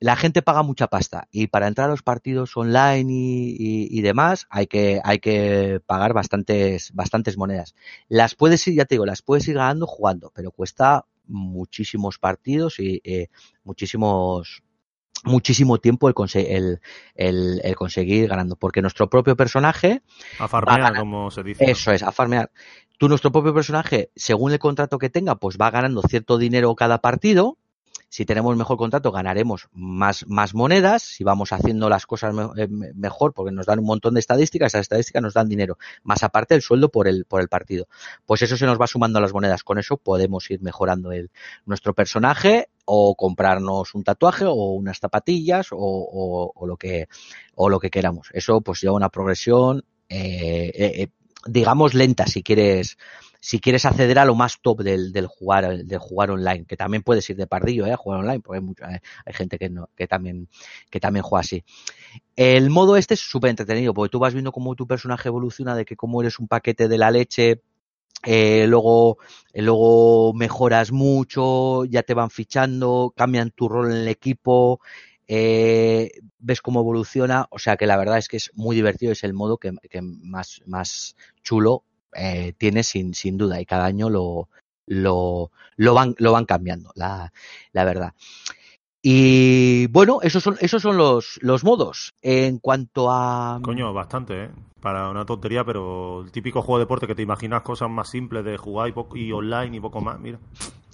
La gente paga mucha pasta y para entrar a los partidos online y, y- y demás hay que, hay que pagar bastantes, bastantes monedas. Las puedes ir, ya te digo, las puedes ir ganando jugando, pero cuesta muchísimos partidos y eh, muchísimos, muchísimo tiempo el, conse- el, el- el conseguir ganando, porque nuestro propio personaje, A farmear, como se dice. eso es, a farmear. Tú, nuestro propio personaje, según el contrato que tenga, pues va ganando cierto dinero cada partido. Si tenemos mejor contrato, ganaremos más, monedas. Si vamos haciendo las cosas eh, me- mejor, porque nos dan un montón de estadísticas, esas estadísticas nos dan dinero. Más aparte el sueldo por el, por el partido. Pues eso se nos va sumando a las monedas. Con eso podemos ir mejorando el, nuestro personaje o comprarnos un tatuaje o unas zapatillas o, o- o lo que, o lo que queramos. Eso pues lleva una progresión, eh, eh, eh, digamos lenta si quieres, si quieres acceder a lo más top del, del jugar, del jugar online, que también puedes ir de pardillo, eh, a jugar online, porque hay eh, gente que que también, que también juega así. El modo este es súper entretenido, porque tú vas viendo cómo tu personaje evoluciona, de que como eres un paquete de la leche, eh, luego, luego mejoras mucho, ya te van fichando, cambian tu rol en el equipo, ves cómo evoluciona, o sea que la verdad es que es muy divertido, es el modo que, que más, más chulo eh, tiene sin, sin duda y cada año lo, lo, lo, van, lo van cambiando, la, la verdad. Y bueno, esos son, esos son los, los modos. En cuanto a. Coño, bastante, ¿eh? Para una tontería, pero el típico juego de deporte que te imaginas cosas más simples de jugar y, poco, y online y poco más, mira.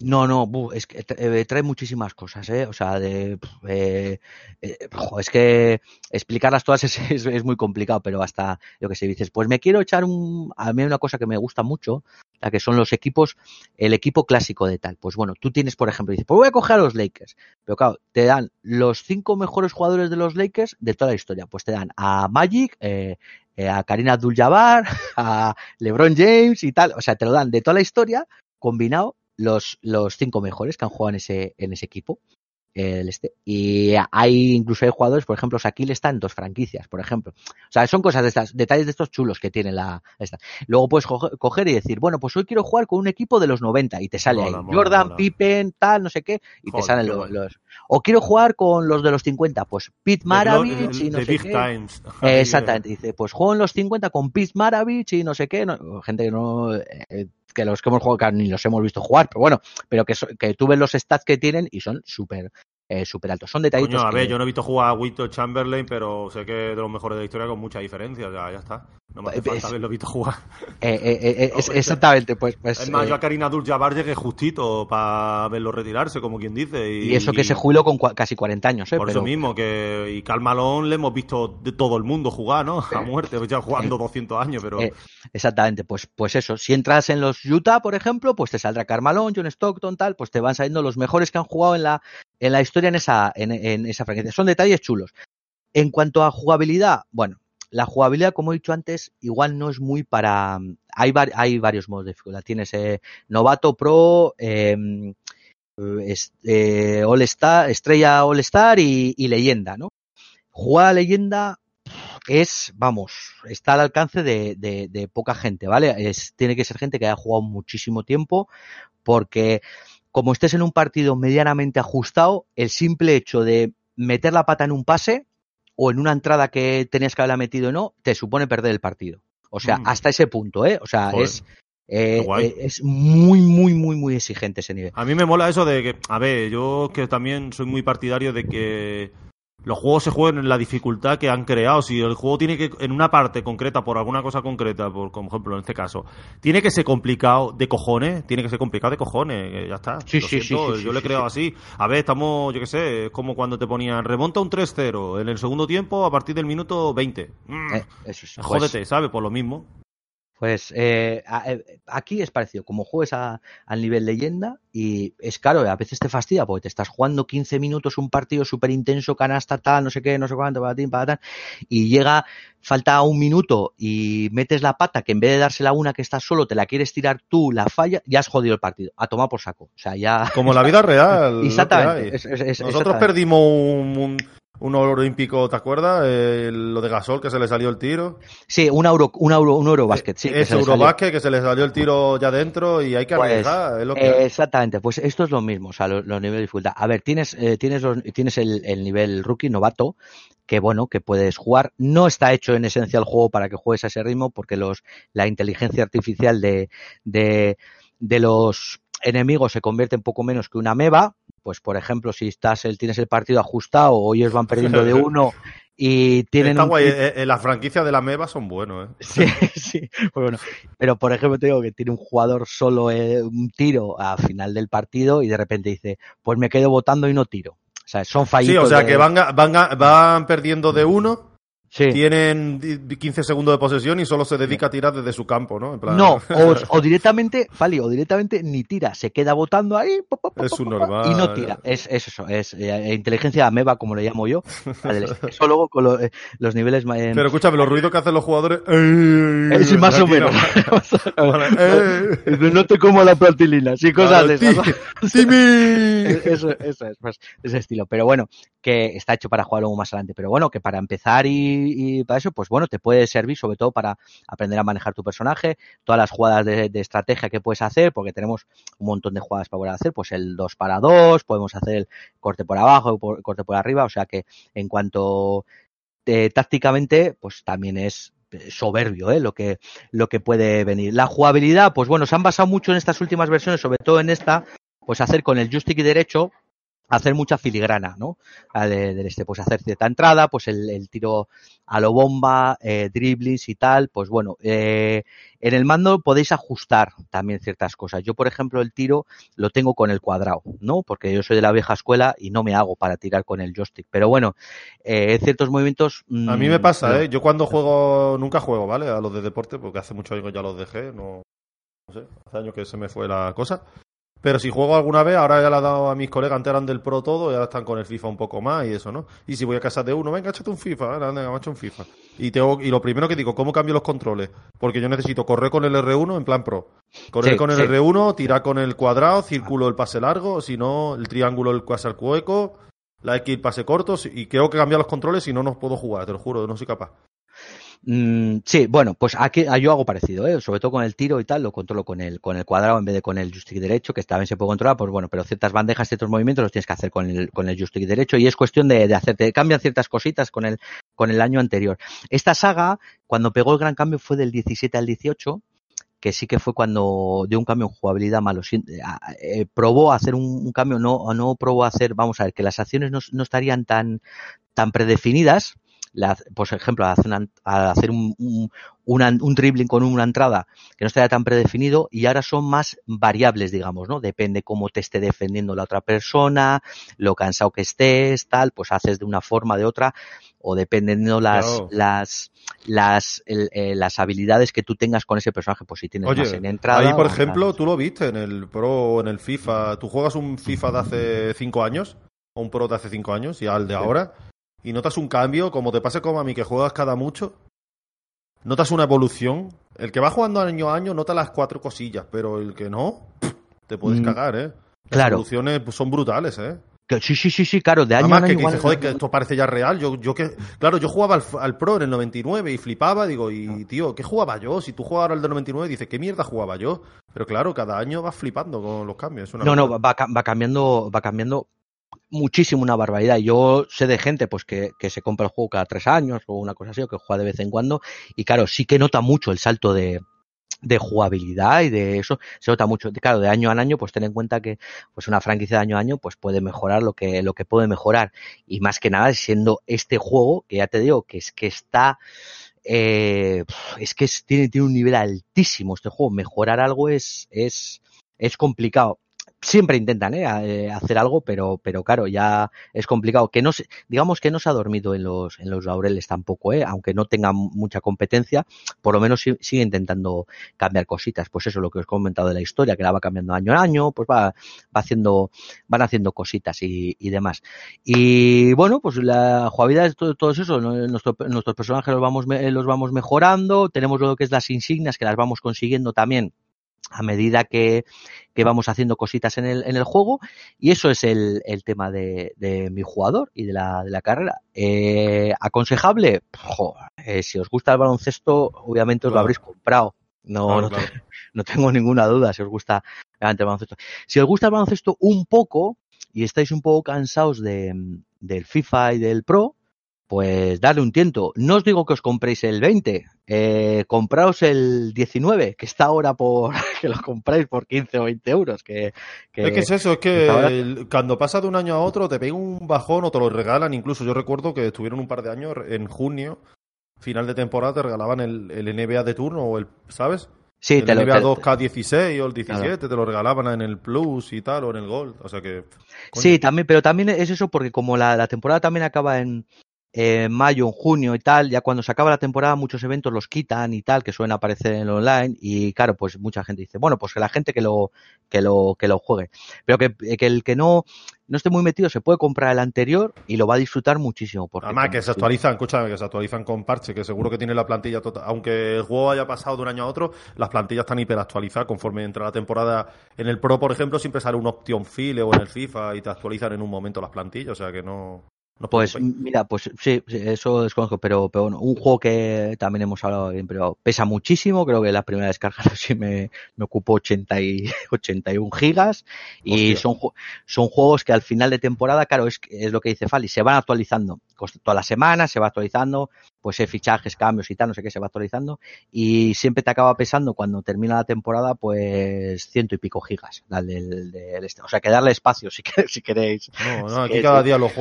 No, no, bu, es que eh, trae muchísimas cosas, ¿eh? O sea, de, eh, eh, es que explicarlas todas es, muy complicado, pero hasta lo que se dices, pues me quiero echar un, a mí una cosa que me gusta mucho, la que son los equipos, el equipo clásico de tal. Pues bueno, tú tienes, por ejemplo, dices, pues voy a coger a los Lakers, pero claro, te dan los cinco mejores jugadores de los Lakers de toda la historia, pues te dan a Magic, a Karina Abdul-Jabbar, a LeBron James y tal, o sea, te lo dan de toda la historia combinado los, los cinco mejores que han jugado en ese, en ese equipo. El este. Y hay incluso hay jugadores, por ejemplo, Shaquille está en dos franquicias, por ejemplo. O sea, son cosas de estas, detalles de estos chulos que tiene la esta. Luego puedes coger y decir, bueno, pues hoy quiero jugar con un equipo de los 90 y te sale mola, ahí mola, Jordan, mola. Pippen, tal, no sé qué, y Joder, te salen los, los, O quiero jugar con los de los 50, pues Pete Maravich y no sé Big qué. Times. Exactamente, dice, pues juego en los 50 con Pete Maravich y no sé qué, no, gente que no eh, que los que hemos jugado ni los hemos visto jugar, pero bueno, pero que, so, que tú ves los stats que tienen y son súper eh, súper altos. Son detallitos. Coño, a que... ver, yo no he visto jugar a Wito Chamberlain, pero sé que de los mejores de la historia con mucha diferencia. O sea, ya está. No me hace falta haberlo visto jugar. Eh, eh, es, exactamente, pues. pues es más, yo a Karina Abdul-Jabbar llegué justito para verlo retirarse, como quien dice. Y, y eso que se jubiló con casi 40 años, ¿eh? Por pero... eso mismo, que. Y Cal Malone le hemos visto de todo el mundo jugar, ¿no? A muerte, ya jugando 200 años, pero. exactamente, pues, pues eso. Si entras en los Utah, por ejemplo, pues te saldrá Karl Malone, John Stockton, tal, pues te van saliendo los mejores que han jugado en la, en la historia en esa, en, esa franquicia. Son detalles chulos. En cuanto a jugabilidad, bueno, la jugabilidad, como he dicho antes, igual no es muy para. Hay, hay varios modos de dificultad. Tienes eh, novato, pro, eh, eh, All Star, estrella All Star y, leyenda, ¿no? Jugar a leyenda es, vamos, está al alcance de, poca gente, ¿vale? Tiene que ser gente que haya jugado muchísimo tiempo, porque como estés en un partido medianamente ajustado, el simple hecho de meter la pata en un pase o en una entrada que tenías que haberla metido o no, te supone perder el partido. O sea, mm. hasta ese punto, ¿eh? O sea, Joder. es... Eh, es muy, muy, muy, muy exigente ese nivel. A mí me mola eso de que, a ver, yo que también soy muy partidario de que los juegos se jueguen en la dificultad que han creado. Si el juego tiene que, en una parte concreta, por alguna cosa concreta, por como ejemplo en este caso, tiene que ser complicado de cojones, tiene que ser complicado de cojones, ya está. Sí, sí, siento, sí, sí, Yo sí, le creo sí. así. A ver, estamos, yo qué sé, es como cuando te ponían remonta un 3-0 en el segundo tiempo a partir del minuto 20. Mm, eh, eso es, Jódete, pues, ¿sabes? Por lo mismo. Pues eh, aquí es parecido, como juegues a, al nivel leyenda y es claro, a veces te fastidia porque te estás jugando 15 minutos un partido súper intenso, canasta tal, no sé qué, no sé cuánto, para ti, para tal, y llega, falta un minuto y metes la pata que en vez de dársela una que estás solo, te la quieres tirar tú, la falla, ya has jodido el partido, a tomar por saco. O sea, ya... Como la vida real. exactamente. Es, Nosotros es, exactamente. perdimos un, un un oro olímpico, ¿te acuerdas? Eh, lo de Gasol, que se le salió el tiro. Sí, un euro, un euro, un eurobásquet, sí. Es eurobásquet, que se le salió el tiro ya dentro y hay que pues, arriesgar. Es lo que eh, exactamente, pues esto es lo mismo, o sea, los, los niveles de dificultad. A ver, tienes, eh, tienes, los, tienes el, el, nivel rookie, novato, que bueno, que puedes jugar. No está hecho en esencia el juego para que juegues a ese ritmo, porque los, la inteligencia artificial de, de, de los enemigos se convierte en poco menos que una meba, pues por ejemplo, si estás el, tienes el partido ajustado o ellos van perdiendo de uno y tienen Está un... guay, eh, eh, las franquicias de la MEVA son buenos, ¿eh? Sí, sí, pues bueno. Pero por ejemplo, te digo que tiene un jugador solo eh, un tiro a final del partido y de repente dice, pues me quedo votando y no tiro. O sea, son fallitos. Sí, o sea de... que van, van, van perdiendo de uno Sí. Tienen 15 segundos de posesión y solo se dedica a tirar desde su campo, ¿no? En plan... No, o, o, directamente, Fali, o directamente ni tira, se queda votando ahí es un normal. y no tira. Es, es eso, es eh, inteligencia ameba, como le llamo yo. Eso luego con lo, eh, los niveles. Eh, Pero escúchame, los ruidos que hacen los jugadores. Es más o menos. no te como la platilina, sí, cosas de esas. eso, eso es, pues, ese estilo. Pero bueno, que está hecho para jugar luego más adelante. Pero bueno, que para empezar y, para eso, pues bueno, te puede servir sobre todo para aprender a manejar tu personaje, todas las jugadas de, estrategia que puedes hacer, porque tenemos un montón de jugadas para poder hacer, pues el 2 para 2, podemos hacer el corte por abajo, el corte por arriba, o sea que en cuanto eh, tácticamente, pues también es soberbio ¿eh? lo que lo que puede venir la jugabilidad pues bueno se han basado mucho en estas últimas versiones sobre todo en esta pues hacer con el joystick derecho hacer mucha filigrana, ¿no? Del este, pues hacer cierta entrada, pues el, tiro a lo bomba, eh, driblings y tal, pues bueno, eh, en el mando podéis ajustar también ciertas cosas. Yo, por ejemplo, el tiro lo tengo con el cuadrado, ¿no? Porque yo soy de la vieja escuela y no me hago para tirar con el joystick. Pero bueno, eh, ciertos movimientos... a mí me mm, pasa, ¿eh? Yo cuando juego, nunca juego, ¿vale? A los de deporte, porque hace mucho años ya los dejé, no, no sé, hace años que se me fue la cosa. Pero si juego alguna vez, ahora ya le he dado a mis colegas, antes eran del Pro todo, ya están con el FIFA un poco más y eso, ¿no? Y si voy a casa de uno, venga, échate un FIFA, venga, hecho un FIFA. Y, tengo, y lo primero que digo, ¿cómo cambio los controles? Porque yo necesito correr con el R1 en plan Pro. Correr con el R1, tirar con el cuadrado, círculo el pase largo, si no, el triángulo el pase al hueco, la X el pase corto, y creo que cambiar los controles si no, no puedo jugar, te lo juro, no soy capaz. Mm, sí, bueno, pues aquí ah, yo hago parecido, ¿eh? sobre todo con el tiro y tal, lo controlo con el, con el cuadrado en vez de con el joystick derecho, que también se puede controlar, pues bueno, pero ciertas bandejas, ciertos movimientos los tienes que hacer con el, con el joystick derecho y es cuestión de, hacerte, cambian ciertas cositas con el, con el año anterior. Esta saga, cuando pegó el gran cambio fue del 17 al 18, que sí que fue cuando dio un cambio en jugabilidad malo. Eh, probó hacer un, cambio, no, no probó hacer, vamos a ver, que las acciones no, no estarían tan, tan predefinidas, por ejemplo, al hacer, un, un, un, dribbling con una entrada que no estaría tan predefinido y ahora son más variables, digamos, ¿no? Depende cómo te esté defendiendo la otra persona, lo cansado que estés, tal, pues haces de una forma, de otra, o dependiendo las, las, las, eh, las habilidades que tú tengas con ese personaje, pues si tienes más en entrada. Ahí, por ejemplo, tú lo viste en el Pro o en el FIFA. ¿Tú juegas un FIFA de hace cinco años? ¿O un Pro de hace cinco años y al de ahora? Y notas un cambio, como te pasa como a mí que juegas cada mucho, notas una evolución. El que va jugando año a año nota las cuatro cosillas, pero el que no, te puedes mm, cagar, ¿eh? Las evoluciones son brutales, ¿eh? sí, sí, sí, sí, claro, de año a año. que, joder, que esto parece ya real. Yo, yo que, claro, yo jugaba al, Pro en el 99 y flipaba, digo, y tío, ¿qué jugaba yo? Si tú jugabas al del 99, dices, ¿qué mierda jugaba yo? Pero claro, cada año vas flipando con los cambios. no, no, va, va, cambiando, va cambiando muchísimo una barbaridad. Yo sé de gente pues que, que, se compra el juego cada tres años o una cosa así, o que juega de vez en cuando, y claro, sí que nota mucho el salto de, de jugabilidad y de eso se nota mucho. Claro, de año a año, pues ten en cuenta que pues una franquicia de año a año pues puede mejorar lo que, lo que puede mejorar. Y más que nada, siendo este juego, que ya te digo, que es que está eh, es que tiene, tiene un nivel altísimo este juego. Mejorar algo es, es, es complicado siempre intentan ¿eh? ¿eh? hacer algo, pero, pero claro, ya es complicado. Que no se, digamos que no se ha dormido en los, en los laureles tampoco, ¿eh? aunque no tenga mucha competencia, por lo menos sigue intentando cambiar cositas. Pues eso, lo que os he comentado de la historia, que la va cambiando año a año, pues va, va haciendo, van haciendo cositas y, demás. Y bueno, pues la jugabilidad es todo, todo eso, nuestros personajes los vamos, los vamos mejorando, tenemos lo que es las insignias que las vamos consiguiendo también a medida que, que, vamos haciendo cositas en el, en el juego y eso es el, el tema de, de, mi jugador y de la, de la carrera. Eh, ¿Aconsejable? eh, si os gusta el baloncesto, obviamente os lo habréis comprado. No, no, no, tengo ninguna duda si os gusta el baloncesto. Si os gusta el baloncesto un poco y estáis un poco cansados de, del FIFA y del Pro, pues darle un tiento. No os digo que os compréis el 20, eh, compraos el 19, que está ahora por que lo compráis por 15 o 20 euros. Que, es que es eso, es que cuando pasa de un año a otro te pega un bajón o te lo regalan. Incluso yo recuerdo que estuvieron un par de años en junio, final de temporada, te regalaban el, el NBA de turno o el, ¿sabes? Sí, el te NBA 2K16 o el 17 te lo regalaban en el Plus y tal, o en el Gold. O sea que. Sí, también, pero también es eso porque como la, la temporada también acaba en, en mayo, en junio y tal, ya cuando se acaba la temporada muchos eventos los quitan y tal, que suelen aparecer en el online y claro, pues mucha gente dice, bueno, pues que la gente que lo, que lo, que lo juegue. Pero que, que el que no, no esté muy metido se puede comprar el anterior y lo va a disfrutar muchísimo. Porque Además, que se actualizan, escúchame, que se actualizan con parche, que seguro que tiene la plantilla total. Aunque el juego haya pasado de un año a otro, las plantillas están hiperactualizadas conforme entra la temporada. En el Pro, por ejemplo, siempre sale una opción file o en el FIFA y te actualizan en un momento las plantillas, o sea que no. Pues mira, pues sí, eso desconozco, pero, pero bueno, un juego que también hemos hablado bien, pero pesa muchísimo, creo que la primera descarga sí me, me ocupó 80 y, 81 gigas y son, son juegos que al final de temporada, claro, es, es lo que dice Fali, se van actualizando toda la semana, se va actualizando, pues hay fichajes, cambios y tal, no sé qué, se va actualizando y siempre te acaba pesando cuando termina la temporada, pues ciento y pico gigas del, del, este. O sea, que darle espacio si, si queréis. No, no, aquí cada día los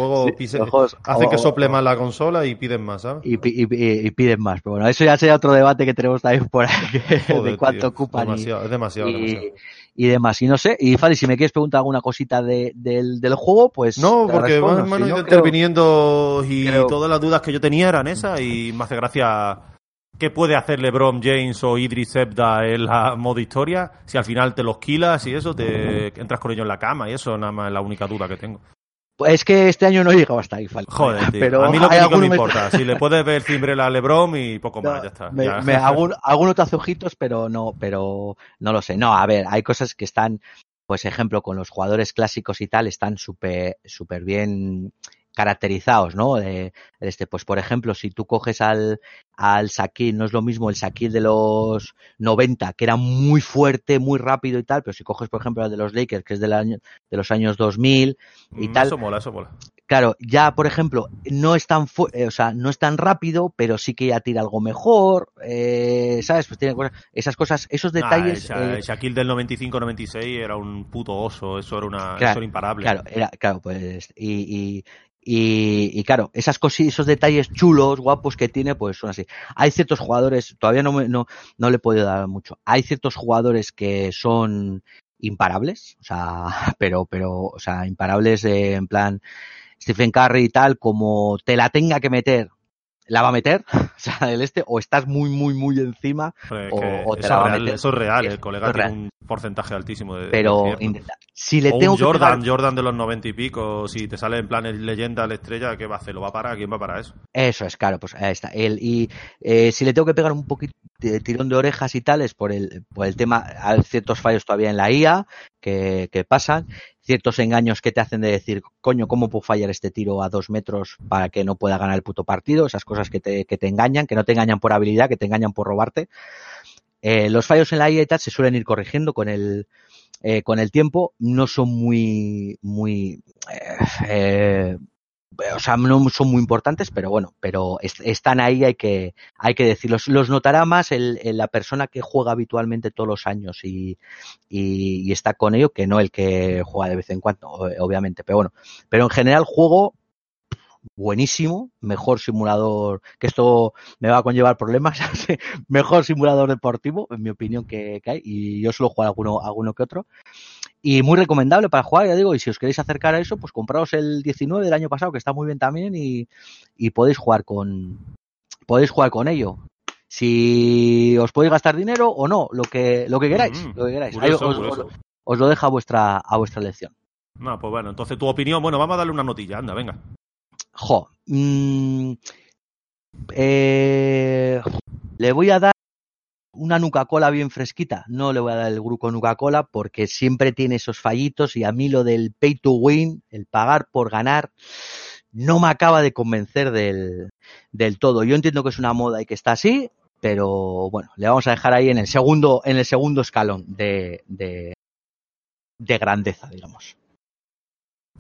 juegos, hacen que sople más la consola y piden más, ¿sabes? Y, y, piden más, pero bueno, eso ya sería otro debate que tenemos también por ahí, de cuánto ocupan. Demasiado, es demasiado, demasiado y demás. Y no sé, y Fali, si me quieres preguntar alguna cosita de, del, del, juego, pues. No, porque van, van interviniendo y todas las dudas que yo tenía eran esas y me hace gracia. ¿Qué puede hacer LeBron James o Idris Ebda en la modo historia? Si al final te los quilas y eso, te entras con ellos en la cama y eso nada más es la única duda que tengo. Es que este año no he llegado hasta ahí, Fali. Joder, Pero a mí lo que no me importa. Si le puedes ver cimbrela a LeBron y poco más, ya está. Me, alguno te hace ojitos, pero no, pero no lo sé. No, a ver, hay cosas que están, pues ejemplo, con los jugadores clásicos y tal, están súper, súper bien caracterizados, ¿no? De, este, pues por ejemplo, si tú coges al, al no es lo mismo el Shaquille de los 90, que era muy fuerte, muy rápido y tal, pero si coges, por ejemplo, el de los Lakers, que es del año, de los años 2000 y mm, tal. Eso mola, eso mola. Claro, ya, por ejemplo, no es tan, eh, o sea, no es tan rápido, pero sí que ya tira algo mejor, eh, ¿sabes? Pues tiene esas cosas, esos detalles. el, Shaquille del 95-96 era un puto oso, eso era una, eso era imparable. Claro, era, claro, pues, y, y, claro, esas cosas, esos detalles chulos, guapos que tiene, pues son así. Hay ciertos jugadores, todavía no, no, no le podido dar mucho. Hay ciertos jugadores que son imparables, o sea, pero, pero, o sea, imparables en plan Stephen Curry y tal, como te la tenga que meter la va a meter, o sea, del este, o estás muy, muy, muy encima, o, te la va a meter. Eso es real, el colega tiene un porcentaje altísimo de. Pero si le tengo Jordan, Jordan de los noventa y pico, si te sale en plan leyenda la estrella, ¿qué va a hacer? ¿Lo va a parar? ¿Quién va para eso? Eso es, claro, pues ahí está. Él, y eh, si le tengo que pegar un poquito de tirón de orejas y tales por el, por el tema, hay ciertos fallos todavía en la IA que, que pasan ciertos engaños que te hacen de decir, coño, ¿cómo puedo fallar este tiro a dos metros para que no pueda ganar el puto partido? Esas cosas que te, que te engañan, que no te engañan por habilidad, que te engañan por robarte. Eh, los fallos en la IA y tal se suelen ir corrigiendo con el, eh, con el tiempo. No son muy, muy, eh, o sea, no son muy importantes, pero bueno, pero están ahí, hay que, hay que decirlos. Los notará más el, la persona que juega habitualmente todos los años y, y, está con ello que no el que juega de vez en cuando, obviamente. Pero bueno, pero en general juego buenísimo, mejor simulador, que esto me va a conllevar problemas, mejor simulador deportivo, en mi opinión, que, que hay, y yo solo juego alguno, alguno que otro y muy recomendable para jugar, ya digo, y si os queréis acercar a eso, pues compraos el 19 del año pasado, que está muy bien también, y, y podéis jugar con podéis jugar con ello. Si os podéis gastar dinero o no, lo que, lo que queráis, mm, lo que queráis. os, lo deja a vuestra, a vuestra elección. No, pues bueno, entonces tu opinión, bueno, vamos a darle una notilla, anda, venga. Jo, mmm, eh, le voy a dar una Nuca-Cola bien fresquita. No le voy a dar el grupo Nuca-Cola porque siempre tiene esos fallitos y a mí lo del pay to win, el pagar por ganar, no me acaba de convencer del, del todo. Yo entiendo que es una moda y que está así, pero bueno, le vamos a dejar ahí en el segundo, en el segundo escalón de, de, de grandeza, digamos.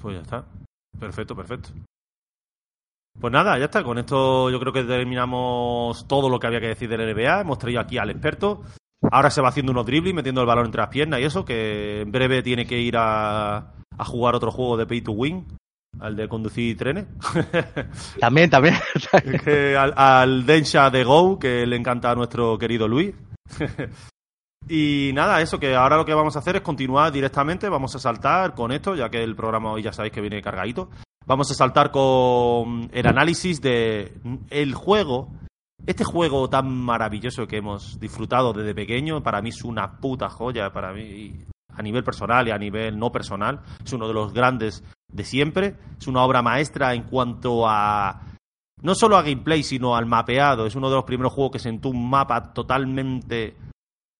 Pues ya está. Perfecto, perfecto. Pues nada, ya está. Con esto yo creo que terminamos todo lo que había que decir del NBA. Hemos traído aquí al experto. Ahora se va haciendo unos dribbling, metiendo el balón entre las piernas y eso, que en breve tiene que ir a, a jugar otro juego de Pay to Win, al de conducir trenes. también, también. al, al Densha de Go, que le encanta a nuestro querido Luis. y nada, eso que ahora lo que vamos a hacer es continuar directamente, vamos a saltar con esto, ya que el programa hoy ya sabéis que viene cargadito. Vamos a saltar con el análisis de el juego. Este juego tan maravilloso que hemos disfrutado desde pequeño, para mí es una puta joya, para mí a nivel personal y a nivel no personal. Es uno de los grandes de siempre. Es una obra maestra en cuanto a no solo a gameplay, sino al mapeado. Es uno de los primeros juegos que sentó un mapa totalmente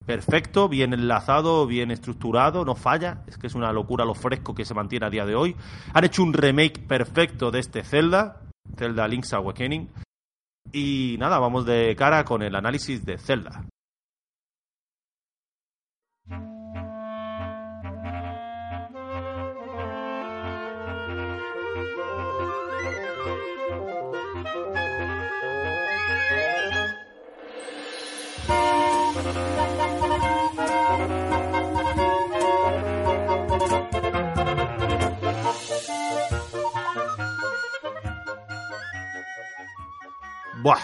perfecto, bien enlazado, bien estructurado, no falla. Es que es una locura lo fresco que se mantiene a día de hoy. Han hecho un remake perfecto de este Zelda, Zelda Link's Awakening. Y nada, vamos de cara con el análisis de Zelda. Buah,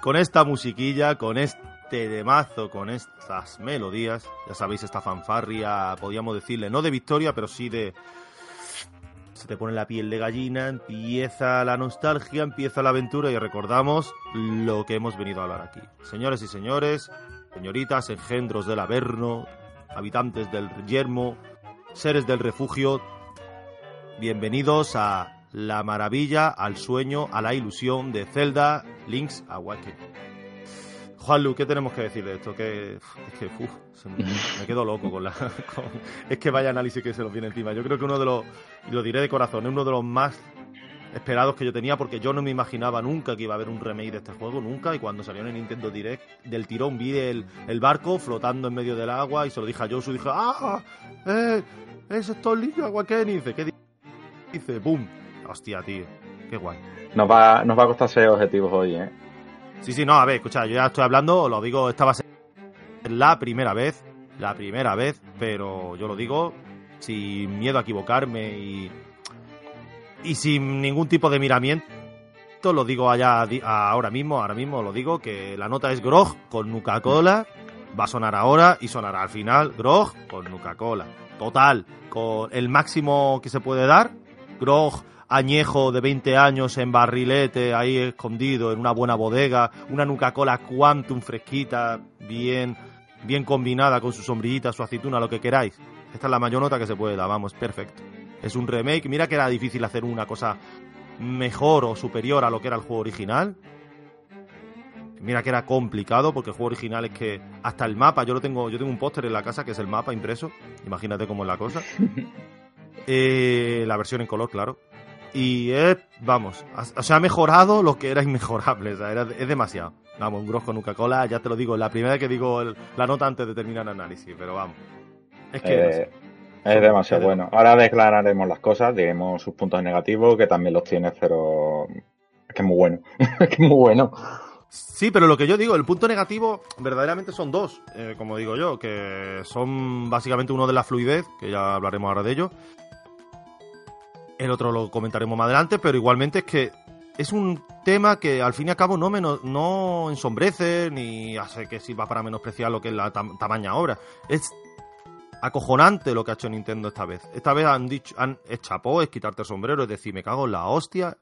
con esta musiquilla, con este demazo, con estas melodías, ya sabéis, esta fanfarria, podríamos decirle, no de victoria, pero sí de... Se te pone la piel de gallina, empieza la nostalgia, empieza la aventura y recordamos lo que hemos venido a hablar aquí. Señores y señores, señoritas, engendros del Averno, habitantes del yermo, seres del refugio, bienvenidos a la maravilla, al sueño, a la ilusión de Zelda Link's Awakening. Juanlu, ¿qué tenemos que decir de esto? Que, es que uf, me, quedo loco con la... con- es que vaya análisis que se nos viene encima. Yo creo que uno de los, lo diré de corazón, es uno de los más esperados que yo tenía porque yo no me imaginaba nunca que iba a haber un remake de este juego, nunca. Y cuando salió en el Nintendo Direct del tirón vi el, el barco flotando en medio del agua y se lo dije a Josu y dije, ¡ah! ¡Eh! ¡Es esto Link's Awakening! Dice, ¿qué di- dice? ¡Boom! Hostia, tío. Qué guay. Nos va, nos va a costar ser objetivos hoy, ¿eh? Sí, sí, no, a ver, escucha, yo ya estoy hablando, lo digo, esta va a ser la primera vez, la primera vez, pero yo lo digo sin miedo a equivocarme y, y sin ningún tipo de miramiento. Lo digo allá ahora mismo, ahora mismo lo digo, que la nota es Grog con Nuka-Cola, va a sonar ahora y sonará al final Grog con Nuka-Cola. Total, con el máximo que se puede dar, Grog añejo de 20 años en barrilete, ahí escondido en una buena bodega, una Nuca-Cola Quantum fresquita, bien, bien combinada con su sombrillita, su aceituna, lo que queráis. Esta es la mayor nota que se puede dar, vamos, perfecto. Es un remake, mira que era difícil hacer una cosa mejor o superior a lo que era el juego original. Mira que era complicado porque el juego original es que hasta el mapa, yo lo tengo, yo tengo un póster en la casa que es el mapa impreso, imagínate cómo es la cosa. Eh, la versión en color, claro. Y es, vamos, o sea, ha mejorado lo que era inmejorable, o sea, era- es demasiado. Vamos, un Gros con Coca-Cola, ya te lo digo, es la primera vez que digo el- la nota antes de terminar el análisis, pero vamos. Es que, no sé. Eh, es demasiado Es de- bueno. Ahora declararemos las cosas, diremos sus puntos negativos, que también los tienes, pero es que es muy bueno. es que es muy bueno. Sí, pero lo que yo digo, el punto negativo verdaderamente son dos, eh, como digo yo, que son básicamente uno de la fluidez, que ya hablaremos ahora de ello. El otro lo comentaremos más adelante, pero igualmente es que es un tema que al fin y al cabo no, menos, no ensombrece ni hace que sirva para menospreciar lo que es la tam- tamaña obra. Es acojonante lo que ha hecho Nintendo esta vez. Esta vez han dicho, han, es chapó, es quitarte el sombrero, es decir, me cago en la hostia,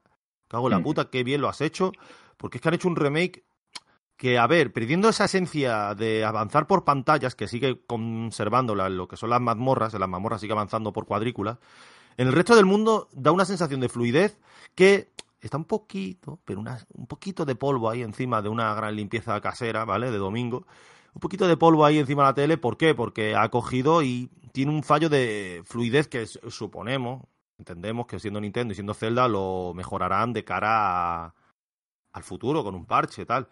cago en la Mm. puta, qué bien lo has hecho. Porque es que han hecho un remake que, a ver, perdiendo esa esencia de avanzar por pantallas, que sigue conservando la- lo que son las mazmorras, en las mazmorras sigue avanzando por cuadrículas, en el resto del mundo da una sensación de fluidez que está un poquito, pero una- un poquito de polvo ahí encima de una gran limpieza casera, ¿vale? De domingo. Un poquito de polvo ahí encima de la tele, ¿por qué? Porque ha cogido y tiene un fallo de fluidez que suponemos, entendemos que siendo Nintendo y siendo Zelda lo mejorarán de cara a- al futuro con un parche tal.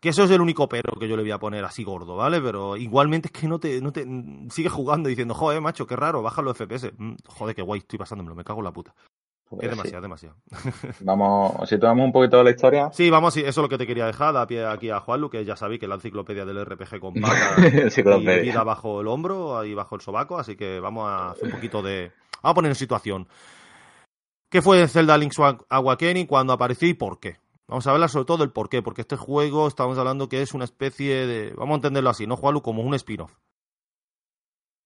Que eso es el único pero que yo le voy a poner así gordo, ¿vale? Pero igualmente es que no te, no te sigue jugando diciendo, joder, macho, qué raro, baja los FPS. Mm, joder, qué guay, estoy pasándomelo, me cago en la puta. Pues Es sí. demasiado, demasiado. Vamos, si tomamos un poquito de la historia. Sí, vamos, sí, eso es lo que te quería dejar, da pie aquí a Juanlu, que ya sabéis que es la enciclopedia del RPG con y vida bajo el hombro, ahí bajo el sobaco, así que vamos a hacer un poquito de... Vamos a poner en situación. ¿Qué fue Zelda Link's Awakening cuando apareció y por qué? Vamos a hablar sobre todo del por qué, porque este juego estamos hablando que es una especie de... Vamos a entenderlo así, ¿no, Juanlu? Como un spin-off.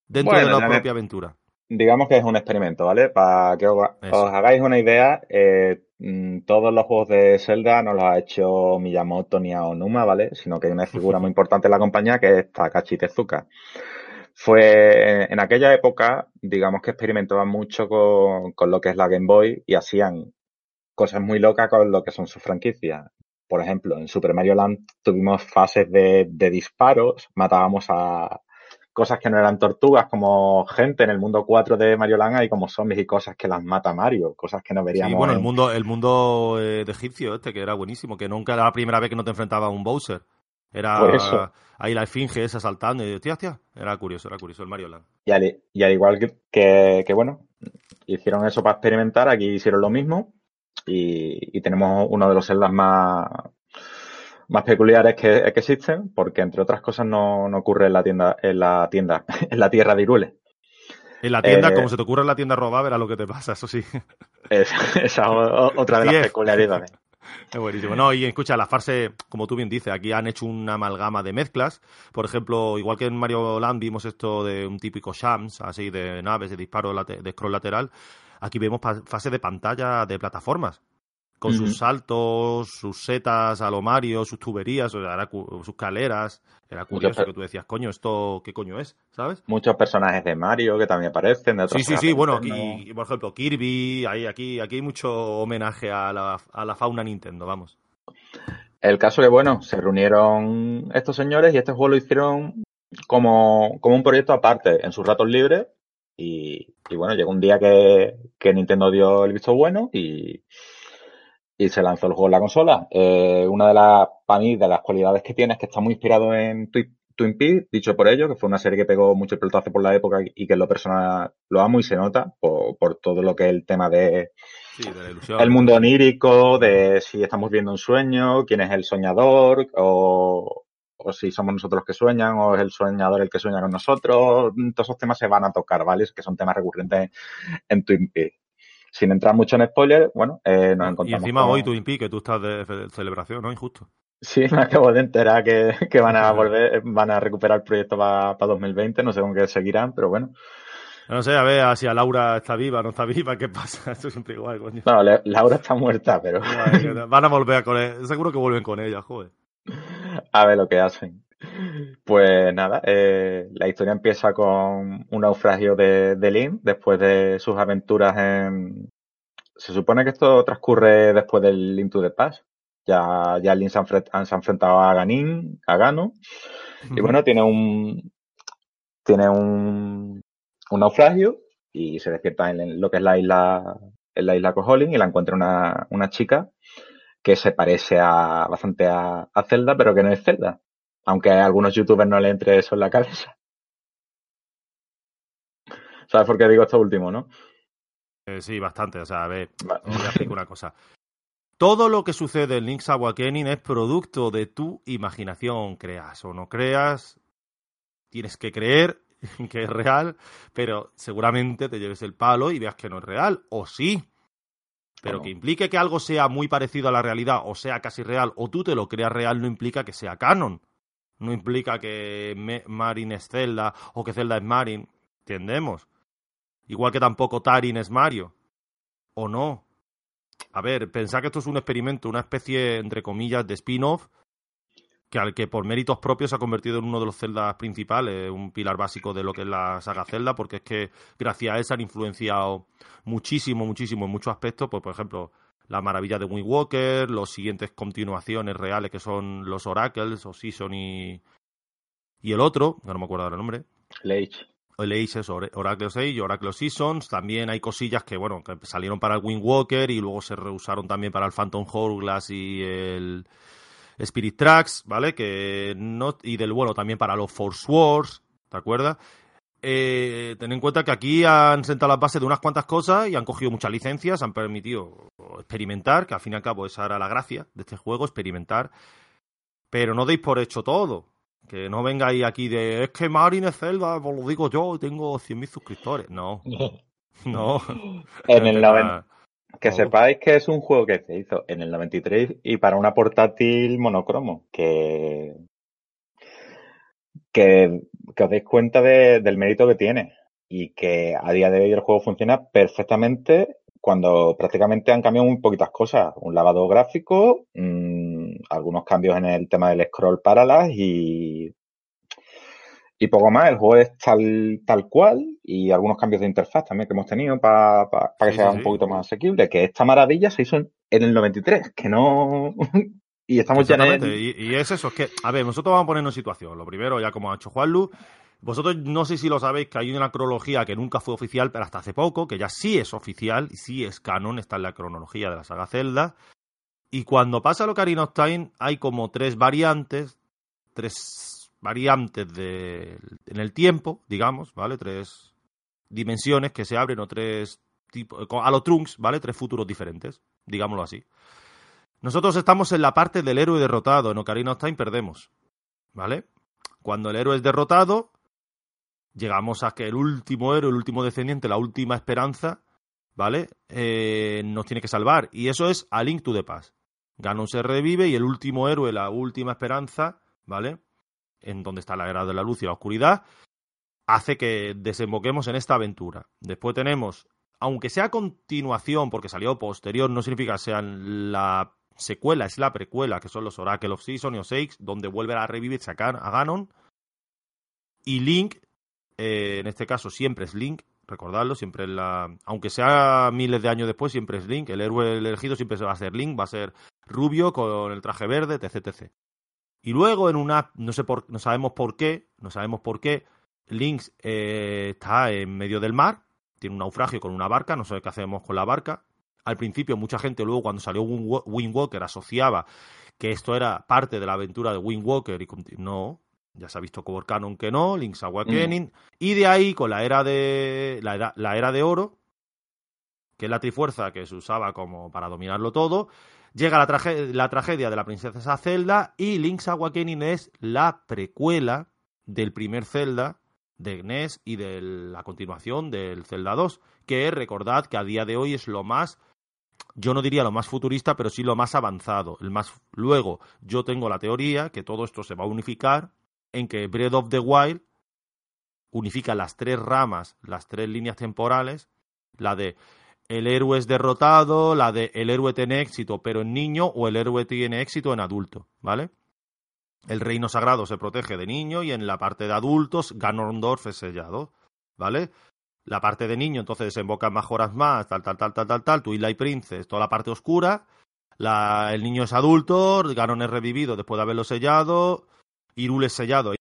Dentro Bueno, de la propia aventura. Digamos que es un experimento, ¿vale? Para que os hagáis una idea, eh, mm, todos los juegos de Zelda no los ha hecho Miyamoto ni Aonuma, ¿vale? Sino que hay una figura muy importante en la compañía que es Takashi Tezuka. Fue en aquella época, digamos que experimentaban mucho con, con lo que es la Game Boy y hacían cosas muy locas con lo que son sus franquicias. por ejemplo, en Super Mario Land tuvimos fases de, de disparos, matábamos a cosas que no eran tortugas, como gente en el mundo 4 de Mario Land hay como zombies y cosas que las mata Mario, cosas que no veríamos. Sí, bueno, en- el mundo, el mundo eh, de egipcio este, que era buenísimo, que nunca era la primera vez que no te enfrentaba a un Bowser. Era Por eso. ahí la esfinge esa saltando y hostia, hostia. Era curioso, era curioso el Mario Land. Y al, y al igual que, que, que, bueno, hicieron eso para experimentar, aquí hicieron lo mismo y, y tenemos uno de los celdas más, más peculiares que, que existen, porque entre otras cosas no, no ocurre en la tienda, en la tienda, en la tierra de Irule. En la tienda, Eh, como se te ocurre en la tienda robar, verás lo que te pasa, eso sí. Es- esa es otra de las peculiaridades. Es buenísimo. No, y escucha, la fase, como tú bien dices, aquí han hecho una amalgama de mezclas. Por ejemplo, igual que en Mario Land vimos esto de un típico Shams, así de naves, de disparo de scroll lateral, aquí vemos fase de pantalla de plataformas. Con sus saltos, sus setas a lo Mario, sus tuberías, o sea, sus caleras. Era curioso que tú decías, coño, ¿esto qué coño es? ¿Sabes? Muchos personajes de Mario que también aparecen, de otros Sí, sí, sí. Bueno, aquí, por ejemplo, Kirby, hay, aquí, aquí hay mucho homenaje a la, a la fauna Nintendo, vamos. El caso que, bueno, se reunieron estos señores y este juego lo hicieron como, como un proyecto aparte, en sus ratos libres. Y, y bueno, llegó un día que, que Nintendo dio el visto bueno y, y se lanzó el juego en la consola. Eh, una de las, para mí, de las cualidades que tiene es que está muy inspirado en Twi- Twin Peaks, dicho por ello, que fue una serie que pegó mucho el pelotazo por la época y que en lo personal lo amo y se nota por, por todo lo que es el tema de, Sí, de la ilusión. el mundo onírico, de si estamos viendo un sueño, quién es el soñador, o, o si somos nosotros los que sueñan, o es el soñador el que sueña con nosotros. Todos esos temas se van a tocar, ¿vale? Que son temas recurrentes en Twin Peaks. Sin entrar mucho en spoiler, bueno, eh, nos Y encontramos. encima con- hoy Twin Peaks, que tú estás de celebración, ¿no? Injusto. Sí, me acabo de enterar que, que van a volver, van a recuperar el proyecto para 2020, no sé con qué seguirán, pero bueno. No sé, a ver si a Laura está viva, no está viva, ¿qué pasa? Esto es siempre igual, coño. No, Laura está muerta, pero Van a volver con él. Seguro que vuelven con ella, joder. a ver lo que hacen. Pues nada, eh, la historia empieza con un naufragio de, de Link después de sus aventuras en... Se supone que esto transcurre después del Link to the Past. Ya, ya Link se ha, enfrent- se ha enfrentado a Ganin, a Gano, y bueno, tiene un tiene un, un naufragio y se despierta en lo que es la isla en la isla Koholin y la encuentra una, una chica que se parece a bastante a, a Zelda, pero que no es Zelda. Aunque a algunos youtubers no le entre eso en la cabeza. ¿Sabes por qué digo esto último, no? Eh, sí, bastante. O sea, a ver, os voy a explicar una cosa. Todo lo que sucede en Link's Awakening es producto de tu imaginación. Creas o no creas, tienes que creer que es real, pero seguramente te lleves el palo y veas que no es real. O sí. Pero que implique que algo sea muy parecido a la realidad o sea casi real o tú te lo creas real no implica que sea canon. No implica que Me- Marin es Zelda o que Zelda es Marin. Entendemos. Igual que tampoco Tarin es Mario. ¿O no? A ver, pensad que esto es un experimento, una especie, entre comillas, de spin-off, que al que por méritos propios se ha convertido en uno de los celdas principales, un pilar básico de lo que es la saga Zelda, porque es que gracias a él se han influenciado muchísimo, muchísimo en muchos aspectos, pues por ejemplo, la maravilla de Wind Walker, los siguientes continuaciones reales que son los Oracles, o Season y, y el otro, no me acuerdo ahora el nombre, Leich. el Ace es Oracle 6 y Oracle Seasons. También hay cosillas que, bueno, que salieron para el Wind Walker y luego se reusaron también para el Phantom Hourglass y el Spirit Tracks, ¿vale? Que no, y del bueno, también para los Force Wars, ¿te acuerdas? Eh, ten en cuenta que aquí han sentado las bases de unas cuantas cosas y han cogido muchas licencias, han permitido experimentar, que al fin y al cabo esa era la gracia de este juego, experimentar. Pero no deis por hecho todo. Que no vengáis aquí de es que Marin es Zelda, pues lo digo yo, tengo 100.000 suscriptores. No, no. En el Tema- 90, que sepáis que es un juego que se hizo en el 93 y para una portátil monocromo. Que, que, que os deis cuenta de- del mérito que tiene. Y que a día de hoy el juego funciona perfectamente cuando prácticamente han cambiado muy poquitas cosas. Un lavado gráfico, mm, algunos cambios en el tema del scroll parallax y, y poco más. El juego es tal, tal cual y algunos cambios de interfaz también que hemos tenido para que Sí, sea sí, un poquito más asequible. Que esta maravilla se hizo en, en el 93, que no... Y estamos ya en y, y es eso, es que, a ver, nosotros vamos a ponernos en situación. Lo primero, ya como ha hecho Juanlu, vosotros no sé si lo sabéis que hay una cronología que nunca fue oficial, pero hasta hace poco, que ya sí es oficial y sí es canon, está en la cronología de la saga Zelda. Y cuando pasa lo Ocarina of Time, hay como tres variantes, tres variantes de, en el tiempo, digamos, ¿vale? Tres dimensiones que se abren o tres tipos, a los trunks, ¿vale? Tres futuros diferentes, digámoslo así. Nosotros estamos en la parte del héroe derrotado. En Ocarina of Time perdemos. ¿Vale? Cuando el héroe es derrotado, llegamos a que el último héroe, el último descendiente, la última esperanza, ¿vale? Eh, nos tiene que salvar. Y eso es a Link to the Past. Ganon se revive y el último héroe, la última esperanza, ¿vale? En donde está la era de la luz y la oscuridad, hace que desemboquemos en esta aventura. Después tenemos, aunque sea continuación, porque salió posterior, no significa que sea la secuela, es la precuela, que son los Oracle of Season y Oseix, donde vuelve a revivir a Ganon. Y Link, eh, en este caso siempre es Link, recordadlo, siempre es la. Aunque sea miles de años después, siempre es Link. El héroe elegido siempre va a ser Link, va a ser rubio con el traje verde, etc. etc. Y luego en una. No, sé por, no sabemos por qué, no sabemos por qué, Link eh, está en medio del mar, tiene un naufragio con una barca, no sé qué hacemos con la barca. Al principio, mucha gente, luego cuando salió Wind Walker, asociaba que esto era parte de la aventura de Wind Walker y no, ya se ha visto como canon que no, Link's Awakening, y de ahí con la era de la era, la era de oro, que es la trifuerza que se usaba como para dominarlo todo, llega la, la tragedia de la princesa Zelda y Link's Awakening es la precuela del primer Zelda de NES y de la continuación del Zelda 2, que recordad que a día de hoy es lo más yo no diría lo más futurista, pero sí lo más avanzado, el más luego yo tengo la teoría que todo esto se va a unificar en que Breath of the Wild unifica las tres ramas, las tres líneas temporales, la de el héroe es derrotado, la de el héroe tiene éxito pero en niño o el héroe tiene éxito en adulto, ¿vale? El reino sagrado se protege de niño y en la parte de adultos Ganondorf es sellado, ¿vale? La parte de niño entonces desemboca en mejoras más, tal, tal, tal, tal, tal, tal, Twilight Princess, toda la parte oscura. El niño es adulto, Ganon es revivido después de haberlo sellado, Irul es sellado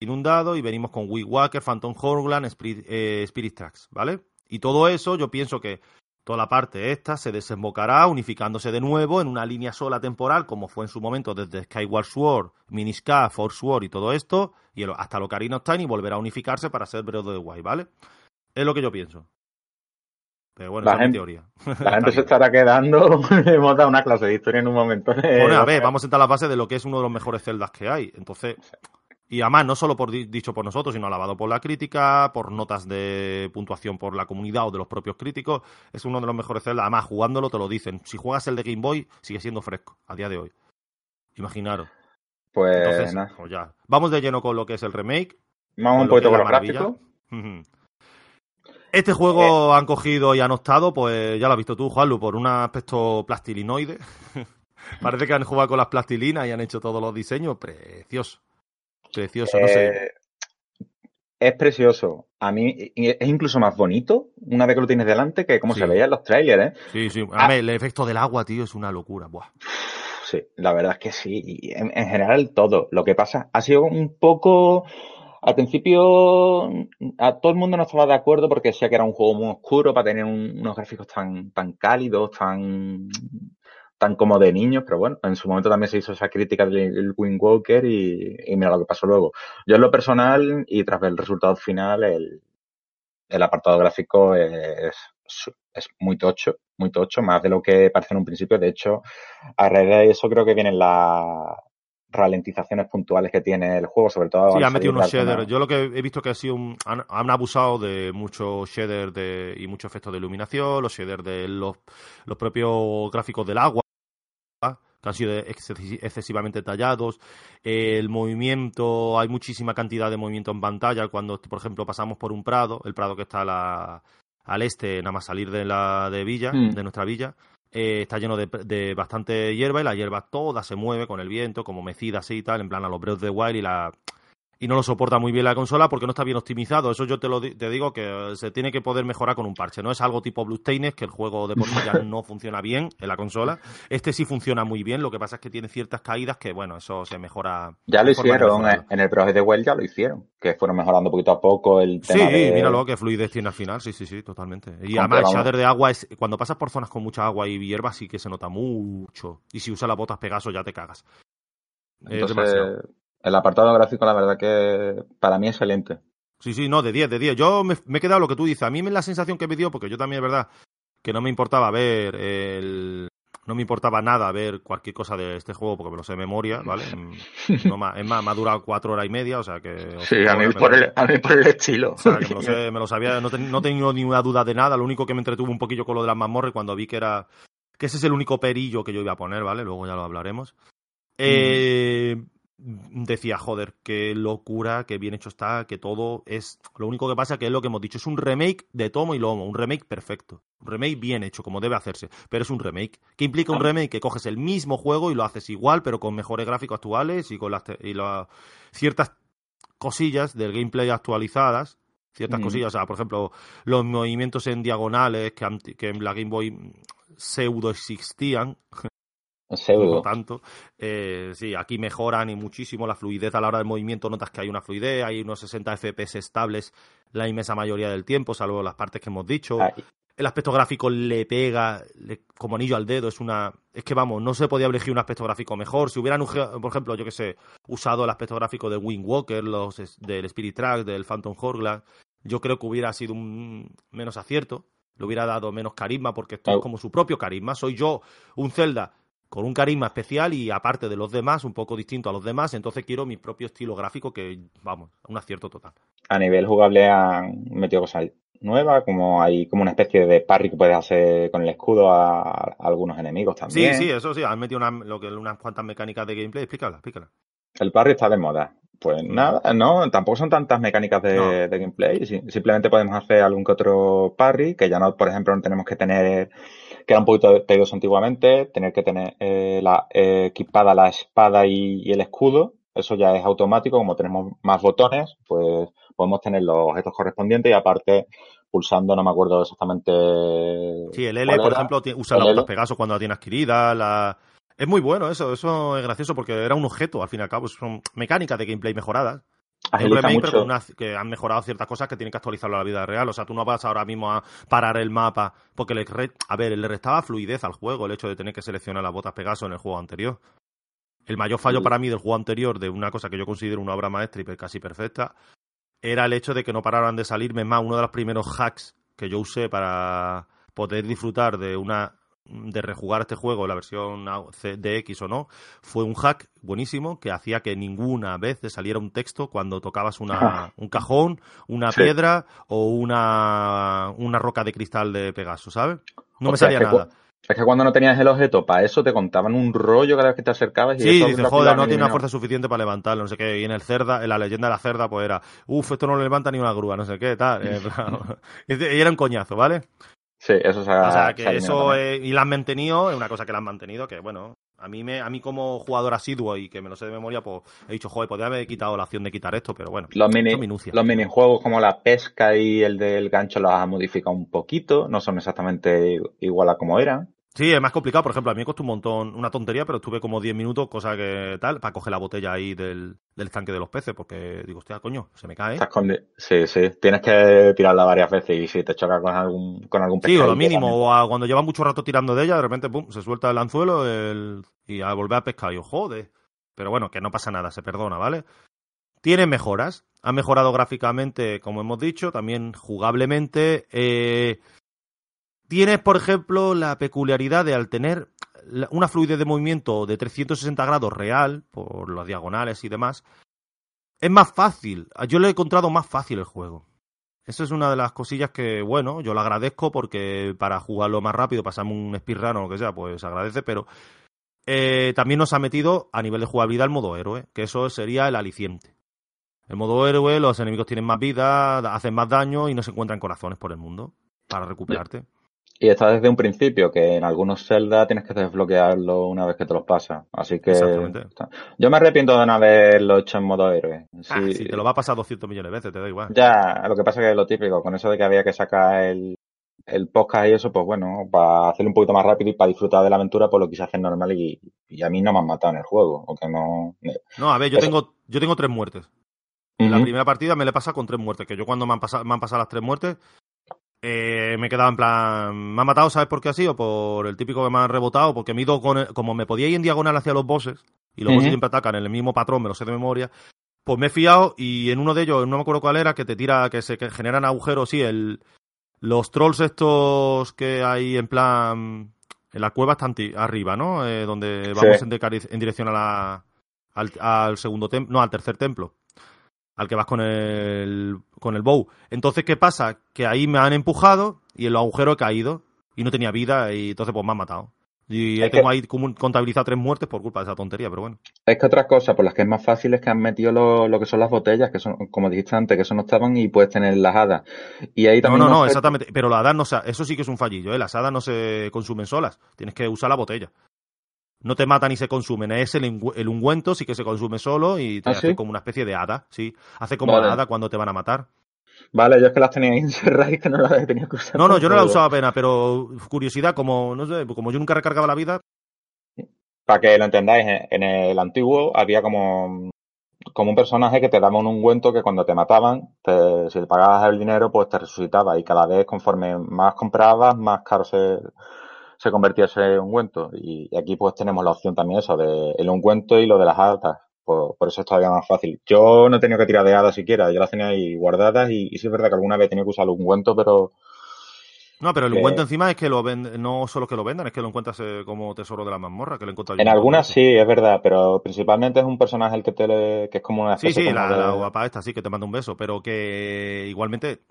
inundado y venimos con Wind Walker, Phantom Hourglass, Spirit, eh, Spirit Tracks, ¿vale? Y todo eso yo pienso que toda la parte esta se desembocará unificándose de nuevo en una línea sola temporal, como fue en su momento desde Skyward Sword, Miniska, Force Sword y todo esto, y hasta Ocarina of Time y volverá a unificarse para ser Breath of the Wild, ¿vale? Es lo que yo pienso. Pero bueno, La esa es mi teoría. La gente se estará quedando. Hemos dado una clase de historia en un momento. Bueno, a ver, vamos a sentar las bases de lo que es uno de los mejores celdas que hay. Entonces, y además, no solo por di- dicho por nosotros, sino alabado por la crítica, por notas de puntuación por la comunidad o de los propios críticos, es uno de los mejores celdas. Además, jugándolo te lo dicen. Si juegas el de Game Boy, sigue siendo fresco a día de hoy. Imaginaros. Pues Entonces, nada, pues ya. Vamos de lleno con lo que es el remake. vamos un poquito con los gráficos. Este juego han cogido y han optado, pues ya lo has visto tú, Juanlu, por un aspecto plastilinoide. Parece que han jugado con las plastilinas y han hecho todos los diseños. Precioso. Precioso, no sé. Eh, Es precioso. A mí es incluso más bonito una vez que lo tienes delante que como Sí. se veía en los trailers, ¿eh? Sí, sí. ah. A ver, el efecto del agua, tío, es una locura. Buah. Sí, la verdad es que sí. Y en, en general todo. Lo que pasa ha sido un poco. Al principio a todo el mundo no estaba de acuerdo porque decía que era un juego muy oscuro para tener un- unos gráficos tan, tan cálidos, tan, tan como de niños, pero bueno, en su momento también se hizo esa crítica del Wind Walker y, y mira lo que pasó luego. Yo en lo personal y tras ver el resultado final, el, el apartado gráfico es, es muy tocho, muy tocho, más de lo que parece en un principio. De hecho, a raíz de eso creo que vienen las ralentizaciones puntuales que tiene el juego, sobre todo Sí, han metido unos shaders. Yo lo que he visto que ha sido un, han, han abusado de muchos shaders de, y muchos efectos de iluminación, los shaders de los, los propios gráficos del agua, que han sido excesi- excesivamente tallados. El movimiento, hay muchísima cantidad de movimiento en pantalla. Cuando, por ejemplo, pasamos por un prado, el prado que está a la- al este, nada más salir de la de villa, Mm. de nuestra villa, eh, está lleno de, de bastante hierba y la hierba toda se mueve con el viento, como mecida así y tal, en plan a los Breath of the Wild y la, y no lo soporta muy bien la consola porque no está bien optimizado. Eso yo te lo te digo que se tiene que poder mejorar con un parche. No es algo tipo Bluestained, que el juego de por sí ya no funciona bien en la consola. Este sí funciona muy bien, lo que pasa es que tiene ciertas caídas que, bueno, eso se mejora. Ya lo hicieron, en el Project de Well ya lo hicieron, que fueron mejorando poquito a poco el tema Sí, míralo, que fluidez tiene al final, sí, sí, sí, totalmente. Y además el shader de agua, es cuando pasas por zonas con mucha agua y hierba sí que se nota mucho. Y si usas las botas Pegaso ya te cagas. Entonces, el apartado gráfico, la verdad que para mí es excelente. Sí, sí, no, de 10, de 10. Yo me, he quedado lo que tú dices. A mí me la sensación que me dio, porque yo también es verdad que no me importaba ver el. No me importaba nada ver cualquier cosa de este juego porque me lo sé de memoria, ¿vale? No, es más, me ha durado cuatro horas y media, o sea que... Sí, a mí, por el, a mí por el estilo. O sea, que me lo, sé, me lo sabía, no, no he tenido ninguna duda de nada, lo único que me entretuvo un poquillo con lo de las mazmorras cuando vi que era... Que ese es el único perillo que yo iba a poner, ¿vale? Luego ya lo hablaremos. Eh, decía, joder, qué locura, qué bien hecho está, que todo es... Lo único que pasa que es lo que hemos dicho, es un remake de tomo y lomo, un remake perfecto, un remake bien hecho, como debe hacerse, pero es un remake. ¿Qué implica un remake? Que coges el mismo juego y lo haces igual, pero con mejores gráficos actuales y con las, y ciertas cosillas del gameplay actualizadas, ciertas cosillas, o sea, por ejemplo, los movimientos en diagonales que, que en la Game Boy pseudo existían, Pseudo. tanto. Eh, sí, aquí mejoran y muchísimo la fluidez a la hora del movimiento. Notas que hay una fluidez, hay unos 60 FPS estables la inmensa mayoría del tiempo, salvo las partes que hemos dicho. El aspecto gráfico le pega como anillo al dedo. Es una. Es que vamos, no se podía elegir un aspecto gráfico mejor. Si hubieran, por ejemplo, yo que sé, usado el aspecto gráfico de Wind Walker, los del Spirit Track, del Phantom Hourglass, yo creo que hubiera sido un menos acierto. Le hubiera dado menos carisma porque esto es como su propio carisma. Soy yo, un Zelda con un carisma especial y aparte de los demás, un poco distinto a los demás, entonces quiero mi propio estilo gráfico que, vamos, un acierto total. A nivel jugable han metido cosas nuevas, como hay como una especie de parry que puedes hacer con el escudo a, algunos enemigos también. Sí, sí, eso sí, han metido una, lo que, unas cuantas mecánicas de gameplay, explícala, explícala. El parry está de moda. Pues mm. nada, no, tampoco son tantas mecánicas de, de gameplay. Simplemente podemos hacer algún que otro parry, que ya no, por ejemplo, no tenemos que tener que era un poquito tedioso antiguamente, tener que tener eh, la, eh, equipada la espada y, el escudo, eso ya es automático, como tenemos más botones, pues podemos tener los objetos correspondientes y aparte pulsando, no me acuerdo exactamente. Sí, el L, por ejemplo, usa la Pegaso cuando la tiene adquirida, la... Es muy bueno eso, eso es gracioso porque era un objeto, al fin y al cabo, son mecánicas de gameplay mejoradas un remake, pero que han mejorado ciertas cosas que tienen que actualizarlo a la vida real. O sea, tú no vas ahora mismo a parar el mapa porque le, a ver, le restaba fluidez al juego el hecho de tener que seleccionar las botas Pegaso en el juego anterior. El mayor fallo para mí del juego anterior, de una cosa que yo considero una obra maestra y casi perfecta, era el hecho de que no pararan de salirme más uno de los primeros hacks que yo usé para poder disfrutar de una de rejugar este juego, la versión DX o no, fue un hack buenísimo que hacía que ninguna vez te saliera un texto cuando tocabas una, un cajón, una piedra o una, una roca de cristal de Pegaso, ¿sabes? No me salía nada. Es que cuando no tenías el objeto para eso te contaban un rollo cada vez que te acercabas. Y sí, dices, joder, no tiene una fuerza suficiente para levantarlo, no sé qué. Y en el cerda, en la leyenda de la cerda, pues era, uff, esto no lo levanta ni una grúa, no sé qué, tal. y era un coñazo, ¿vale? Sí, eso se ha, O sea, que eso y la han mantenido, es una cosa que la han mantenido, que bueno, a mí me, a mí como jugador asiduo y que me lo sé de memoria, pues he dicho, joder, podría haber quitado la opción de quitar esto, pero bueno, los, mini, los minijuegos como la pesca y el del gancho los ha modificado un poquito, no son exactamente igual a como eran. Sí, es más complicado. Por ejemplo, a mí me costó un montón, una tontería, pero estuve como 10 minutos, cosa que tal, para coger la botella ahí del, del estanque de los peces, porque digo, hostia, coño, se me cae. Sí, sí. Tienes que tirarla varias veces y si te choca con algún, con algún Sí, o lo mínimo, o cuando lleva mucho rato tirando de ella, de repente, pum, se suelta el anzuelo y a volver a pescar. Y yo, joder. Pero bueno, que no pasa nada, se perdona, ¿vale? Tiene mejoras. Ha mejorado gráficamente, como hemos dicho, también jugablemente. Eh, Tienes, por ejemplo, la peculiaridad de al tener una fluidez de movimiento de 360 grados real, por las diagonales y demás, es más fácil. Yo lo he encontrado más fácil el juego. Eso es una de las cosillas que, bueno, yo lo agradezco porque para jugarlo más rápido, pasamos un speedrun o lo que sea, pues agradece, pero eh, también nos ha metido a nivel de jugabilidad el modo héroe, que eso sería el aliciente. El modo héroe, los enemigos tienen más vida, hacen más daño y no se encuentran corazones por el mundo para recuperarte. Y está desde un principio, que en algunos Zelda tienes que desbloquearlo una vez que te los pasas. Así que. Exactamente. está- Yo me arrepiento de no haberlo hecho en modo héroe. Ah, Sí, si te lo va a pasar 200 millones de veces, te da igual. Ya, lo que pasa que es lo típico, con eso de que había que sacar el, el podcast y eso, pues bueno, para hacerlo un poquito más rápido y para disfrutar de la aventura, pues lo quise hacer normal y, y a mí no me han matado en el juego, aunque no... No, a ver, yo Eso- tengo, yo tengo tres muertes. En la primera partida me le pasa con tres muertes, que yo cuando me han pasado, me han pasado las tres muertes, eh, me he quedado en plan, me han matado, ¿sabes por qué así? O por el típico que me han rebotado, porque me ido con, el- como me podía ir en diagonal hacia los bosses, y los Ujú. bosses siempre atacan en el mismo patrón, me lo sé de memoria, pues me he fiado y en uno de ellos, no me acuerdo cuál era, que te tira, que se que generan agujeros, sí, el, los trolls estos que hay en plan, en la cueva están ti- arriba, ¿no? Eh, donde Sí. vamos en, decari- en dirección a la, al, al segundo templo, no, al tercer templo, al que vas con el, con el bow. Entonces, ¿qué pasa? Que ahí me han empujado y en los agujeros he caído y no tenía vida y entonces pues me han matado. Y Es tengo que- ahí contabilizado tres muertes por culpa de esa tontería, pero bueno. Es que otra cosa por las que es más fácil es que han metido lo, lo que son las botellas, que son, como dijiste antes, que eso no estaban y puedes tener las hadas. Y ahí No, también no, no, sé- exactamente. Pero las hadas no se, eso sí que es un fallillo, ¿eh? Las hadas no se consumen solas. Tienes que usar la botella. No te matan ni se consumen. Es el, ungüento, sí que se consume solo y te ¿Ah, hace sí? como una especie de hada, sí. Hace como Vale. la hada cuando te van a matar. Vale, yo es que las tenía encerradas y que no las tenido que usar. No, no, yo no la Pero- usaba apenas, pero curiosidad, como, no sé, como yo nunca recargaba la vida, Para que lo entendáis, en- en el antiguo había como, como un personaje que te daba un ungüento que cuando te mataban, te- si le pagabas el dinero, pues te resucitaba y cada vez conforme más comprabas, más caro se, se convertía ese ungüento. Y, y aquí pues tenemos la opción también eso, de el ungüento y lo de las hadas. Por, por eso es todavía más fácil. Yo no he tenido que tirar de hadas siquiera, yo las tenía ahí guardadas y, y sí es verdad que alguna vez he tenido que usar el ungüento, pero No, pero el Que- ungüento encima es que lo venden, no solo que lo vendan, es que lo encuentras eh, como tesoro de la mazmorra, que lo yo en algunas sí, es verdad, pero principalmente es un personaje el que te le- que es como una Sí, especie sí, la, de- la guapa esta sí que te manda un beso, pero que igualmente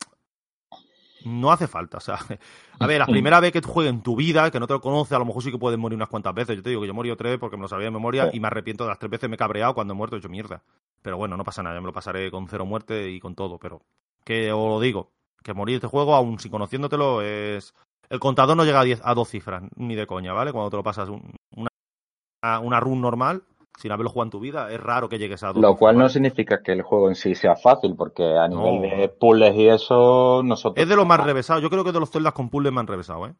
no hace falta. O sea, a ver, la primera vez que tú juegues en tu vida, que no te lo conoces, a lo mejor sí que puedes morir unas cuantas veces. Yo te digo que yo he morido tres porque me lo sabía de memoria y me arrepiento de las tres veces, me he cabreado cuando he muerto, he hecho mierda. Pero bueno, no pasa nada, yo me lo pasaré con cero muerte y con todo, pero que os lo digo, que morir este juego, aún sin conociéndotelo, es... El contador no llega a, diez- a dos cifras, ni de coña, ¿vale? Cuando te lo pasas un- una, una run normal, sin haberlo jugado en tu vida, es raro que llegues a dos Lo cual no significa que el juego en sí sea fácil, porque a nivel No. de puzzles y eso, nosotros... Es de los más revesados. Yo creo que de los celdas con puzzles han revesado, ¿eh?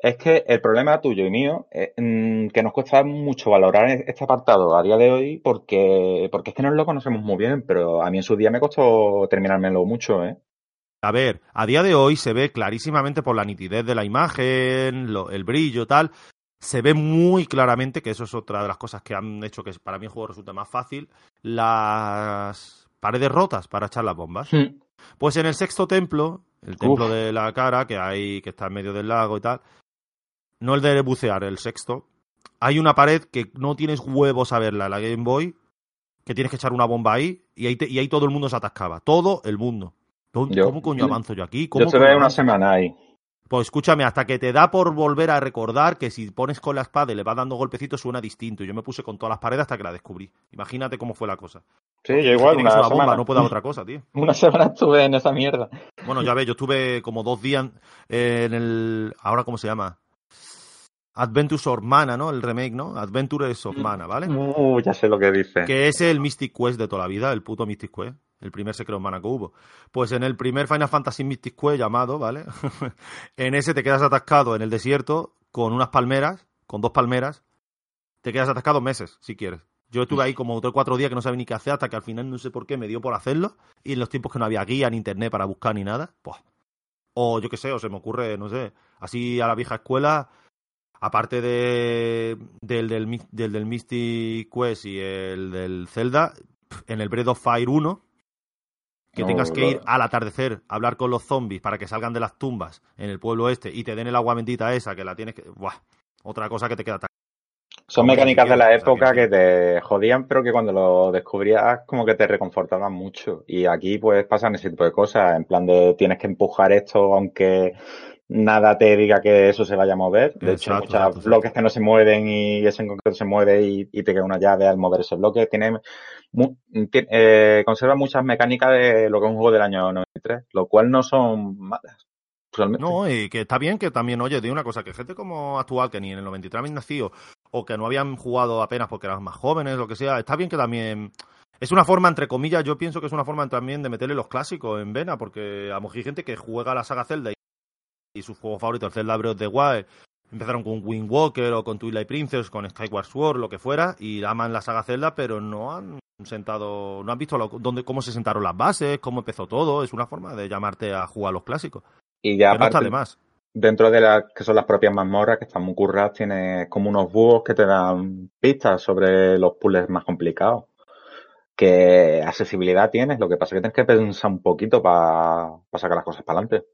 Es que el problema tuyo y mío es mm, que nos cuesta mucho valorar este apartado a día de hoy porque, porque es que no lo conocemos muy bien, pero a mí en su día me costó terminármelo mucho, ¿eh? A ver, a día de hoy se ve clarísimamente por la nitidez de la imagen, lo- el brillo, tal. Se ve muy claramente, que eso es otra de las cosas que han hecho que para mí el juego resulte más fácil, las paredes rotas para echar las bombas. Pues en el sexto templo, el templo de la cara, que hay, que está en medio del lago y tal, no el de bucear, el sexto, hay una pared que no tienes huevos a verla, la Game Boy, que tienes que echar una bomba ahí, y ahí, te- y ahí todo el mundo se atascaba. Todo el mundo. ¿Cómo, Yo- cómo coño avanzo yo aquí? Yo ¿Cómo estuve coño una semana ahí. Pues escúchame, hasta que te da por volver a recordar que si pones con la espada y le vas dando golpecitos suena distinto. Y yo me puse con todas las paredes hasta que la descubrí. Imagínate cómo fue la cosa. Sí, yo igual, una una bomba, semana. no puede haber otra cosa, tío. Una semana estuve en esa mierda. Bueno, ya ves, yo estuve como dos días en el. ¿Ahora cómo se llama? Adventures of Mana, ¿no? El remake, ¿no? Adventures of Mana, ¿vale? Uh, ya sé lo que dice. Que es el Mystic Quest de toda la vida, el puto Mystic Quest. El primer Secret of Mana que hubo. Pues en el primer Final Fantasy Mystic Quest llamado, ¿vale? en ese te quedas atascado en el desierto con unas palmeras, con dos palmeras. Te quedas atascado meses, si quieres. Yo estuve ahí como tres o cuatro días que no sabía ni qué hacer hasta que al final no sé por qué me dio por hacerlo. Y en los tiempos que no había guía ni internet para buscar ni nada, pues. O yo qué sé, o se me ocurre, no sé, así a la vieja escuela, aparte de, del, del Mystic Quest y el del Zelda, en el Breath of Fire 1, que No, tengas que ir al atardecer a hablar con los zombies para que salgan de las tumbas en el pueblo este y te den el agua bendita esa que la tienes que... Buah, otra cosa que te queda... tan- Son mecánicas de la época que te jodían, pero que cuando lo descubrías como que te reconfortaban mucho. Y aquí pues pasan ese tipo de cosas, en plan de tienes que empujar esto aunque nada te diga que eso se vaya a mover. De hecho, hay muchos bloques que no se mueven y ese en concreto se mueve y, y te queda una llave al mover ese bloque. Tiene, mu- eh, conserva muchas mecánicas de lo que es un juego del año 93, lo cual no son malas. No, y que está bien que también, oye, de una cosa, que gente como actual, que ni en el 93 habían nacido, o que no habían jugado apenas porque eran más jóvenes, lo que sea, está bien que también... Es una forma, entre comillas, yo pienso que es una forma también de meterle los clásicos en vena, porque a lo mejor hay gente que juega la saga Zelda y, y sus juegos favoritos, Zelda Breath of the Wild, empezaron con Wind Walker o con Twilight Princess, con Skyward Sword, lo que fuera, y aman la saga Zelda, pero no han sentado, no han visto lo, dónde, cómo se sentaron las bases, cómo empezó todo, es una forma de llamarte a jugar los clásicos. Y ya no está aparte, de más. dentro de las que son las propias mazmorras, que están muy curradas, tienes como unos búhos que te dan pistas sobre los puzzles más complicados. Que accesibilidad tienes, lo que pasa es que tienes que pensar un poquito para sacar las cosas para adelante.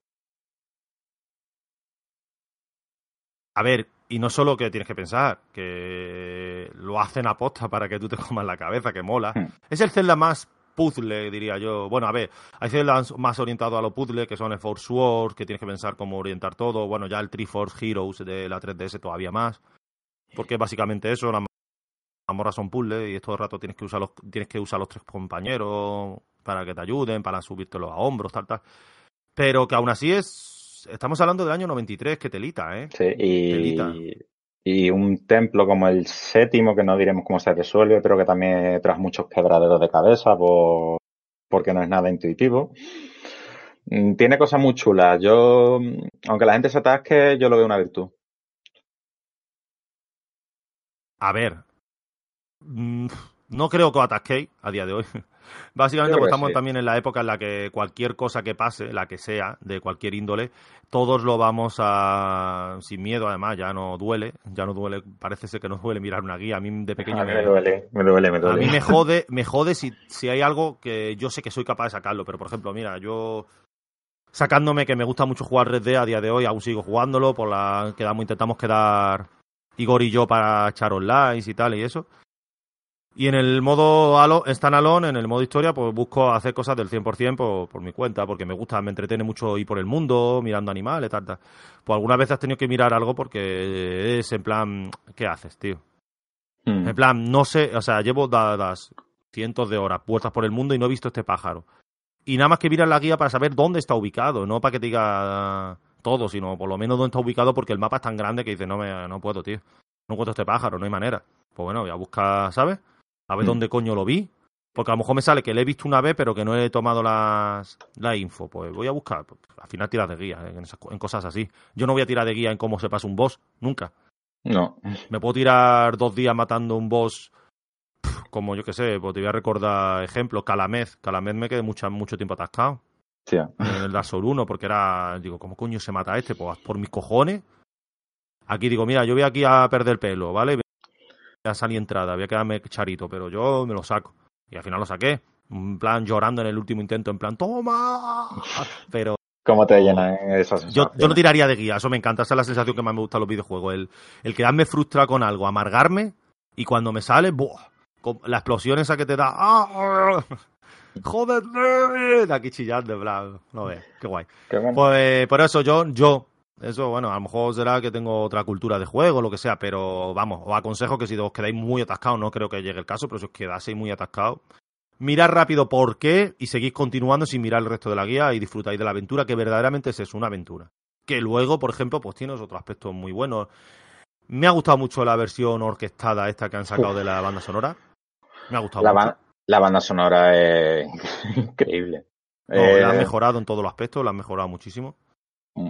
A ver, y no solo que tienes que pensar, que lo hacen a posta para que tú te comas la cabeza, que mola. Hmm. Es el Zelda más puzzle, diría yo. Bueno, a ver, hay Zeldas más orientados a lo puzzle, que son el Force Wars, que tienes que pensar cómo orientar todo. Bueno, ya el Triforce Heroes de la 3DS todavía más. Porque básicamente eso, las mazmorras son puzzles y todo el rato tienes que usar los, tienes que usar los tres compañeros para que te ayuden, para subírtelo a hombros, tal, tal. Pero que aún así es. Estamos hablando del año 93, que telita, ¿eh? Sí, Telita. y, y un templo como el séptimo, que no diremos cómo se resuelve, pero que también tras muchos quebraderos de cabeza por, porque no es nada intuitivo. Mm, Tiene cosas muy chulas. Yo, aunque la gente se atasque, yo lo veo una virtud. A ver. mm, No creo que atasquéis a día de hoy. Básicamente que estamos sí. también en la época en la que cualquier cosa que pase, la que sea, de cualquier índole, todos lo vamos a... sin miedo, además, ya no duele, ya no duele, parece ser que no duele mirar una guía. A mí de pequeño A mí me, me duele, me duele, me a duele. mí me jode, me jode si, si hay algo que yo sé que soy capaz de sacarlo, pero por ejemplo, mira, yo sacándome que me gusta mucho jugar Red Dead a día de hoy, aún sigo jugándolo, por la quedamos, intentamos quedar Igor y yo para echar online y tal y eso. Y en el modo alo, standalone, en el modo historia, pues busco hacer cosas del 100% por, por mi cuenta, porque me gusta, me entretiene mucho ir por el mundo, mirando animales, tal, tal. Pues algunas veces has tenido que mirar algo porque es en plan, ¿qué haces, tío? Mm. En plan, no sé, o sea, llevo dadas cientos de horas puertas por el mundo y no he visto este pájaro. Y nada más que mirar la guía para saber dónde está ubicado, no para que te diga todo, sino por lo menos dónde está ubicado porque el mapa es tan grande que dices, no, me, no puedo, tío. No encuentro este pájaro, no hay manera. Pues bueno, voy a buscar, ¿sabes? A ver Mm. dónde coño lo vi. Porque a lo mejor me sale que le he visto una vez, pero que no he tomado las, la info. Pues voy a buscar. Pues, al final tiras de guía en, esas co- en cosas así. Yo no voy a tirar de guía en cómo se pasa un boss, nunca. No. Me puedo tirar dos días matando un boss, como yo que sé, pues te voy a recordar ejemplos. Calamez. Calamez me quedé mucho, mucho tiempo atascado Tía. en el Dark Souls 1 porque era, digo, ¿cómo coño se mata este? Pues por mis cojones. Aquí digo, mira, yo voy aquí a perder pelo, ¿vale? Voy a salir entrada, voy a quedarme charito, pero yo me lo saco. Y al final lo saqué. En plan, llorando en el último intento, en plan, ¡toma! Pero ¿Cómo te llenan esas yo, yo no tiraría de guía, eso me encanta, esa es la sensación que más me gusta de los videojuegos. El, el quedarme frustrado con algo, amargarme, y cuando me sale, ¡buah! Con la explosión esa que te da, ¡ah! ¡Joder! De aquí chillando, en plan, no ves, qué guay. Qué bueno. Pues por eso yo, yo, eso, bueno, a lo mejor será que tengo otra cultura de juego, lo que sea, pero vamos, os aconsejo que si os quedáis muy atascados, no creo que llegue el caso, pero si os quedaseis muy atascados, mirad rápido por qué y seguís continuando sin mirar el resto de la guía y disfrutáis de la aventura, que verdaderamente es eso, una aventura. Que luego, por ejemplo, pues tiene otros aspectos muy buenos. Me ha gustado mucho la versión orquestada esta que han sacado Uf. de la banda sonora. Me ha gustado La, mucho. ba- la banda sonora es increíble. No, la han Eh, mejorado en todos los aspectos, la han mejorado muchísimo.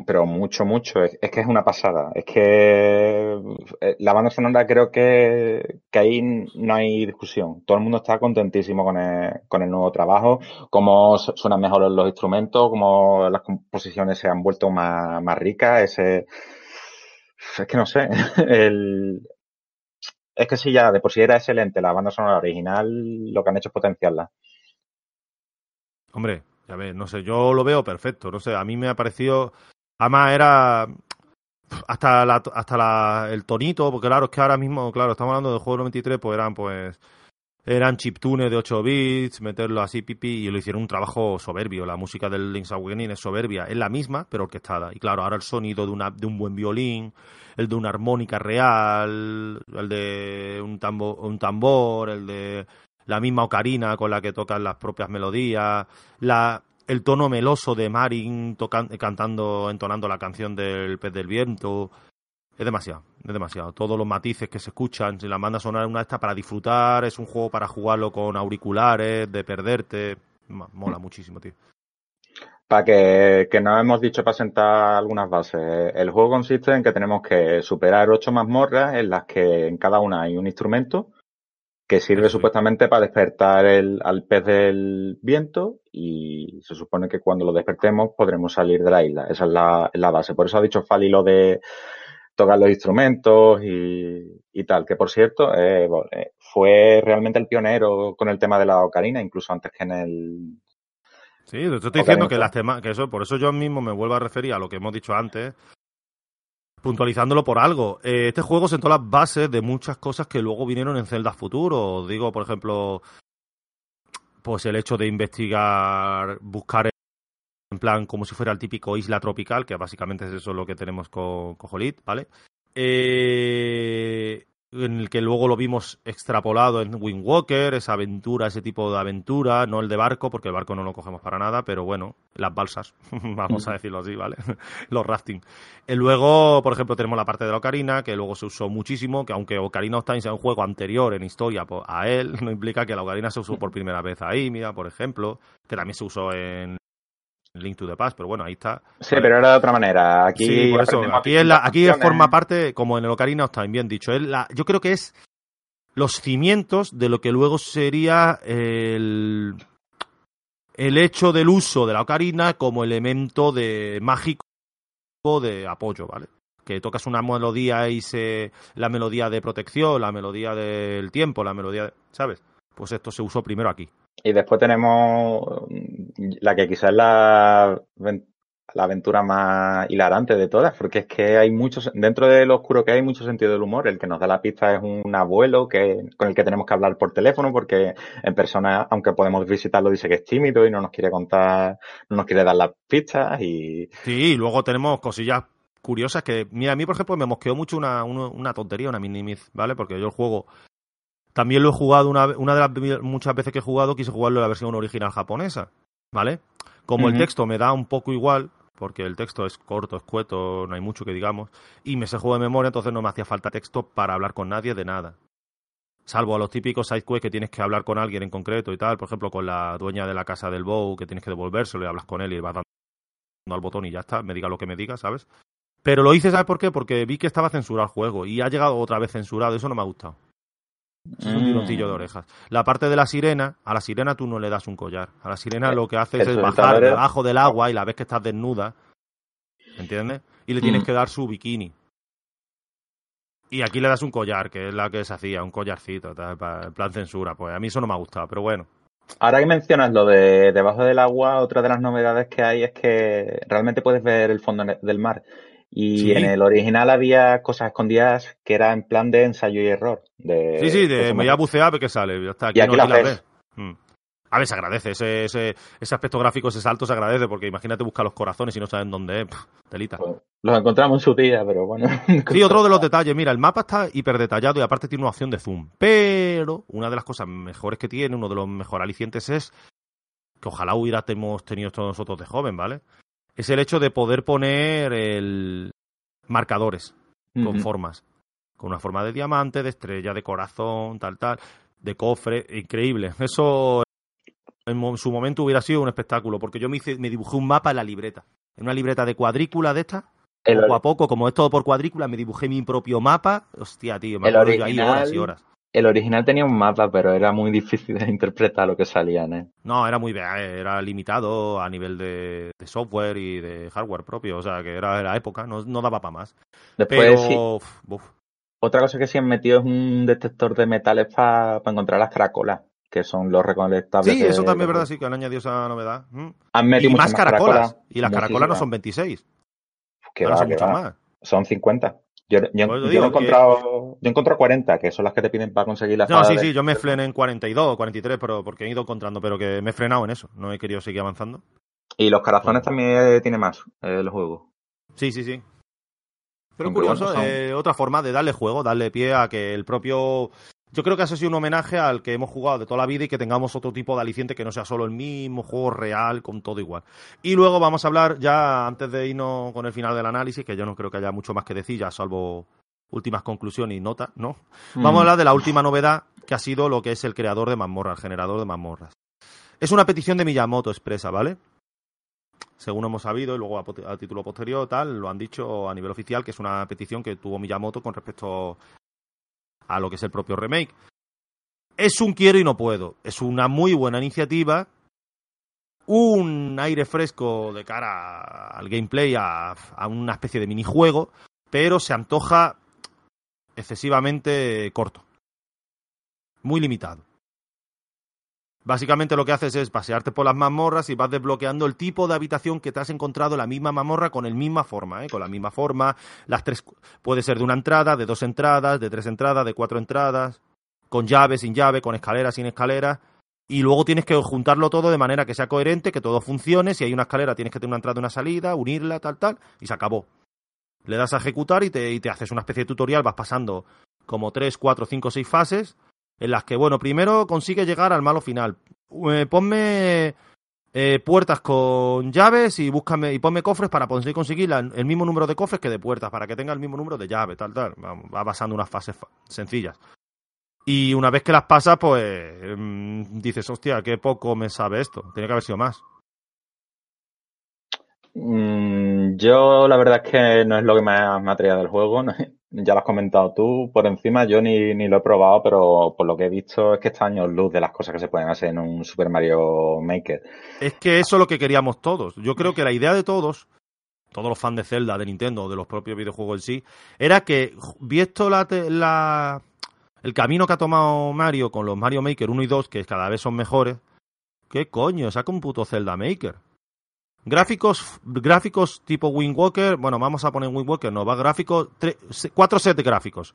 Pero mucho, mucho. Es, que es una pasada. Es que eh, la banda sonora creo que, que ahí no hay discusión. Todo el mundo está contentísimo con el, con el nuevo trabajo, cómo su- suenan mejor los instrumentos, cómo las composiciones se han vuelto más, más ricas. Ese, es que no sé. El, es que si ya de por sí era excelente la banda sonora original, lo que han hecho es potenciarla. Hombre, ya ves, no sé, yo lo veo perfecto, no sé, a mí me ha parecido, además era hasta la, hasta la, el tonito, porque claro, es que ahora mismo, claro, estamos hablando del juego 93, pues eran pues eran chiptunes de 8 bits, meterlo así pipi y lo hicieron un trabajo soberbio, la música del Link's Awakening es soberbia, es la misma, pero orquestada. Y claro, ahora el sonido de una de un buen violín, el de una armónica real, el de un tambor, un tambor, el de la misma ocarina con la que tocan las propias melodías, la, el tono meloso de Marin cantando, entonando la canción del pez del viento. Es demasiado, es demasiado. Todos los matices que se escuchan, si la banda sonora una esta para disfrutar, es un juego para jugarlo con auriculares, de perderte. Mola muchísimo, tío. Para que, que nos hemos dicho para sentar algunas bases. El juego consiste en que tenemos que superar ocho mazmorras en las que en cada una hay un instrumento que sirve supuestamente para despertar el, al pez del viento y se supone que cuando lo despertemos podremos salir de la isla. Esa es la, la base. Por eso ha dicho Fali lo de tocar los instrumentos y, y tal. Que por cierto, eh, eh, fue realmente el pionero con el tema de la ocarina, incluso antes que en el. Sí, te estoy diciendo que las temas, que eso, por eso yo mismo me vuelvo a referir a lo que hemos dicho antes, puntualizándolo por algo. Eh, este juego sentó las bases de muchas cosas que luego vinieron en Zelda Futuro. Digo, por ejemplo, pues el hecho de investigar, buscar en plan como si fuera el típico isla tropical, que básicamente es eso lo que tenemos con, con Jolit, ¿vale? Eh, en el que luego lo vimos extrapolado en Wind Walker, esa aventura, ese tipo de aventura, no el de barco, porque el barco no lo cogemos para nada, pero bueno, las balsas, vamos a decirlo así, ¿vale? Los rafting. Y luego, por ejemplo, tenemos la parte de la Ocarina, que luego se usó muchísimo, que aunque Ocarina of Time sea un juego anterior en historia a él, no implica que la Ocarina se usó por primera vez ahí, mira, por ejemplo, que también se usó en Link to the Past, pero bueno, ahí está. Sí, pero era de otra manera. Aquí, sí, por eso, aquí, es la, aquí forma parte, como en el Ocarina of Time, bien dicho. Es la, yo creo que es los cimientos de lo que luego sería el, el hecho del uso de la ocarina como elemento de mágico de apoyo, ¿vale? Que tocas una melodía y se la melodía de protección, la melodía del tiempo, la melodía, de, ¿sabes? Pues esto se usó primero aquí. Y después tenemos la que quizás es la, la aventura más hilarante de todas, porque es que hay muchos, dentro de lo oscuro que hay, mucho sentido del humor. El que nos da la pista es un abuelo que, con el que tenemos que hablar por teléfono, porque en persona, aunque podemos visitarlo, dice que es tímido y no nos quiere contar, no nos quiere dar las pistas y... Sí, y luego tenemos cosillas curiosas que, mira, a mí, por ejemplo, me mosqueó mucho una, una, una tontería, una mini ¿vale? Porque yo el juego también lo he jugado una, una de las muchas veces que he jugado, quise jugarlo en la versión original japonesa, ¿vale? Como uh -huh. el texto me da un poco igual, porque el texto es corto, escueto, no hay mucho que digamos, y me sé juego de memoria, entonces no me hacía falta texto para hablar con nadie de nada. Salvo a los típicos sidequests que tienes que hablar con alguien en concreto y tal, por ejemplo, con la dueña de la casa del Bow, que tienes que devolvérselo y hablas con él y vas dando al botón y ya está, me diga lo que me diga, ¿sabes? Pero lo hice, ¿sabes por qué? Porque vi que estaba censurado el juego y ha llegado otra vez censurado, eso no me ha gustado. Es un tironcillo de orejas. La parte de la sirena, a la sirena tú no le das un collar. A la sirena lo que haces es bajar debajo del agua y la ves que estás desnuda. ¿Entiendes? Y le tienes que dar su bikini. Y aquí le das un collar, que es la que se hacía, un collarcito, tal, para, en plan censura. Pues a mí eso no me ha gustado, pero bueno. Ahora que mencionas lo de debajo del agua, otra de las novedades que hay es que realmente puedes ver el fondo del mar. Y sí. en el original había cosas escondidas que era en plan de ensayo y error. De, sí, sí, de, de me voy a bucear porque sale. Ya está, aquí y aquí no la ves. Hmm. A ver, se agradece. Ese, ese, ese, aspecto gráfico, ese salto se agradece porque imagínate buscar los corazones y no saben dónde es. Pff, telita. Pues, los encontramos en su día, pero bueno. Sí, otro de los detalles. Mira, el mapa está hiper detallado y aparte tiene una opción de zoom. Pero una de las cosas mejores que tiene, uno de los mejores alicientes es que ojalá hubiéramos tenido esto nosotros de joven, ¿vale? Es el hecho de poder poner el, marcadores con uh -huh. formas. Con una forma de diamante, de estrella, de corazón, tal, tal, de cofre. Increíble. Eso en su momento hubiera sido un espectáculo, porque yo me, hice, me dibujé un mapa en la libreta. En una libreta de cuadrícula de esta. El poco a poco, como es todo por cuadrícula, me dibujé mi propio mapa. Hostia, tío, me original, ahí horas y horas. El original tenía un mapa, pero era muy difícil de interpretar lo que salía, ¿eh? No, era muy era limitado a nivel de, de, software y de hardware propio, o sea, que era la época, no, no daba para más. Después, pero, sí. uf, Otra cosa que sí han metido es un detector de metales para pa encontrar las caracolas, que son los recolectables. Sí, eso de, también es verdad, sí, que han añadido esa novedad. ¿Mm? Han metido y más, caracolas. caracolas. Y las caracolas no son 26. Que va, son muchas va. más. Son 50. Yo, yo, Pues he encontrado, yo he encontrado 40, que son las que te piden para conseguir la No, sí, de... sí, yo me frené en 42, 43, pero porque he ido encontrando, pero que me he frenado en eso, no he querido seguir avanzando. Y los corazones bueno. también tiene más eh, el juego. Sí, sí, sí. Pero curioso, eh, otra forma de darle juego, darle pie a que el propio yo creo que ha sido un homenaje al que hemos jugado de toda la vida y que tengamos otro tipo de aliciente que no sea solo el mismo juego real con todo igual. Y luego vamos a hablar ya, antes de irnos con el final del análisis, que yo no creo que haya mucho más que decir, ya salvo últimas conclusiones y notas, ¿no? Vamos a hablar de la última novedad, que ha sido lo que es el creador de mazmorras, el generador de mazmorras. Es una petición de Miyamoto expresa, ¿vale? Según hemos sabido, y luego a, a, título posterior, tal, lo han dicho a nivel oficial, que es una petición que tuvo Miyamoto con respecto a lo que es el propio remake. Es un quiero y no puedo. Es una muy buena iniciativa. Un aire fresco de cara al gameplay, a, una especie de minijuego, pero se antoja excesivamente corto. Muy limitado. Básicamente lo que haces es pasearte por las mazmorras y vas desbloqueando el tipo de habitación que te has encontrado en la misma mazmorra con el misma forma, ¿eh? con la misma forma. Las tres puede ser de una entrada, de dos entradas, de tres entradas, de cuatro entradas, con llave, sin llave, con escalera, sin escalera. Y luego tienes que juntarlo todo de manera que sea coherente, que todo funcione. Si hay una escalera, tienes que tener una entrada y una salida, unirla, tal, tal, y se acabó. Le das a ejecutar y te, y te haces una especie de tutorial, vas pasando como tres, cuatro, cinco, seis fases en las que, bueno, primero consigue llegar al malo final. Eh, ponme eh, puertas con llaves y búscame y ponme cofres para poder conseguir el mismo número de cofres que de puertas, para que tenga el mismo número de llaves, tal, tal. Va, va pasando unas fases fa sencillas. Y una vez que las pasas, pues mmm, dices, hostia, qué poco me sabe esto. Tiene que haber sido más. Mm, yo la verdad es que no es lo que más me atraía del juego. Ya lo has comentado tú por encima, yo ni, ni, lo he probado, pero por lo que he visto es que está años luz de las cosas que se pueden hacer en un Super Mario Maker. Es que eso es lo que queríamos todos. Yo creo que la idea de todos, todos los fans de Zelda, de Nintendo, de los propios videojuegos en sí, era que, visto la, la, el camino que ha tomado Mario con los Mario Maker 1 y 2, que cada vez son mejores, ¿qué coño? Saca un puto Zelda Maker. Gráficos, gráficos tipo Wind Walker, bueno, vamos a poner Wind Walker, no, va gráficos, cuatro sets de gráficos.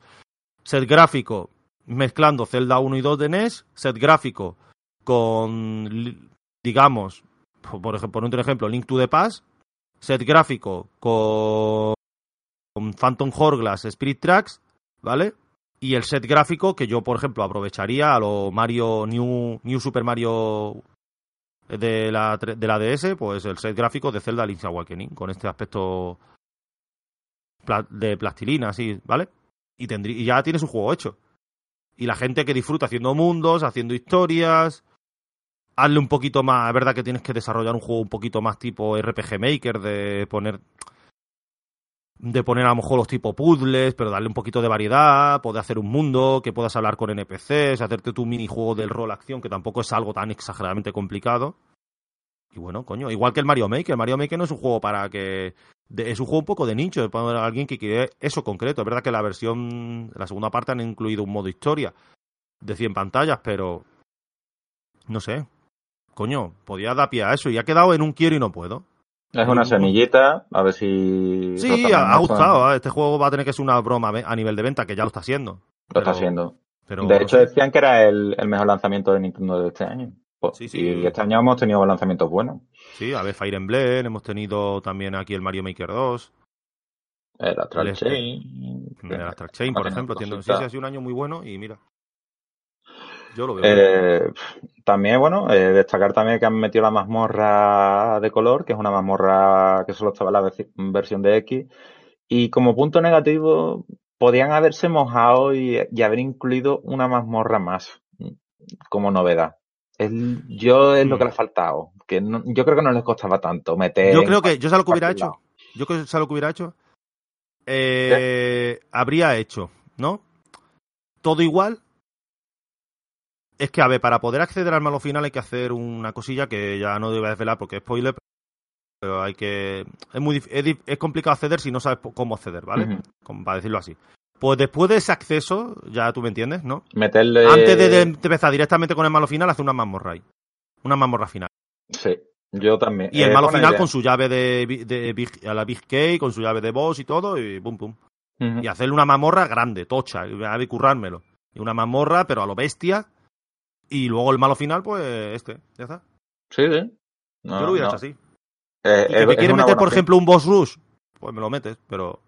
Set gráfico mezclando Zelda 1 y 2 de NES, set gráfico con, digamos, por, ejemplo, por un ejemplo, Link to the Past, set gráfico con, con Phantom Hourglass Spirit Tracks, ¿vale? Y el set gráfico que yo, por ejemplo, aprovecharía a lo Mario New, New Super Mario de la, de la DS, pues el set gráfico de Zelda Link's Awakening, con este aspecto de plastilina, así, ¿vale? Y, tendrí, y ya tiene su juego hecho. Y la gente que disfruta haciendo mundos, haciendo historias, hazle un poquito más, es verdad que tienes que desarrollar un juego un poquito más tipo RPG Maker, de poner de poner a lo mejor los tipos puzzles, pero darle un poquito de variedad, poder hacer un mundo, que puedas hablar con NPCs, hacerte tu minijuego del rol acción, que tampoco es algo tan exageradamente complicado. Y bueno, coño, igual que el Mario Maker, el Mario Maker no es un juego para que... Es un juego un poco de nicho, para alguien que quiere eso concreto. Es verdad que la versión, la segunda parte han incluido un modo historia de 100 pantallas, pero... No sé. Coño, podía dar pie a eso y ha quedado en un quiero y no puedo. Es una semillita, a ver si... Sí, ha, ha gustado. ¿eh? Este juego va a tener que ser una broma a nivel de venta, que ya lo está haciendo. Lo pero, está haciendo. Pero, de hecho, decían que era el, el, mejor lanzamiento de Nintendo de este año. Sí, sí. Y este año hemos tenido lanzamientos buenos. Sí, a ver, Fire Emblem, hemos tenido también aquí el Mario Maker 2. El Astral Chain. El Astral Chain, por ejemplo. Sí, sí, ha sido un año muy bueno y mira. Yo lo veo. Eh, también, bueno, eh, destacar también que han metido la mazmorra de color, que es una mazmorra que solo estaba en la versión de X. Y como punto negativo, podían haberse mojado y, y haber incluido una mazmorra más como novedad. Es, yo es lo que le ha faltado. Que no, yo creo que no les costaba tanto meter. Yo creo que yo sé lo que hubiera hecho. Yo creo que sé lo que hubiera hecho. Eh, habría hecho, ¿no? Todo igual, es que, a ver, para poder acceder al malo final hay que hacer una cosilla que ya no debo desvelar porque es spoiler, pero hay que. Es muy es, es complicado acceder si no sabes cómo acceder, ¿vale? Uh -huh. Como para decirlo así. Pues después de ese acceso, ya tú me entiendes, ¿no? Meterle. Antes de, de empezar directamente con el malo final, hace una mazmorra ahí. Una mazmorra final. Sí, yo también. Y el malo final idea. con su llave de, de, de, a la Big K, con su llave de boss y todo, y pum pum. Uh -huh. Y hacerle una mazmorra grande, tocha, y a currármelo. Y una mazmorra, pero a lo bestia, y luego el malo final, pues este, ya está. Sí, sí. No, Yo lo hubiera no. hecho así. Eh, y que me quieres meter, por opción. ejemplo, un boss rush, pues me lo metes, pero.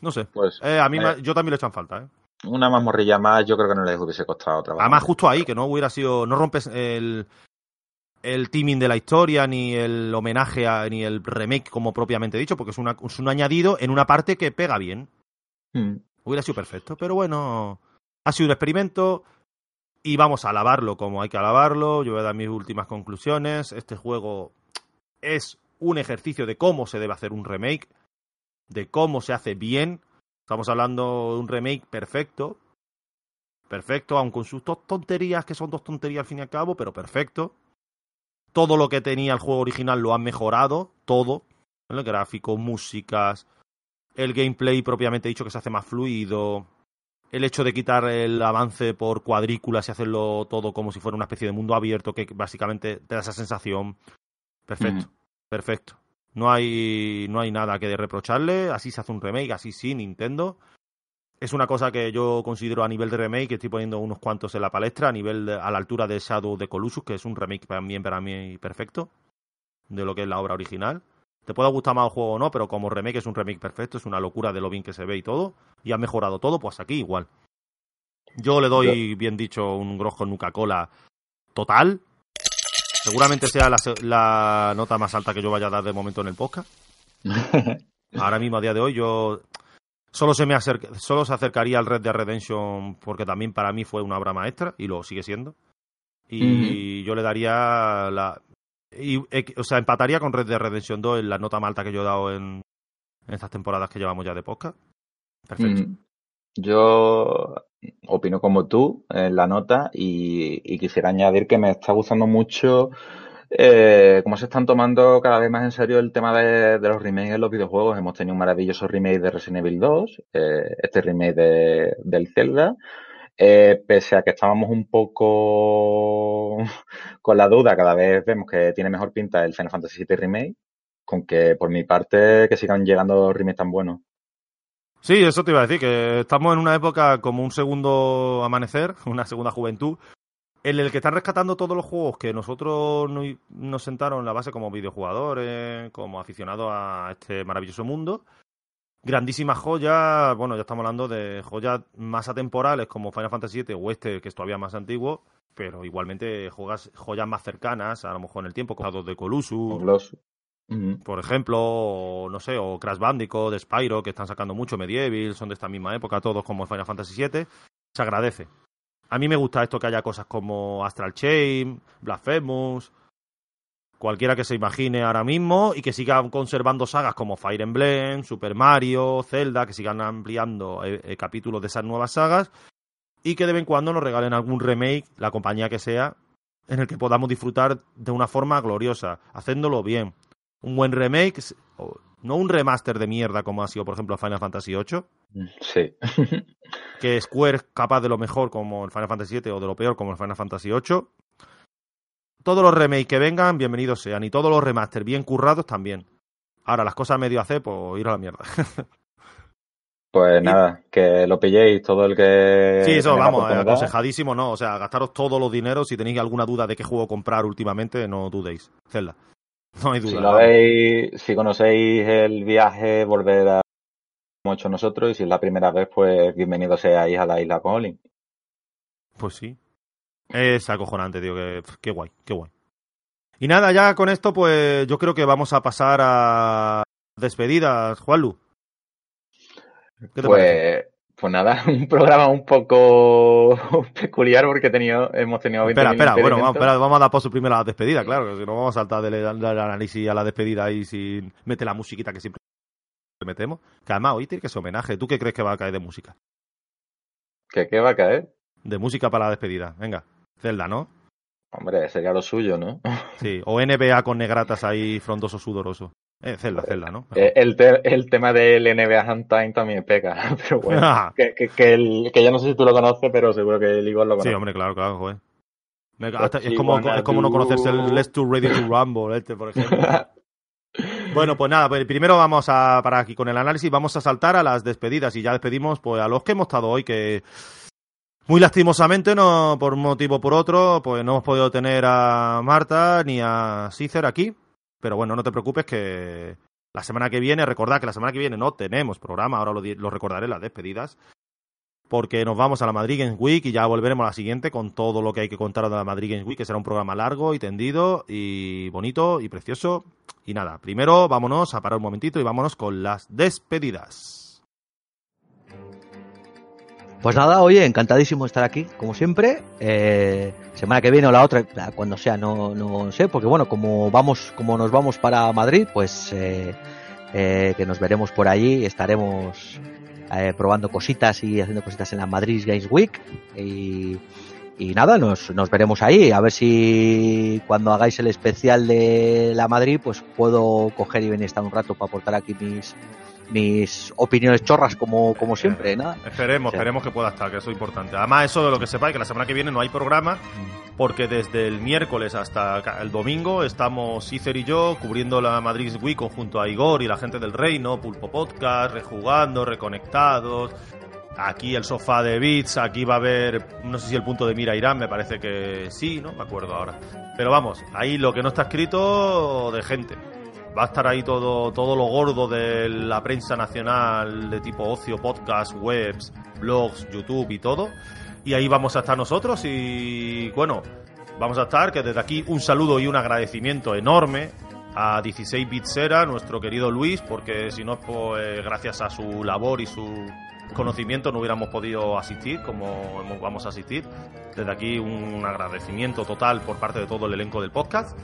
No sé. Pues Eh, a mí eh, yo también le echan falta, ¿eh? una mazmorrilla más yo creo que no les hubiese costado trabajo. Además, justo ahí, que no hubiera sido. No rompes el. El timing de la historia, ni el homenaje, a- ni el remake, como propiamente dicho, porque es, una, es un añadido en una parte que pega bien. Mm. Hubiera sido perfecto, pero bueno, ha sido un experimento y vamos a alabarlo como hay que alabarlo. Yo voy a dar mis últimas conclusiones. Este juego es un ejercicio de cómo se debe hacer un remake, de cómo se hace bien. Estamos hablando de un remake perfecto. Perfecto, aun con sus dos tonterías, que son dos tonterías al fin y al cabo, pero perfecto. Todo lo que tenía el juego original lo han mejorado, todo. El gráfico, músicas, el gameplay propiamente dicho que se hace más fluido, el hecho de quitar el avance por cuadrículas y hacerlo todo como si fuera una especie de mundo abierto que básicamente te da esa sensación. Perfecto, perfecto. No hay, no hay nada que reprocharle, así se hace un remake, así sí, Nintendo. Es una cosa que yo considero a nivel de remake, estoy poniendo unos cuantos en la palestra, a nivel de- a la altura de Shadow de Colossus, que es un remake también para mí perfecto de lo que es la obra original. Te pueda gustar más el juego o no, pero como remake es un remake perfecto, es una locura de lo bien que se ve y todo, y ha mejorado todo, pues aquí igual. Yo le doy, bien dicho, un grojo Nuca-Cola total. Seguramente sea la, nota más alta que yo vaya a dar de momento en el podcast. Ahora mismo, a día de hoy, yo solo se me acerca- solo se acercaría al Red Dead Redemption porque también para mí fue una obra maestra y lo sigue siendo. Y yo le daría la y, eh, o sea, empataría con Red Dead Redemption 2 en la nota más alta que yo he dado en, estas temporadas que llevamos ya de podcast. Perfecto. Mm. Yo opino como tú en la nota y, quisiera añadir que me está gustando mucho eh, cómo se están tomando cada vez más en serio el tema de, de los remakes en los videojuegos. Hemos tenido un maravilloso remake de Resident Evil 2, eh, este remake de, del Zelda. Eh, pese a que estábamos un poco con la duda, cada vez vemos que tiene mejor pinta el Final Fantasy VII Remake, con que por mi parte que sigan llegando remakes tan buenos. Sí, eso te iba a decir, que estamos en una época como un segundo amanecer, una segunda juventud, en el que están rescatando todos los juegos que nosotros no- nos sentaron en la base como videojugadores, como aficionados a este maravilloso mundo. Grandísimas joyas, bueno, ya estamos hablando de joyas más atemporales como Final Fantasy VII o este, que es todavía más antiguo, pero igualmente joyas, joyas más cercanas, a lo mejor en el tiempo, como de Ujú. por ejemplo, o, no sé, o Crash Bandicoot, de Spyro, que están sacando mucho, Medieval, son de esta misma época, todos como Final Fantasy VII, se agradece. A mí me gusta esto que haya cosas como Astral Chain, Blasphemous, cualquiera que se imagine ahora mismo, y que sigan conservando sagas como Fire Emblem, Super Mario, Zelda, que sigan ampliando eh, eh, capítulos de esas nuevas sagas, y que de vez en cuando nos regalen algún remake, la compañía que sea, en el que podamos disfrutar de una forma gloriosa, haciéndolo bien un buen remake, no un remaster de mierda como ha sido, por ejemplo, Final Fantasy VIII, Sí. que Square es capaz de lo mejor como el Final Fantasy VII o de lo peor como el Final Fantasy VIII. Todos los remakes que vengan, bienvenidos sean, y todos los remaster bien currados también. Ahora, las cosas medio hacer, pues ir a la mierda. Pues nada, que lo pilléis todo el que. sí, eso, vamos, eh, aconsejadísimo, ¿no? O sea, gastaros todos los dineros. Si tenéis alguna duda de qué juego comprar últimamente, no dudéis. Zelda. No hay duda. Si lo veis, si conocéis el viaje, volver a como hecho nosotros, y si es la primera vez, pues bienvenido seáis a la isla Colin. Pues sí. Es acojonante, tío. Que, qué guay, qué guay. Y nada, ya con esto, pues yo creo que vamos a pasar a despedidas, Juanlu. ¿Qué te parece? Pues, pues nada, un programa un poco peculiar porque he tenido, hemos tenido 20 Espera, espera, bueno, vamos, espera, vamos a dar paso primero a la despedida, claro, que si no vamos a saltar del, del análisis a la despedida ahí sin meter la musiquita que siempre metemos. Que además hoy tiene que ser homenaje. ¿Tú qué crees que va a caer de música? ¿Que qué va a caer? De música para la despedida. Venga, Zelda, ¿no? Hombre, sería lo suyo, ¿no? Sí, o NBA con negratas ahí frondoso, sudoroso. Eh, Zelda, Zelda, ¿no? Eh, El, te- el tema del NBA Handtime también pega, pero bueno. Ah. que, que, que, el- que yo no sé si tú lo conoces, pero seguro que el Igor lo conoce. Sí, hombre, claro, claro, joder. Hasta- es, como, es como no conocerse el Let's Too Ready to Rumble, este, por ejemplo. bueno, pues nada, pues primero vamos a, para aquí con el análisis, vamos a saltar a las despedidas y ya despedimos pues a los que hemos estado hoy, que muy lastimosamente, no por un motivo o por otro, pues no hemos podido tener a Marta ni a Cícer aquí, pero bueno, no te preocupes que La semana que viene, recordad que la semana que viene no tenemos programa, ahora lo, recordaré en las despedidas, porque nos vamos a la Madrid Week y ya volveremos a la siguiente con todo lo que hay que contar de la Madrid Games Week, que será un programa largo y tendido y bonito y precioso. Y nada, primero vámonos a parar un momentito y vámonos con las despedidas. Pues nada, oye, encantadísimo de estar aquí, como siempre. Eh, semana que viene o la otra, cuando sea, no, no sé, porque bueno, como vamos, como nos vamos para Madrid, pues eh, eh, que nos veremos por allí, estaremos eh, probando cositas y haciendo cositas en la Madrid Games Week y, y nada, nos, nos veremos ahí, a ver si cuando hagáis el especial de la Madrid, pues puedo coger y venir a estar un rato para aportar aquí mis mis opiniones chorras como, como siempre, ¿no? Esperemos, esperemos que pueda estar, que eso es importante. Además, eso de lo que sepáis, que la semana que viene no hay programa, porque desde el miércoles hasta el domingo estamos Icer y yo cubriendo la Madrid Week junto a Igor y la gente del Reino, Pulpo Podcast, rejugando, reconectados. Aquí el sofá de Beats, aquí va a haber, no sé si el punto de mira Irán, me parece que sí, no me acuerdo ahora. Pero vamos, ahí lo que no está escrito de gente. Va a estar ahí todo, todo lo gordo de la prensa nacional de tipo ocio, podcast, webs, blogs, YouTube y todo. Y ahí vamos a estar nosotros y bueno, vamos a estar, que desde aquí un saludo y un agradecimiento enorme a 16 Bitsera, nuestro querido Luis, porque si no, pues gracias a su labor y su conocimiento no hubiéramos podido asistir como vamos a asistir. Desde aquí un agradecimiento total por parte de todo el elenco del podcast.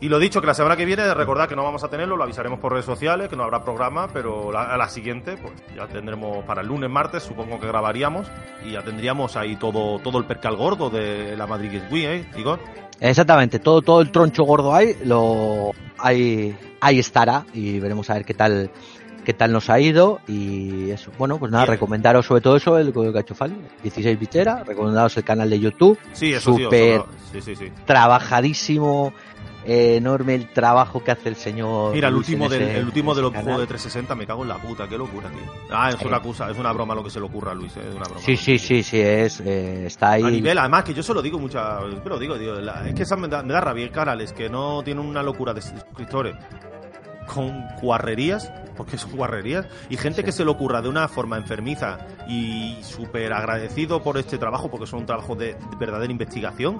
Y lo dicho, que la semana que viene, recordad que no vamos a tenerlo, lo avisaremos por redes sociales, que no habrá programa, pero la, a la siguiente, pues ya tendremos para el lunes, martes, supongo que grabaríamos, y ya tendríamos ahí todo, todo el percal gordo de la Madrid Games Week, ¿eh, Igor? Exactamente, todo, todo el troncho gordo ahí, lo, ahí, ahí estará y veremos a ver qué tal, qué tal nos ha ido y eso. Bueno, pues nada, Bien. recomendaros sobre todo eso, el código que ha hecho Fali, 16 bichera, recomendaros el canal de YouTube, Sí, eso sí, Súper. eso- sí, sí, sí. trabajadísimo, eh, enorme el trabajo que hace el señor. Mira, el último, en del, ese- el último de ese los juegos de 360, me cago en la puta, qué locura, tío. Ah, es una cosa, es una broma lo que se le ocurra a Luis, eh, es una broma. Sí, sí, sí, sí, es, eh, está ahí. A nivel, además, que yo se lo digo muchas pero digo, digo, la- es que esa me da, me da rabia, canales que no tienen una locura de suscriptores con guarrerías, porque son guarrerías, y gente Sí. que se le ocurra de una forma enfermiza y súper agradecido por este trabajo, porque son un trabajo de, de verdadera investigación.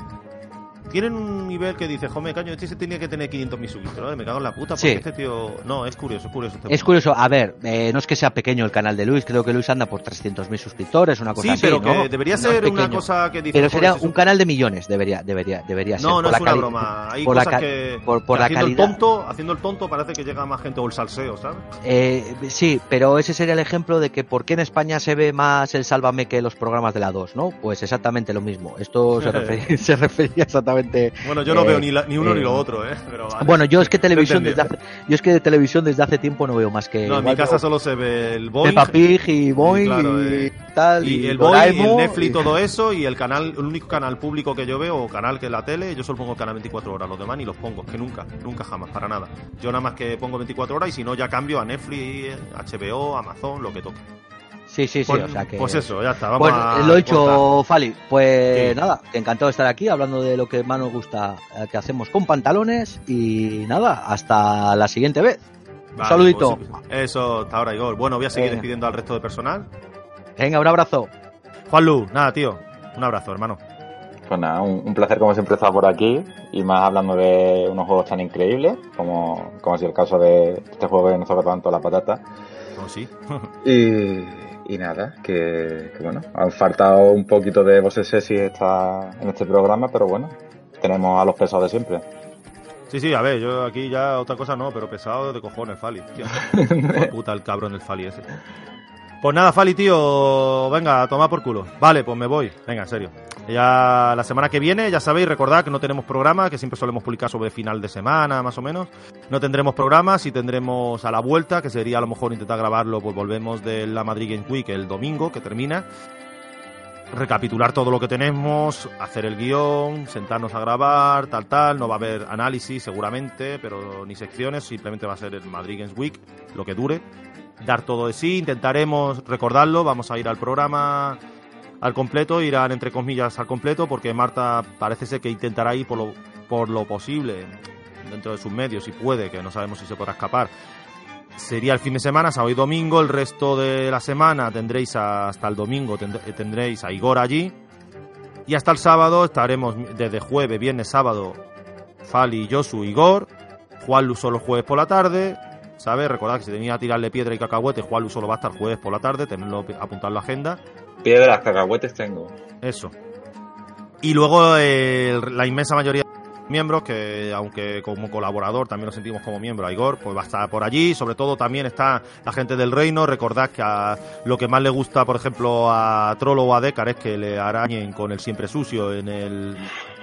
Tienen un nivel que dice, joder, caño, este se tenía que tener 500.000 suscriptores, me cago en la puta, porque Sí. este tío... No, es curioso, es curioso. este Es punto. curioso, a ver, eh, no es que sea pequeño el canal de Luis, creo que Luis anda por 300.000 suscriptores, una cosa Sí, así, pero ¿no? que debería No ser una cosa que dice... Pero sería este es un canal de millones, debería, debería, debería ser. No, no por es la una broma. Hay por la cosas que, por- por que la haciendo calidad. el tonto, haciendo el tonto parece que llega más gente o el salseo, ¿sabes? Eh, sí, pero ese sería el ejemplo de que por qué en España se ve más el Sálvame que los programas de la 2, ¿no? Pues exactamente lo mismo. Esto se, refería, se refería exactamente. Bueno, yo no Eh, veo ni, la- ni uno ni eh, lo otro, ¿eh? Pero vale. Bueno, yo es que televisión desde hace, yo es que de televisión desde hace tiempo no veo más que no, en mi casa veo solo se ve el Boeing Peppa Pig y claro, y eh, tal y y, el Boeing, y el Netflix, y- todo eso, y el canal, el único canal público que yo veo, o canal que es la tele, yo solo pongo el canal 24 horas, los demás ni los pongo, que nunca, nunca jamás, para nada. Yo nada más que pongo 24 horas y si no ya cambio a Netflix, HBO, Amazon, lo que toque. Sí, sí, sí, Pues, o sea que pues eso, ya está, vamos Bueno, a lo he dicho, cortar. Fali. Pues Sí. nada, encantado de estar aquí hablando de lo que más nos gusta eh, que hacemos con pantalones. Y nada, hasta la siguiente vez. Un saludito. pues, eso, hasta ahora, Igor. Bueno, voy a seguir Venga. despidiendo al resto de personal. Venga, un abrazo. Juan Lu, nada, tío. Un abrazo, hermano. Pues nada, un, un placer como siempre estar por aquí y más hablando de unos juegos tan increíbles como, como ha sido el caso de este juego que nos toca tanto la patata. No, sí. Y, y nada, que, que bueno, han faltado un poquito de voces sexy esta, en este programa, pero bueno, tenemos a los pesados de siempre. Sí, sí, a ver, yo aquí ya otra cosa no, pero pesado de cojones, Fali. Tío. Puta el cabrón del Fali ese. Pues nada, Fali, tío, venga, a tomar por culo. Vale, pues me voy. Venga, en serio. Ya la semana que viene, ya sabéis, recordad que no tenemos programa, que siempre solemos publicar sobre final de semana, más o menos. No tendremos programas y tendremos a la vuelta, que sería a lo mejor intentar grabarlo, pues volvemos de la Madrid Game Week el domingo, que termina. Recapitular todo lo que tenemos, hacer el guion, sentarnos a grabar, tal, tal. No va a haber análisis seguramente, pero ni secciones, simplemente va a ser el Madrid Games Week, lo que dure. Dar todo de sí, intentaremos recordarlo, vamos a ir al programa al completo, irán entre comillas al completo, porque Marta parece ser que intentará ir por lo, por lo posible dentro de sus medios, si puede, que no sabemos si se podrá escapar, sería el fin de semana, sábado y domingo. El resto de la semana tendréis hasta el domingo tendréis a Igor allí. Y hasta el sábado estaremos desde jueves, viernes, sábado, Fali, Josu, Igor. Juan Lu solo jueves por la tarde. ¿Sabes? Recordad que si tenía a tirarle piedra y cacahuete, Juan solo va a estar jueves por la tarde. Tenerlo apuntado en la agenda. Piedras, cacahuetes tengo. Eso. Y luego eh, la inmensa mayoría miembros, que aunque como colaborador también lo sentimos como miembro, a Igor, pues va a estar por allí. Sobre todo también está la gente del reino. Recordad que a lo que más le gusta, por ejemplo, a Trollo o a Decar es que le arañen con el siempre sucio en el,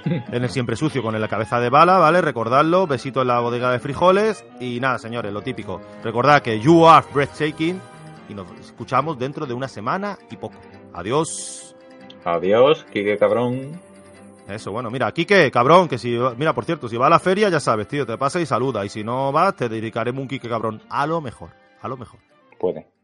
en el siempre sucio con la cabeza de bala, ¿vale? Recordadlo. Besito en la bodega de frijoles. Y nada, señores, lo típico. Recordad que you are breathtaking. Y nos escuchamos dentro de una semana y poco. Adiós. Adiós, Kike cabrón. Eso, bueno, mira, Quique, cabrón, que si, mira, por cierto, si va a la feria, ya sabes, tío, te pasa y saluda. Y si no vas, te dedicaremos un Quique, cabrón. A lo mejor, a lo mejor. Puede.